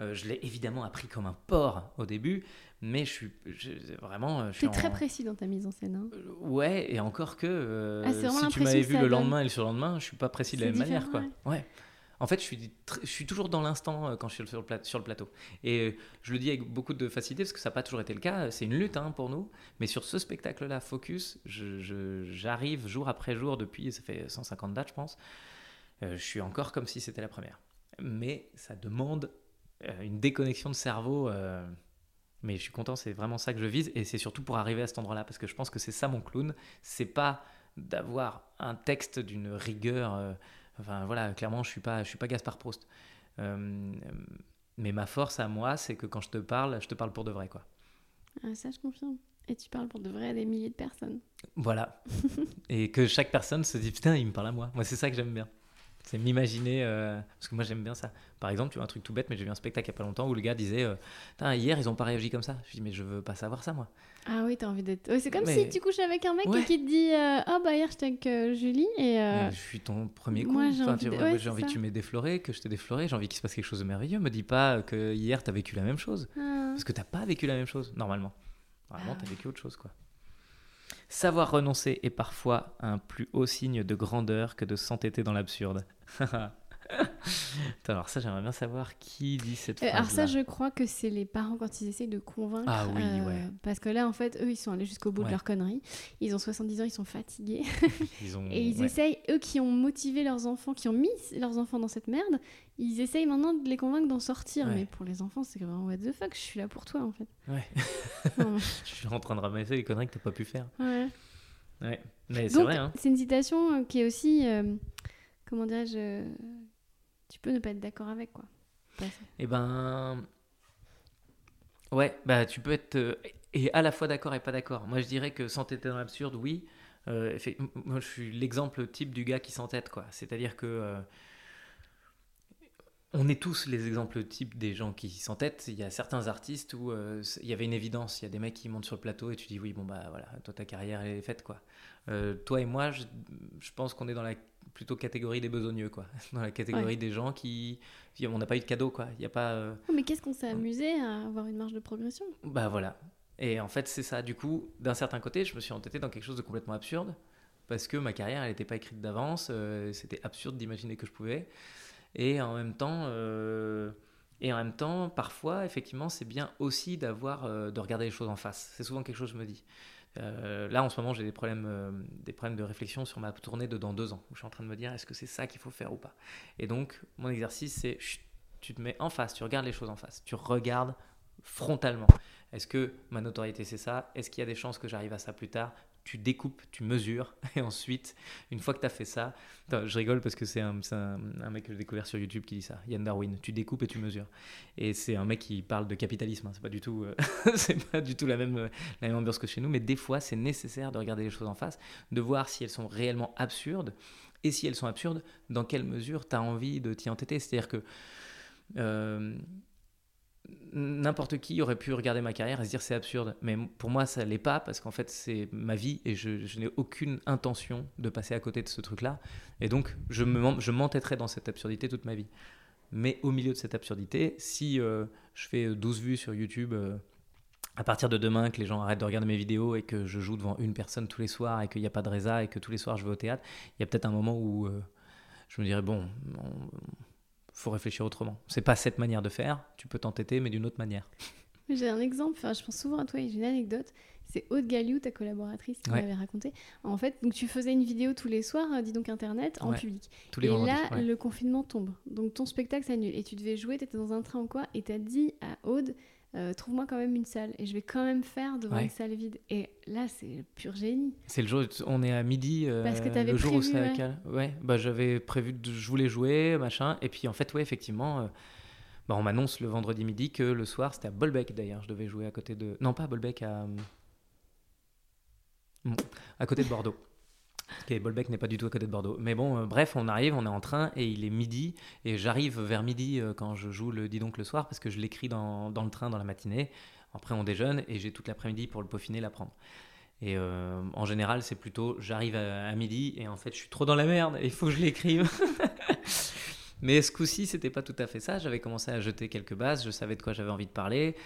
Euh, je l'ai évidemment appris comme un porc au début, mais je suis je- vraiment. euh, Je T'es très en- précis dans ta mise en scène. hein. euh, Ouais, et encore que euh, Ah, si tu m'avais vu le donne. lendemain et le surlendemain, je suis pas précis de la même manière, quoi. Ouais. En fait, je suis, je suis toujours dans l'instant quand je suis sur le, sur le, plateau. Et je le dis avec beaucoup de facilité parce que ça n'a pas toujours été le cas. C'est une lutte hein, pour nous. Mais sur ce spectacle-là, Focus, j'arrive jour après jour depuis, ça fait 150 dates, je pense. je suis encore comme si c'était la première. Mais ça demande une déconnexion de cerveau. Mais je suis content, c'est vraiment ça que je vise. Et c'est surtout pour arriver à cet endroit-là parce que je pense que c'est ça mon clown. C'est pas d'avoir un texte d'une rigueur. Enfin voilà, clairement, je suis pas, je suis pas Gaspard Proust. Euh, mais ma force à moi, c'est que quand je te parle, je te parle pour de vrai, quoi. Ah, ça, je confirme. Et tu parles pour de vrai à des milliers de personnes. Voilà. <laughs> et que chaque personne se dit putain, il me parle à moi. Moi, c'est ça que j'aime bien. C'est m'imaginer, euh, parce que moi j'aime bien ça. Par exemple, tu vois un truc tout bête, mais j'ai vu un spectacle il n'y a pas longtemps où le gars disait euh, Hier, ils n'ont pas réagi comme ça. Je dis Mais je veux pas savoir ça, moi. Ah oui, t'as envie d'être. c'est comme si tu couches avec un mec et qui te dit euh, Oh bah hier j'étais avec Julie et. Je suis ton premier coup. Moi j'ai envie, envie que tu m'aies défloré, que je t'ai défloré, j'ai envie qu'il se passe quelque chose de merveilleux. Me dis pas que hier t'as vécu la même chose. Ah. Parce que t'as pas vécu la même chose, normalement. Normalement, tu t'as vécu autre chose, quoi. Savoir renoncer est parfois un plus haut signe de grandeur que de s'entêter dans l'absurde. <laughs> alors ça, j'aimerais bien savoir qui dit cette phrase. Euh, alors ça, je crois que c'est les parents quand ils essayent de convaincre. Ah oui, euh, ouais. Parce que là, en fait, eux, ils sont allés jusqu'au bout de leur connerie. Ils ont 70 ans, ils sont fatigués. <laughs> Et ils essayent, eux qui ont motivé leurs enfants, qui ont mis leurs enfants dans cette merde, ils essayent maintenant de les convaincre d'en sortir. Mais pour les enfants, c'est vraiment what the fuck, je suis là pour toi, en fait. Ouais. <laughs> <laughs> je suis en train de ramasser les conneries que t'as pas pu faire. Ouais. Ouais. Mais c'est vrai. Hein. C'est une citation euh, qui est aussi comment dirais-je, tu peux ne pas être d'accord avec quoi. Eh ben, ouais, bah tu peux être euh, et à la fois d'accord et pas d'accord. Moi je dirais que s'entêter dans l'absurde, oui. Euh, moi je suis l'exemple type du gars qui s'entête quoi. C'est-à-dire que euh, on est tous les exemples types des gens qui s'entêtent. Il y a certains artistes où il y avait une évidence. Il y a des mecs qui montent sur le plateau et tu dis oui, bon bah voilà, toi ta carrière elle est faite quoi. toi et moi, je, je pense qu'on est dans la plutôt catégorie des besogneux, quoi. <laughs> Dans la catégorie des gens qui. On n'a pas eu de cadeau, quoi. Il a pas. Euh, mais qu'est-ce qu'on s'est amusé à avoir une marge de progression Bah voilà. Et en fait, c'est ça. Du coup, d'un certain côté, je me suis entêté dans quelque chose de complètement absurde. Parce que ma carrière, elle n'était pas écrite d'avance. Euh, c'était absurde d'imaginer que je pouvais. Et en même temps. Euh, et en même temps, parfois, effectivement, c'est bien aussi d'avoir, de regarder les choses en face. C'est souvent quelque chose que je me dis. Euh, là, en ce moment, j'ai des problèmes, euh, des problèmes de réflexion sur ma tournée de dans deux ans, où je suis en train de me dire est-ce que c'est ça qu'il faut faire ou pas? Et donc, mon exercice, c'est tu te mets en face, tu regardes les choses en face, tu regardes frontalement. Est-ce que ma notoriété c'est ça? Est-ce qu'il y a des chances que j'arrive à ça plus tard? Tu découpes, tu mesures, <laughs> et ensuite, une fois que tu as fait ça, je rigole parce que c'est un, mec que j'ai découvert sur YouTube qui dit ça, Yann Darwin, tu découpes et tu mesures. Et c'est un mec qui parle de capitalisme, hein, c'est pas du tout, euh, <laughs> pas du tout la même, la même ambiance que chez nous, mais des fois c'est nécessaire de regarder les choses en face, de voir si elles sont réellement absurdes, et si elles sont absurdes, dans quelle mesure tu as envie de t'y entêter. C'est-à-dire que... Euh, n'importe qui aurait pu regarder ma carrière et se dire c'est absurde. Mais pour moi, ça l'est pas parce qu'en fait, c'est ma vie et je, n'ai aucune intention de passer à côté de ce truc-là. Et donc, je m'entêterai dans cette absurdité toute ma vie. Mais au milieu de cette absurdité, si euh, je fais 12 vues sur YouTube euh, à partir de demain, que les gens arrêtent de regarder mes vidéos et que je joue devant une personne tous les soirs et qu'il n'y a pas de résa et que tous les soirs je vais au théâtre, il y a peut-être un moment où euh, je me dirais bon, faut réfléchir autrement. C'est pas cette manière de faire, tu peux t'entêter, mais d'une autre manière. J'ai un exemple, enfin, je pense souvent à toi et j'ai une anecdote. C'est Aude Galliou, ta collaboratrice, qui m'avait raconté. En fait, donc tu faisais une vidéo tous les soirs, euh, dis donc internet, en public. Tous les et là, le confinement tombe. Donc ton spectacle s'annule. Et tu devais jouer, tu étais dans un train ou quoi, et tu as dit à Aude, euh, trouve-moi quand même une salle et je vais quand même faire devant une salle vide. Et là, c'est pur génie. C'est le jour, on est à midi, euh, Parce que le jour prévu, où ça ouais. ouais, bah j'avais prévu, de, je voulais jouer, machin, et puis en fait, ouais, effectivement, euh, bah, on m'annonce le vendredi midi que le soir, c'était à Bolbec d'ailleurs, je devais jouer à côté de, non pas à Bolbec, à, à côté de Bordeaux. Okay, Bolbec n'est pas du tout à côté de Bordeaux. Mais bon, euh, bref, on arrive, on est en train et il est midi. Et j'arrive vers midi euh, quand je joue le Dis donc le soir parce que je l'écris dans, dans, le train dans la matinée. Après, on déjeune et j'ai toute l'après-midi pour le peaufiner, l'apprendre. Et euh, en général, c'est plutôt j'arrive à, à, midi et en fait, je suis trop dans la merde et il faut que je l'écrive. <laughs> Mais ce coup-ci, c'était pas tout à fait ça. J'avais commencé à jeter quelques bases, je savais de quoi j'avais envie de parler.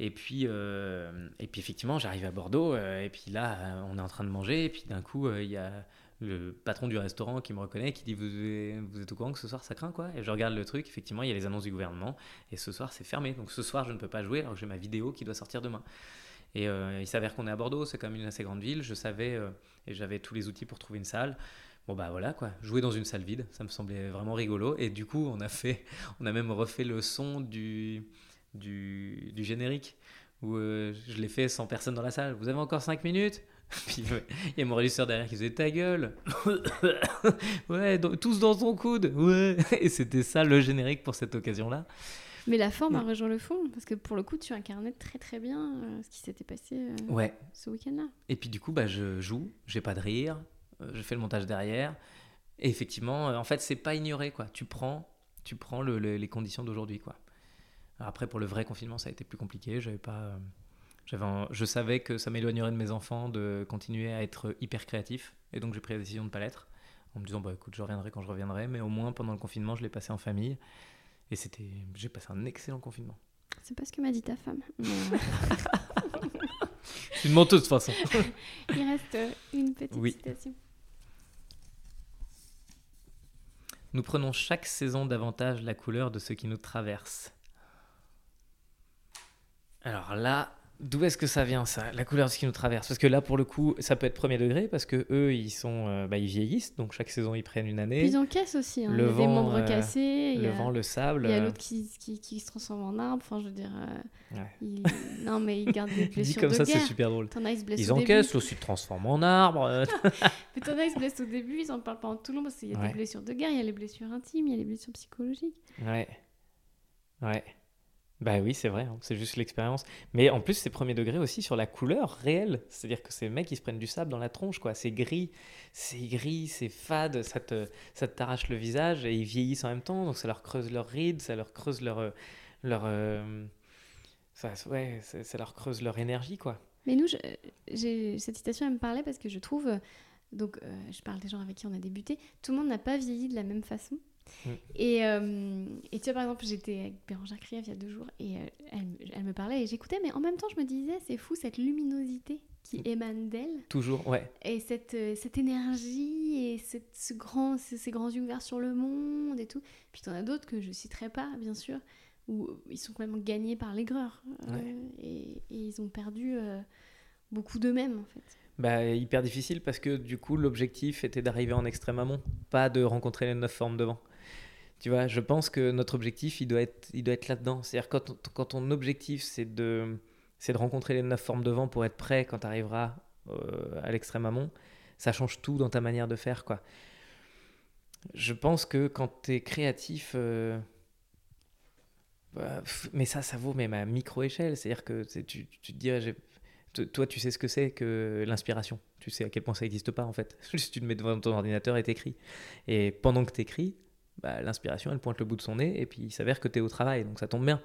Et puis, et puis effectivement, j'arrive à Bordeaux et puis là, on est en train de manger et puis d'un coup, il y a le patron du restaurant qui me reconnaît, qui dit vous, êtes au courant que ce soir ça craint quoi? Et je regarde le truc, effectivement, il y a les annonces du gouvernement, et ce soir c'est fermé. Donc ce soir je ne peux pas jouer alors que j'ai ma vidéo qui doit sortir demain. Et euh, il s'avère qu'on est à Bordeaux, c'est quand même une assez grande ville. Je savais, euh, et j'avais tous les outils pour trouver une salle. Bon bah voilà quoi, jouer dans une salle vide, ça me semblait vraiment rigolo. Et du coup, on a fait, <laughs> on a même refait le son du, du, du générique où euh, je l'ai fait sans personne dans la salle. Vous avez encore 5 minutes <laughs> Puis il y a mon régisseur derrière qui faisait ta gueule. <coughs> ouais, tous dans ton coude. Ouais. <laughs> Et c'était ça le générique pour cette occasion-là. Mais la forme a rejoint le fond, parce que pour le coup, tu incarnais très très bien ce qui s'était passé ouais. ce week-end-là. Et puis du coup, bah, je joue, j'ai pas de rire, euh, je fais le montage derrière. Et effectivement, euh, en fait, c'est pas ignoré, quoi. Tu prends, tu prends les conditions d'aujourd'hui, quoi. Après, pour le vrai confinement, ça a été plus compliqué. J'avais pas, euh, j'avais, je savais que ça m'éloignerait de mes enfants de continuer à être hyper créatif, et donc j'ai pris la décision de ne pas l'être, en me disant, bah écoute, je reviendrai quand je reviendrai, mais au moins pendant le confinement, je l'ai passé en famille, et c'était, j'ai passé un excellent confinement. C'est pas ce que m'a dit ta femme. <laughs> une menteuse de toute façon. <laughs> Il reste une petite citation. Nous prenons chaque saison davantage la couleur de ce qui nous traverse. Alors là, D'où est-ce que ça vient ça, la couleur de ce qui nous traverse? Parce que là, pour le coup, ça peut être premier degré parce que eux, ils sont, euh, bah, ils vieillissent, donc chaque saison ils prennent une année. Puis ils encaissent aussi. Hein. Le il y a vent, des membres euh, cassés. Le vent, le sable. Il y a l'autre qui, qui, qui, se transforme en arbre. Enfin, je veux dire, euh, il... non mais ils gardent des <laughs> blessures Dit comme ça, c'est super drôle. T'en as, ils ils encaissent, aussi, se transforment en arbre. <laughs> mais t'en as, ils se blessent au début, ils en parlent pas en tout long parce qu'il y a des blessures de guerre, il y a les blessures intimes, il y a les blessures psychologiques. Ouais. Ouais. Bah oui, c'est vrai, hein, c'est juste l'expérience. Mais en plus, c'est premier degré aussi sur la couleur réelle. C'est-à-dire que ces mecs, ils se prennent du sable dans la tronche, quoi. C'est gris, c'est gris, c'est fade, ça te, ça t'arrache le visage et ils vieillissent en même temps, donc ça leur creuse leurs rides, ça leur creuse leur, euh, euh, ouais, ça, leur creuse leur énergie, quoi. Mais nous, j'ai, cette citation, elle me parlait parce que je trouve, donc euh, je parle des gens avec qui on a débuté, tout le monde n'a pas vieilli de la même façon. Mm. Et, euh, et, tu vois, par exemple, j'étais avec Bérangère Krief il y a deux jours et euh, elle, elle, me parlait et j'écoutais, mais en même temps, je me disais, c'est fou cette luminosité qui mm. émane d'elle. Toujours, ouais. Et cette, euh, cette énergie et cette, ce grand, ces, grands yeux ouverts sur le monde et tout. Puis tu en as d'autres que je citerai pas, bien sûr, où ils sont quand même gagnés par l'aigreur. et, et, ils ont perdu beaucoup d'eux-mêmes, en fait. Bah, hyper difficile parce que du coup, l'objectif était d'arriver en extrême amont, pas de rencontrer les neuf formes de vent. Tu vois, je pense que notre objectif, il doit être, il doit être là-dedans. C'est-à-dire quand, quand ton objectif, c'est de, c'est de rencontrer les neuf formes de vent pour être prêt quand tu arriveras euh, à l'extrême amont, ça change tout dans ta manière de faire, quoi. Je pense que quand tu es créatif, euh, bah, mais ça, ça vaut même à micro-échelle. C'est-à-dire que tu, dirais, toi, tu sais ce que c'est que l'inspiration. Tu sais à quel point ça n'existe pas, en fait. <laughs> Tu te mets devant ton ordinateur et t'écris. Et pendant que t'écris, bah, l'inspiration, elle pointe le bout de son nez et puis il s'avère que tu es au travail, donc ça tombe bien.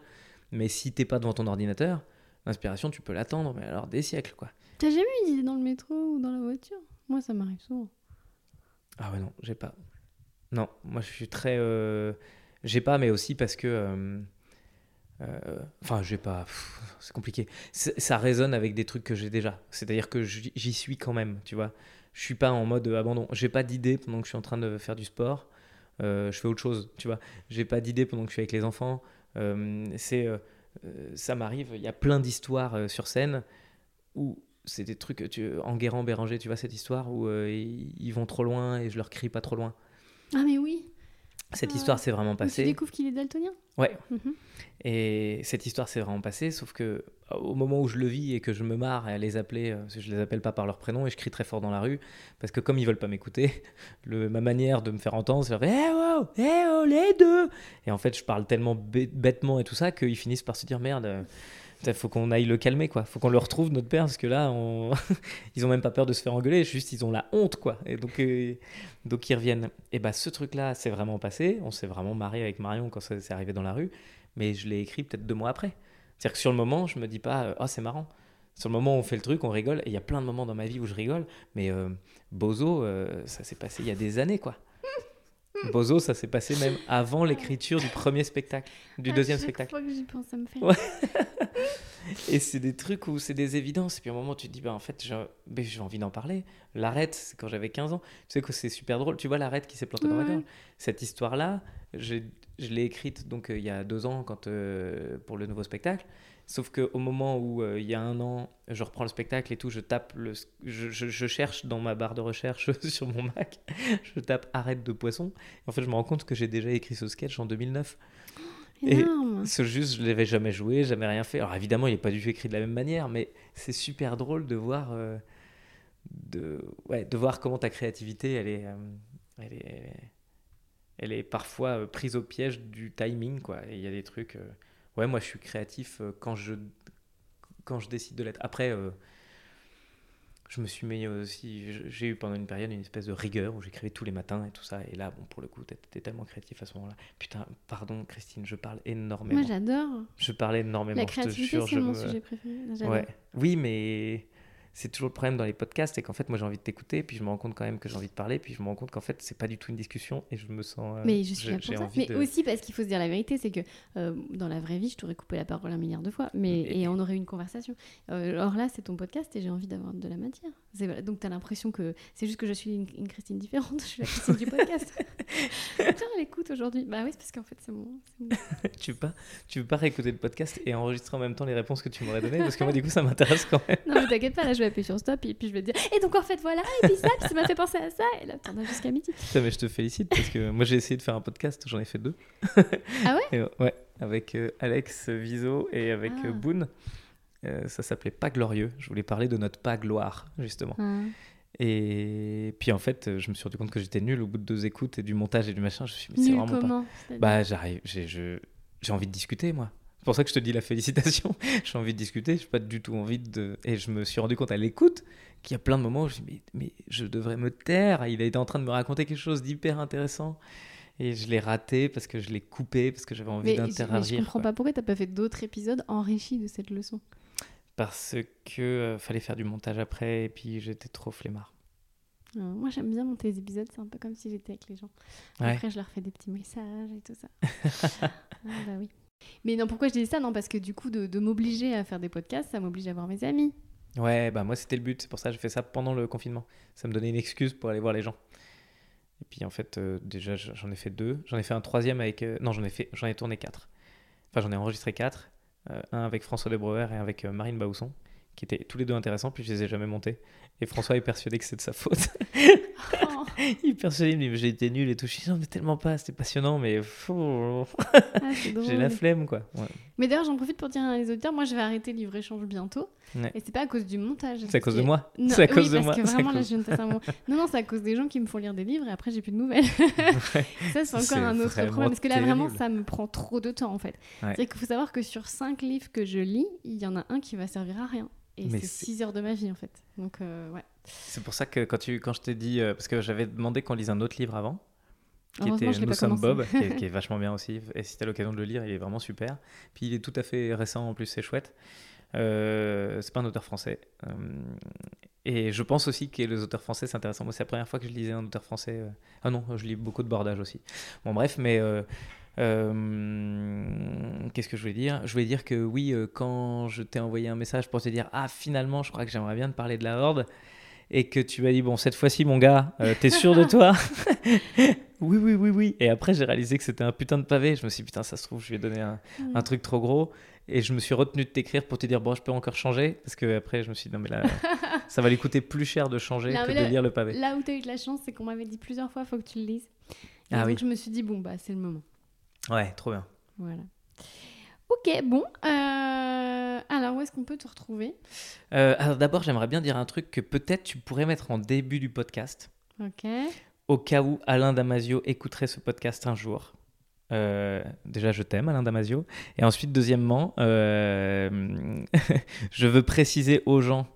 Mais si t'es pas devant ton ordinateur, l'inspiration, tu peux l'attendre, mais alors des siècles, quoi. T'as jamais eu une idée dans le métro ou dans la voiture? Moi, ça m'arrive souvent. Ah ouais, non, j'ai pas. Non, moi, je suis très... Euh, j'ai pas, mais aussi parce que... Euh, euh, enfin, j'ai pas... C'est compliqué. Ça résonne avec des trucs que j'ai déjà. C'est-à-dire que j'y suis quand même, tu vois. Je suis pas en mode abandon. J'ai pas d'idée pendant que je suis en train de faire du sport. Euh, je fais autre chose, tu vois. J'ai pas d'idée pendant que je suis avec les enfants. Euh, c'est, euh, ça m'arrive, il y a plein d'histoires sur scène où c'est des trucs, tu, Enguerrand, Béranger, tu vois cette histoire où ils, vont trop loin et je leur crie pas trop loin. Ah mais oui cette histoire s'est vraiment passée. Tu découvres qu'il est daltonien Ouais. Mhm. Et cette histoire s'est vraiment passée, sauf que au moment où je le vis et que je me marre à les appeler, euh, je les appelle pas par leur prénom et je crie très fort dans la rue, parce que comme ils veulent pas m'écouter, <laughs> ma manière de me faire entendre, c'est Eh oh, eh oh, les deux Et en fait, je parle tellement bêtement et tout ça qu'ils finissent par se dire Merde, il faut qu'on aille le calmer, quoi. Faut qu'on le retrouve, notre père, parce que là, <laughs> ils ont même pas peur de se faire engueuler, juste ils ont la honte, quoi. Et donc, euh, donc ils reviennent. Et bah, ce truc-là, c'est vraiment passé. On s'est vraiment marré avec Marion quand ça s'est arrivé dans la rue, mais je l'ai écrit peut-être deux mois après. C'est-à-dire que sur le moment, je me dis pas, oh, c'est marrant. Sur le moment où on fait le truc, on rigole. Et il y a plein de moments dans ma vie où je rigole, mais euh, Bozo, euh, ça s'est passé il y a des années, quoi. Bozo, ça s'est passé même avant l'écriture du premier spectacle, du À deuxième chaque spectacle. fois que j'y pense, ça me fait. Ouais. <laughs> Et c'est des trucs où c'est des évidences. Et puis à un moment, tu te dis, bah, en fait, j'ai envie d'en parler. L'arrête, c'est quand j'avais 15 ans. Tu sais que c'est super drôle. Tu vois l'arrête qui s'est plantée dans ma gorge. Cette histoire-là, j'ai- je l'ai écrite donc euh, il y a deux ans quand, euh, pour le nouveau spectacle. Sauf qu'au moment où euh, il y a un an, je reprends le spectacle et tout, je tape le, je, je- je cherche dans ma barre de recherche <laughs> sur mon Mac, je tape arrête de poisson. Et en fait, je me rends compte que j'ai déjà écrit ce sketch en 2009. <gasps> Et- Énorme. Ce juste, je l'avais jamais joué, jamais rien fait. Alors évidemment, il n'est pas du tout écrit de la même manière, mais c'est super drôle de voir, euh, de, ouais, de voir comment ta créativité, elle est, euh, elle est, elle est, elle est parfois euh, prise au piège du timing, quoi. Et il y a des trucs. Ouais, moi, je suis créatif euh, quand je, quand je décide de l'être. Après. euh, je me suis mis aussi, j'ai eu pendant une période une espèce de rigueur où j'écrivais tous les matins et tout ça. Et là, bon, pour le coup, t'étais tellement créatif à ce moment-là. Putain, pardon, Christine, je parle énormément. Moi, j'adore. Je parlais énormément. La créativité, c'est mon sujet préféré. Ouais. Oui, mais c'est toujours le problème dans les podcasts, c'est qu'en fait, moi, j'ai envie de t'écouter, puis je me rends compte quand même que j'ai envie de parler, puis je me rends compte qu'en fait, c'est pas du tout une discussion, et je me sens. euh, Mais je suis là pour ça. Mais de- aussi parce qu'il faut se dire la vérité, c'est que euh, dans la vraie vie, je t'aurais coupé la parole un milliard de fois, mais Et- et on aurait eu une conversation. Euh, or là, c'est ton podcast et j'ai envie d'avoir de la matière. Donc tu as l'impression que c'est juste que je suis une, une Christine différente. <laughs> Je suis la Christine du podcast. <laughs> Tiens, elle écoute aujourd'hui. Bah oui, c'est parce qu'en fait, c'est mon. <laughs> tu veux pas, tu veux pas réécouter le podcast et enregistrer en même temps les réponses que tu m'aurais données, parce que moi, du coup, ça m'intéresse quand même. Non, mais t'inquiète pas, là, je vais appuyer sur stop et puis je vais te dire. Et donc en fait, voilà, et puis ça, puis ça m'a fait penser à ça. Et là, t'en as jusqu'à midi. Putain, mais je te félicite parce que moi j'ai essayé de faire un podcast, j'en ai fait deux. Ah ouais? <laughs> Et, Ouais, avec euh, Alex Viso et avec Ah. euh, Boone. Euh, ça s'appelait Pas Glorieux. Je voulais parler de notre pas gloire, justement. Ah. Et puis en fait, je me suis rendu compte que j'étais nul au bout de deux écoutes et du montage et du machin. Je me suis dit, mais c'est Nul vraiment pas. comment Bah, j'arrive, j'ai je- j'ai envie de discuter, moi. C'est pour ça que je te dis la félicitation. <laughs> j'ai envie de discuter, je n'ai pas du tout envie de. Et je me suis rendu compte à l'écoute qu'il y a plein de moments où je me dis, mais, mais je devrais me taire. Il a été en train de me raconter quelque chose d'hyper intéressant. Et je l'ai raté parce que je l'ai coupé, parce que j'avais envie je- mais je d'interagir. comprends quoi. pas pourquoi t'as pas fait d'autres épisodes enrichis de cette leçon. Parce que euh, fallait faire du montage après et puis j'étais trop flemmard. Euh, moi, j'aime bien monter les épisodes, c'est un peu comme si j'étais avec les gens. Ouais. Après, je leur fais des petits messages et tout ça. <laughs> ah, bah oui. Mais non, pourquoi je dis ça? Non, parce que du coup, de, de m'obliger à faire des podcasts, ça m'oblige à voir mes amis. Ouais, bah moi c'était le but, c'est pour ça que j'ai fait ça pendant le confinement. Ça me donnait une excuse pour aller voir les gens. Et puis en fait, euh, déjà j'en ai fait deux. J'en ai fait un troisième avec. non, j'en ai, fait... j'en ai tourné quatre. Enfin, j'en ai enregistré quatre. Euh, un avec François Debreuer et un avec euh, Marine Bausson, qui étaient tous les deux intéressants, puis je les ai jamais montés. Et François est persuadé que c'est de sa faute. <laughs> Oh, <laughs> me dit, mais j'ai été nul et tout. Je dis, non, mais tellement pas, c'était passionnant, mais ah, <laughs> j'ai la flemme, quoi. Ouais. Mais d'ailleurs, j'en profite pour dire à les auditeurs, moi, je vais arrêter Livre-Échange bientôt. Ouais. Et c'est pas à cause du montage. C'est à cause de moi. Non, C'est à cause de parce moi. que <laughs> c'est à vraiment, là, cause- je viens de passer un moment. Non, non, c'est à cause des gens qui me font lire des livres et après, j'ai plus de nouvelles. Ouais. Ça, c'est encore un autre problème. Parce que là, vraiment, ça me prend trop de temps, en fait. Ouais. C'est qu'il faut savoir que sur 5 livres que je lis, il y en a un qui va servir à rien. Et c'est c'est- 6 heures de ma vie, en fait. Donc, euh, ouais. C'est pour ça que quand, tu, quand je t'ai dit, euh, parce que j'avais demandé qu'on lise un autre livre avant, qui était Nous sommes. Bob, qui est, qui est <laughs> vachement bien aussi. Et si tu as l'occasion de le lire, il est vraiment super. Puis il est tout à fait récent en plus, c'est chouette. Euh, c'est pas un auteur français. Et je pense aussi que les auteurs français, c'est intéressant. Moi, c'est la première fois que je lisais un auteur français. Ah non, je lis beaucoup de bordage aussi. Bon, bref, mais. Euh, Qu'est-ce que je voulais dire? Je voulais dire que oui, euh, quand je t'ai envoyé un message pour te dire Ah, finalement, je crois que j'aimerais bien te parler de la Horde, et que tu m'as dit Bon, cette fois-ci, mon gars, euh, t'es sûr de toi? <laughs> Oui, oui, oui, oui. Et après, j'ai réalisé que c'était un putain de pavé. Je me suis dit Putain, ça se trouve, je ai donné un, un truc trop gros. Et je me suis retenu de t'écrire pour te dire Bon, je peux encore changer. Parce que après, je me suis dit Non, mais là, <laughs> ça va lui coûter plus cher de changer Non, que de lire le pavé. Là où tu as eu de la chance, c'est qu'on m'avait dit plusieurs fois, faut que tu le lises. Et Ah donc oui. je me suis dit, bon, bah, c'est le moment. Ouais, trop bien. Voilà. Ok, bon. euh, alors, où est-ce qu'on peut te retrouver? Euh, alors d'abord, j'aimerais bien dire un truc que peut-être tu pourrais mettre en début du podcast. Ok. au cas où Alain Damasio écouterait ce podcast un jour. Euh, déjà, je t'aime, Alain Damasio. Et ensuite, deuxièmement, <laughs> je veux préciser aux gens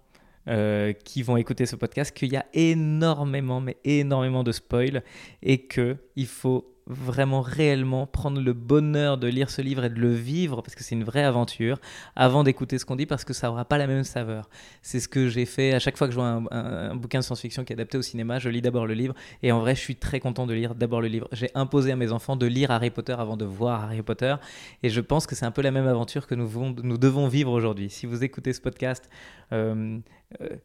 qui vont écouter ce podcast qu'il y a énormément, mais énormément de spoil et que il faut vraiment réellement prendre le bonheur de lire ce livre et de le vivre, parce que c'est une vraie aventure, avant d'écouter ce qu'on dit, parce que ça n'aura pas la même saveur. C'est ce que j'ai fait à chaque fois que je vois un, bouquin de science-fiction qui est adapté au cinéma, je lis d'abord le livre, et en vrai, je suis très content de lire d'abord le livre. J'ai imposé à mes enfants de lire Harry Potter avant de voir Harry Potter, et je pense que c'est un peu la même aventure que nous, nous devons vivre aujourd'hui. Si vous écoutez ce podcast, euh,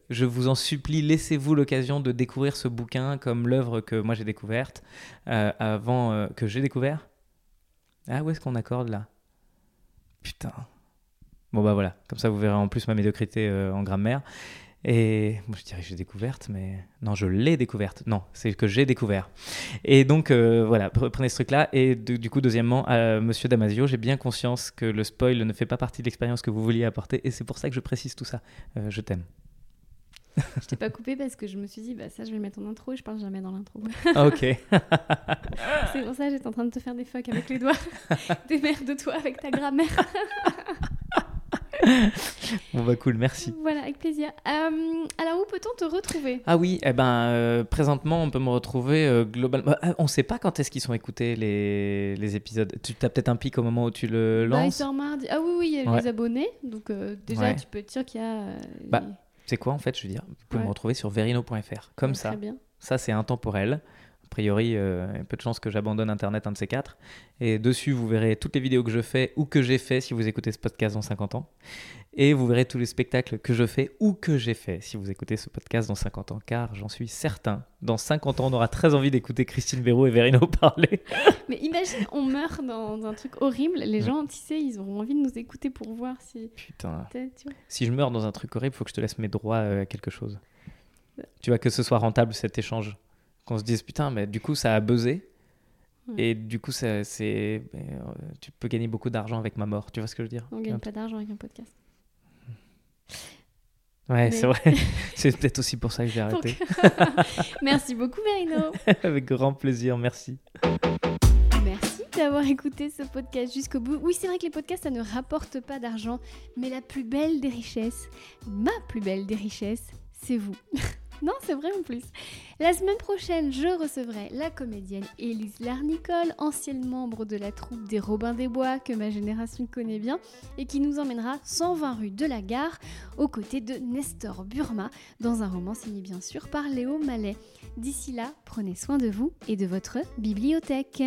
je vous en supplie, laissez-vous l'occasion de découvrir ce bouquin comme l'œuvre que moi j'ai découverte euh, avant que j'ai découvert. Ah, où est-ce qu'on accorde là? Putain. Bon bah voilà, comme ça vous verrez en plus ma médiocrité en grammaire. Et moi, je dirais que j'ai découverte, mais non, je l'ai découverte. Non, c'est que j'ai découvert. Et donc, voilà, prenez ce truc-là. Et du coup, deuxièmement, Monsieur Damasio, j'ai bien conscience que le spoil ne fait pas partie de l'expérience que vous vouliez apporter. Et c'est pour ça que je précise tout ça. je t'aime je t'ai pas coupé parce que je me suis dit, bah ça, je vais le mettre en intro et je parle jamais dans l'intro. Ah, ok. <laughs> c'est pour ça que j'étais en train de te faire des fuck avec les doigts. <laughs> de toi avec ta grammaire. <laughs> bon bah cool, merci. Voilà, avec plaisir. Euh, alors où peut-on te retrouver? Ah oui, eh ben euh, présentement on peut me retrouver euh, globalement. on sait pas quand est-ce qu'ils sont écoutés les, les épisodes. Tu as peut-être un pic au moment où tu le bah, lances? mardi. Ah oui oui, il y a les abonnés, donc déjà tu peux dire qu'il y a. Bah, c'est quoi en fait Je veux dire, vous pouvez me retrouver sur verino.fr. Comme ça. Ça, c'est intemporel. A priori, euh, il y a peu de chances que j'abandonne Internet, un de ces quatre. Et dessus, vous verrez toutes les vidéos que je fais ou que j'ai fait si vous écoutez ce podcast dans 50 ans. Et vous verrez tous les spectacles que je fais ou que j'ai fait si vous écoutez ce podcast dans 50 ans. Car j'en suis certain, dans 50 ans, on aura très envie d'écouter Christine Béraud et Verino <laughs> parler. Mais imagine, on meurt dans un truc horrible. Les gens, tu sais, ils auront envie de nous écouter pour voir si. Putain. Si je meurs dans un truc horrible, il faut que je te laisse mes droits euh, à quelque chose. Tu vois, que ce soit rentable cet échange qu'on se dise putain, mais du coup ça a buzzé. Et du coup, c'est, euh, tu peux gagner beaucoup d'argent avec ma mort. Tu vois ce que je veux dire? On gagne pas d'argent avec un podcast. Ouais, c'est vrai. <laughs> c'est peut-être aussi pour ça que j'ai arrêté. <laughs> merci beaucoup, Verino. <laughs> avec grand plaisir, merci. Merci d'avoir écouté ce podcast jusqu'au bout. Oui, c'est vrai que les podcasts, ça ne rapporte pas d'argent, mais la plus belle des richesses, ma plus belle des richesses, c'est vous. <laughs> Non, c'est vrai en plus. La semaine prochaine, je recevrai la comédienne Élise Larnicole, ancienne membre de la troupe des Robins des Bois que ma génération connaît bien et qui nous emmènera 120 rue de la Gare aux côtés de Nestor Burma dans un roman signé bien sûr par Léo Mallet. D'ici là, prenez soin de vous et de votre bibliothèque.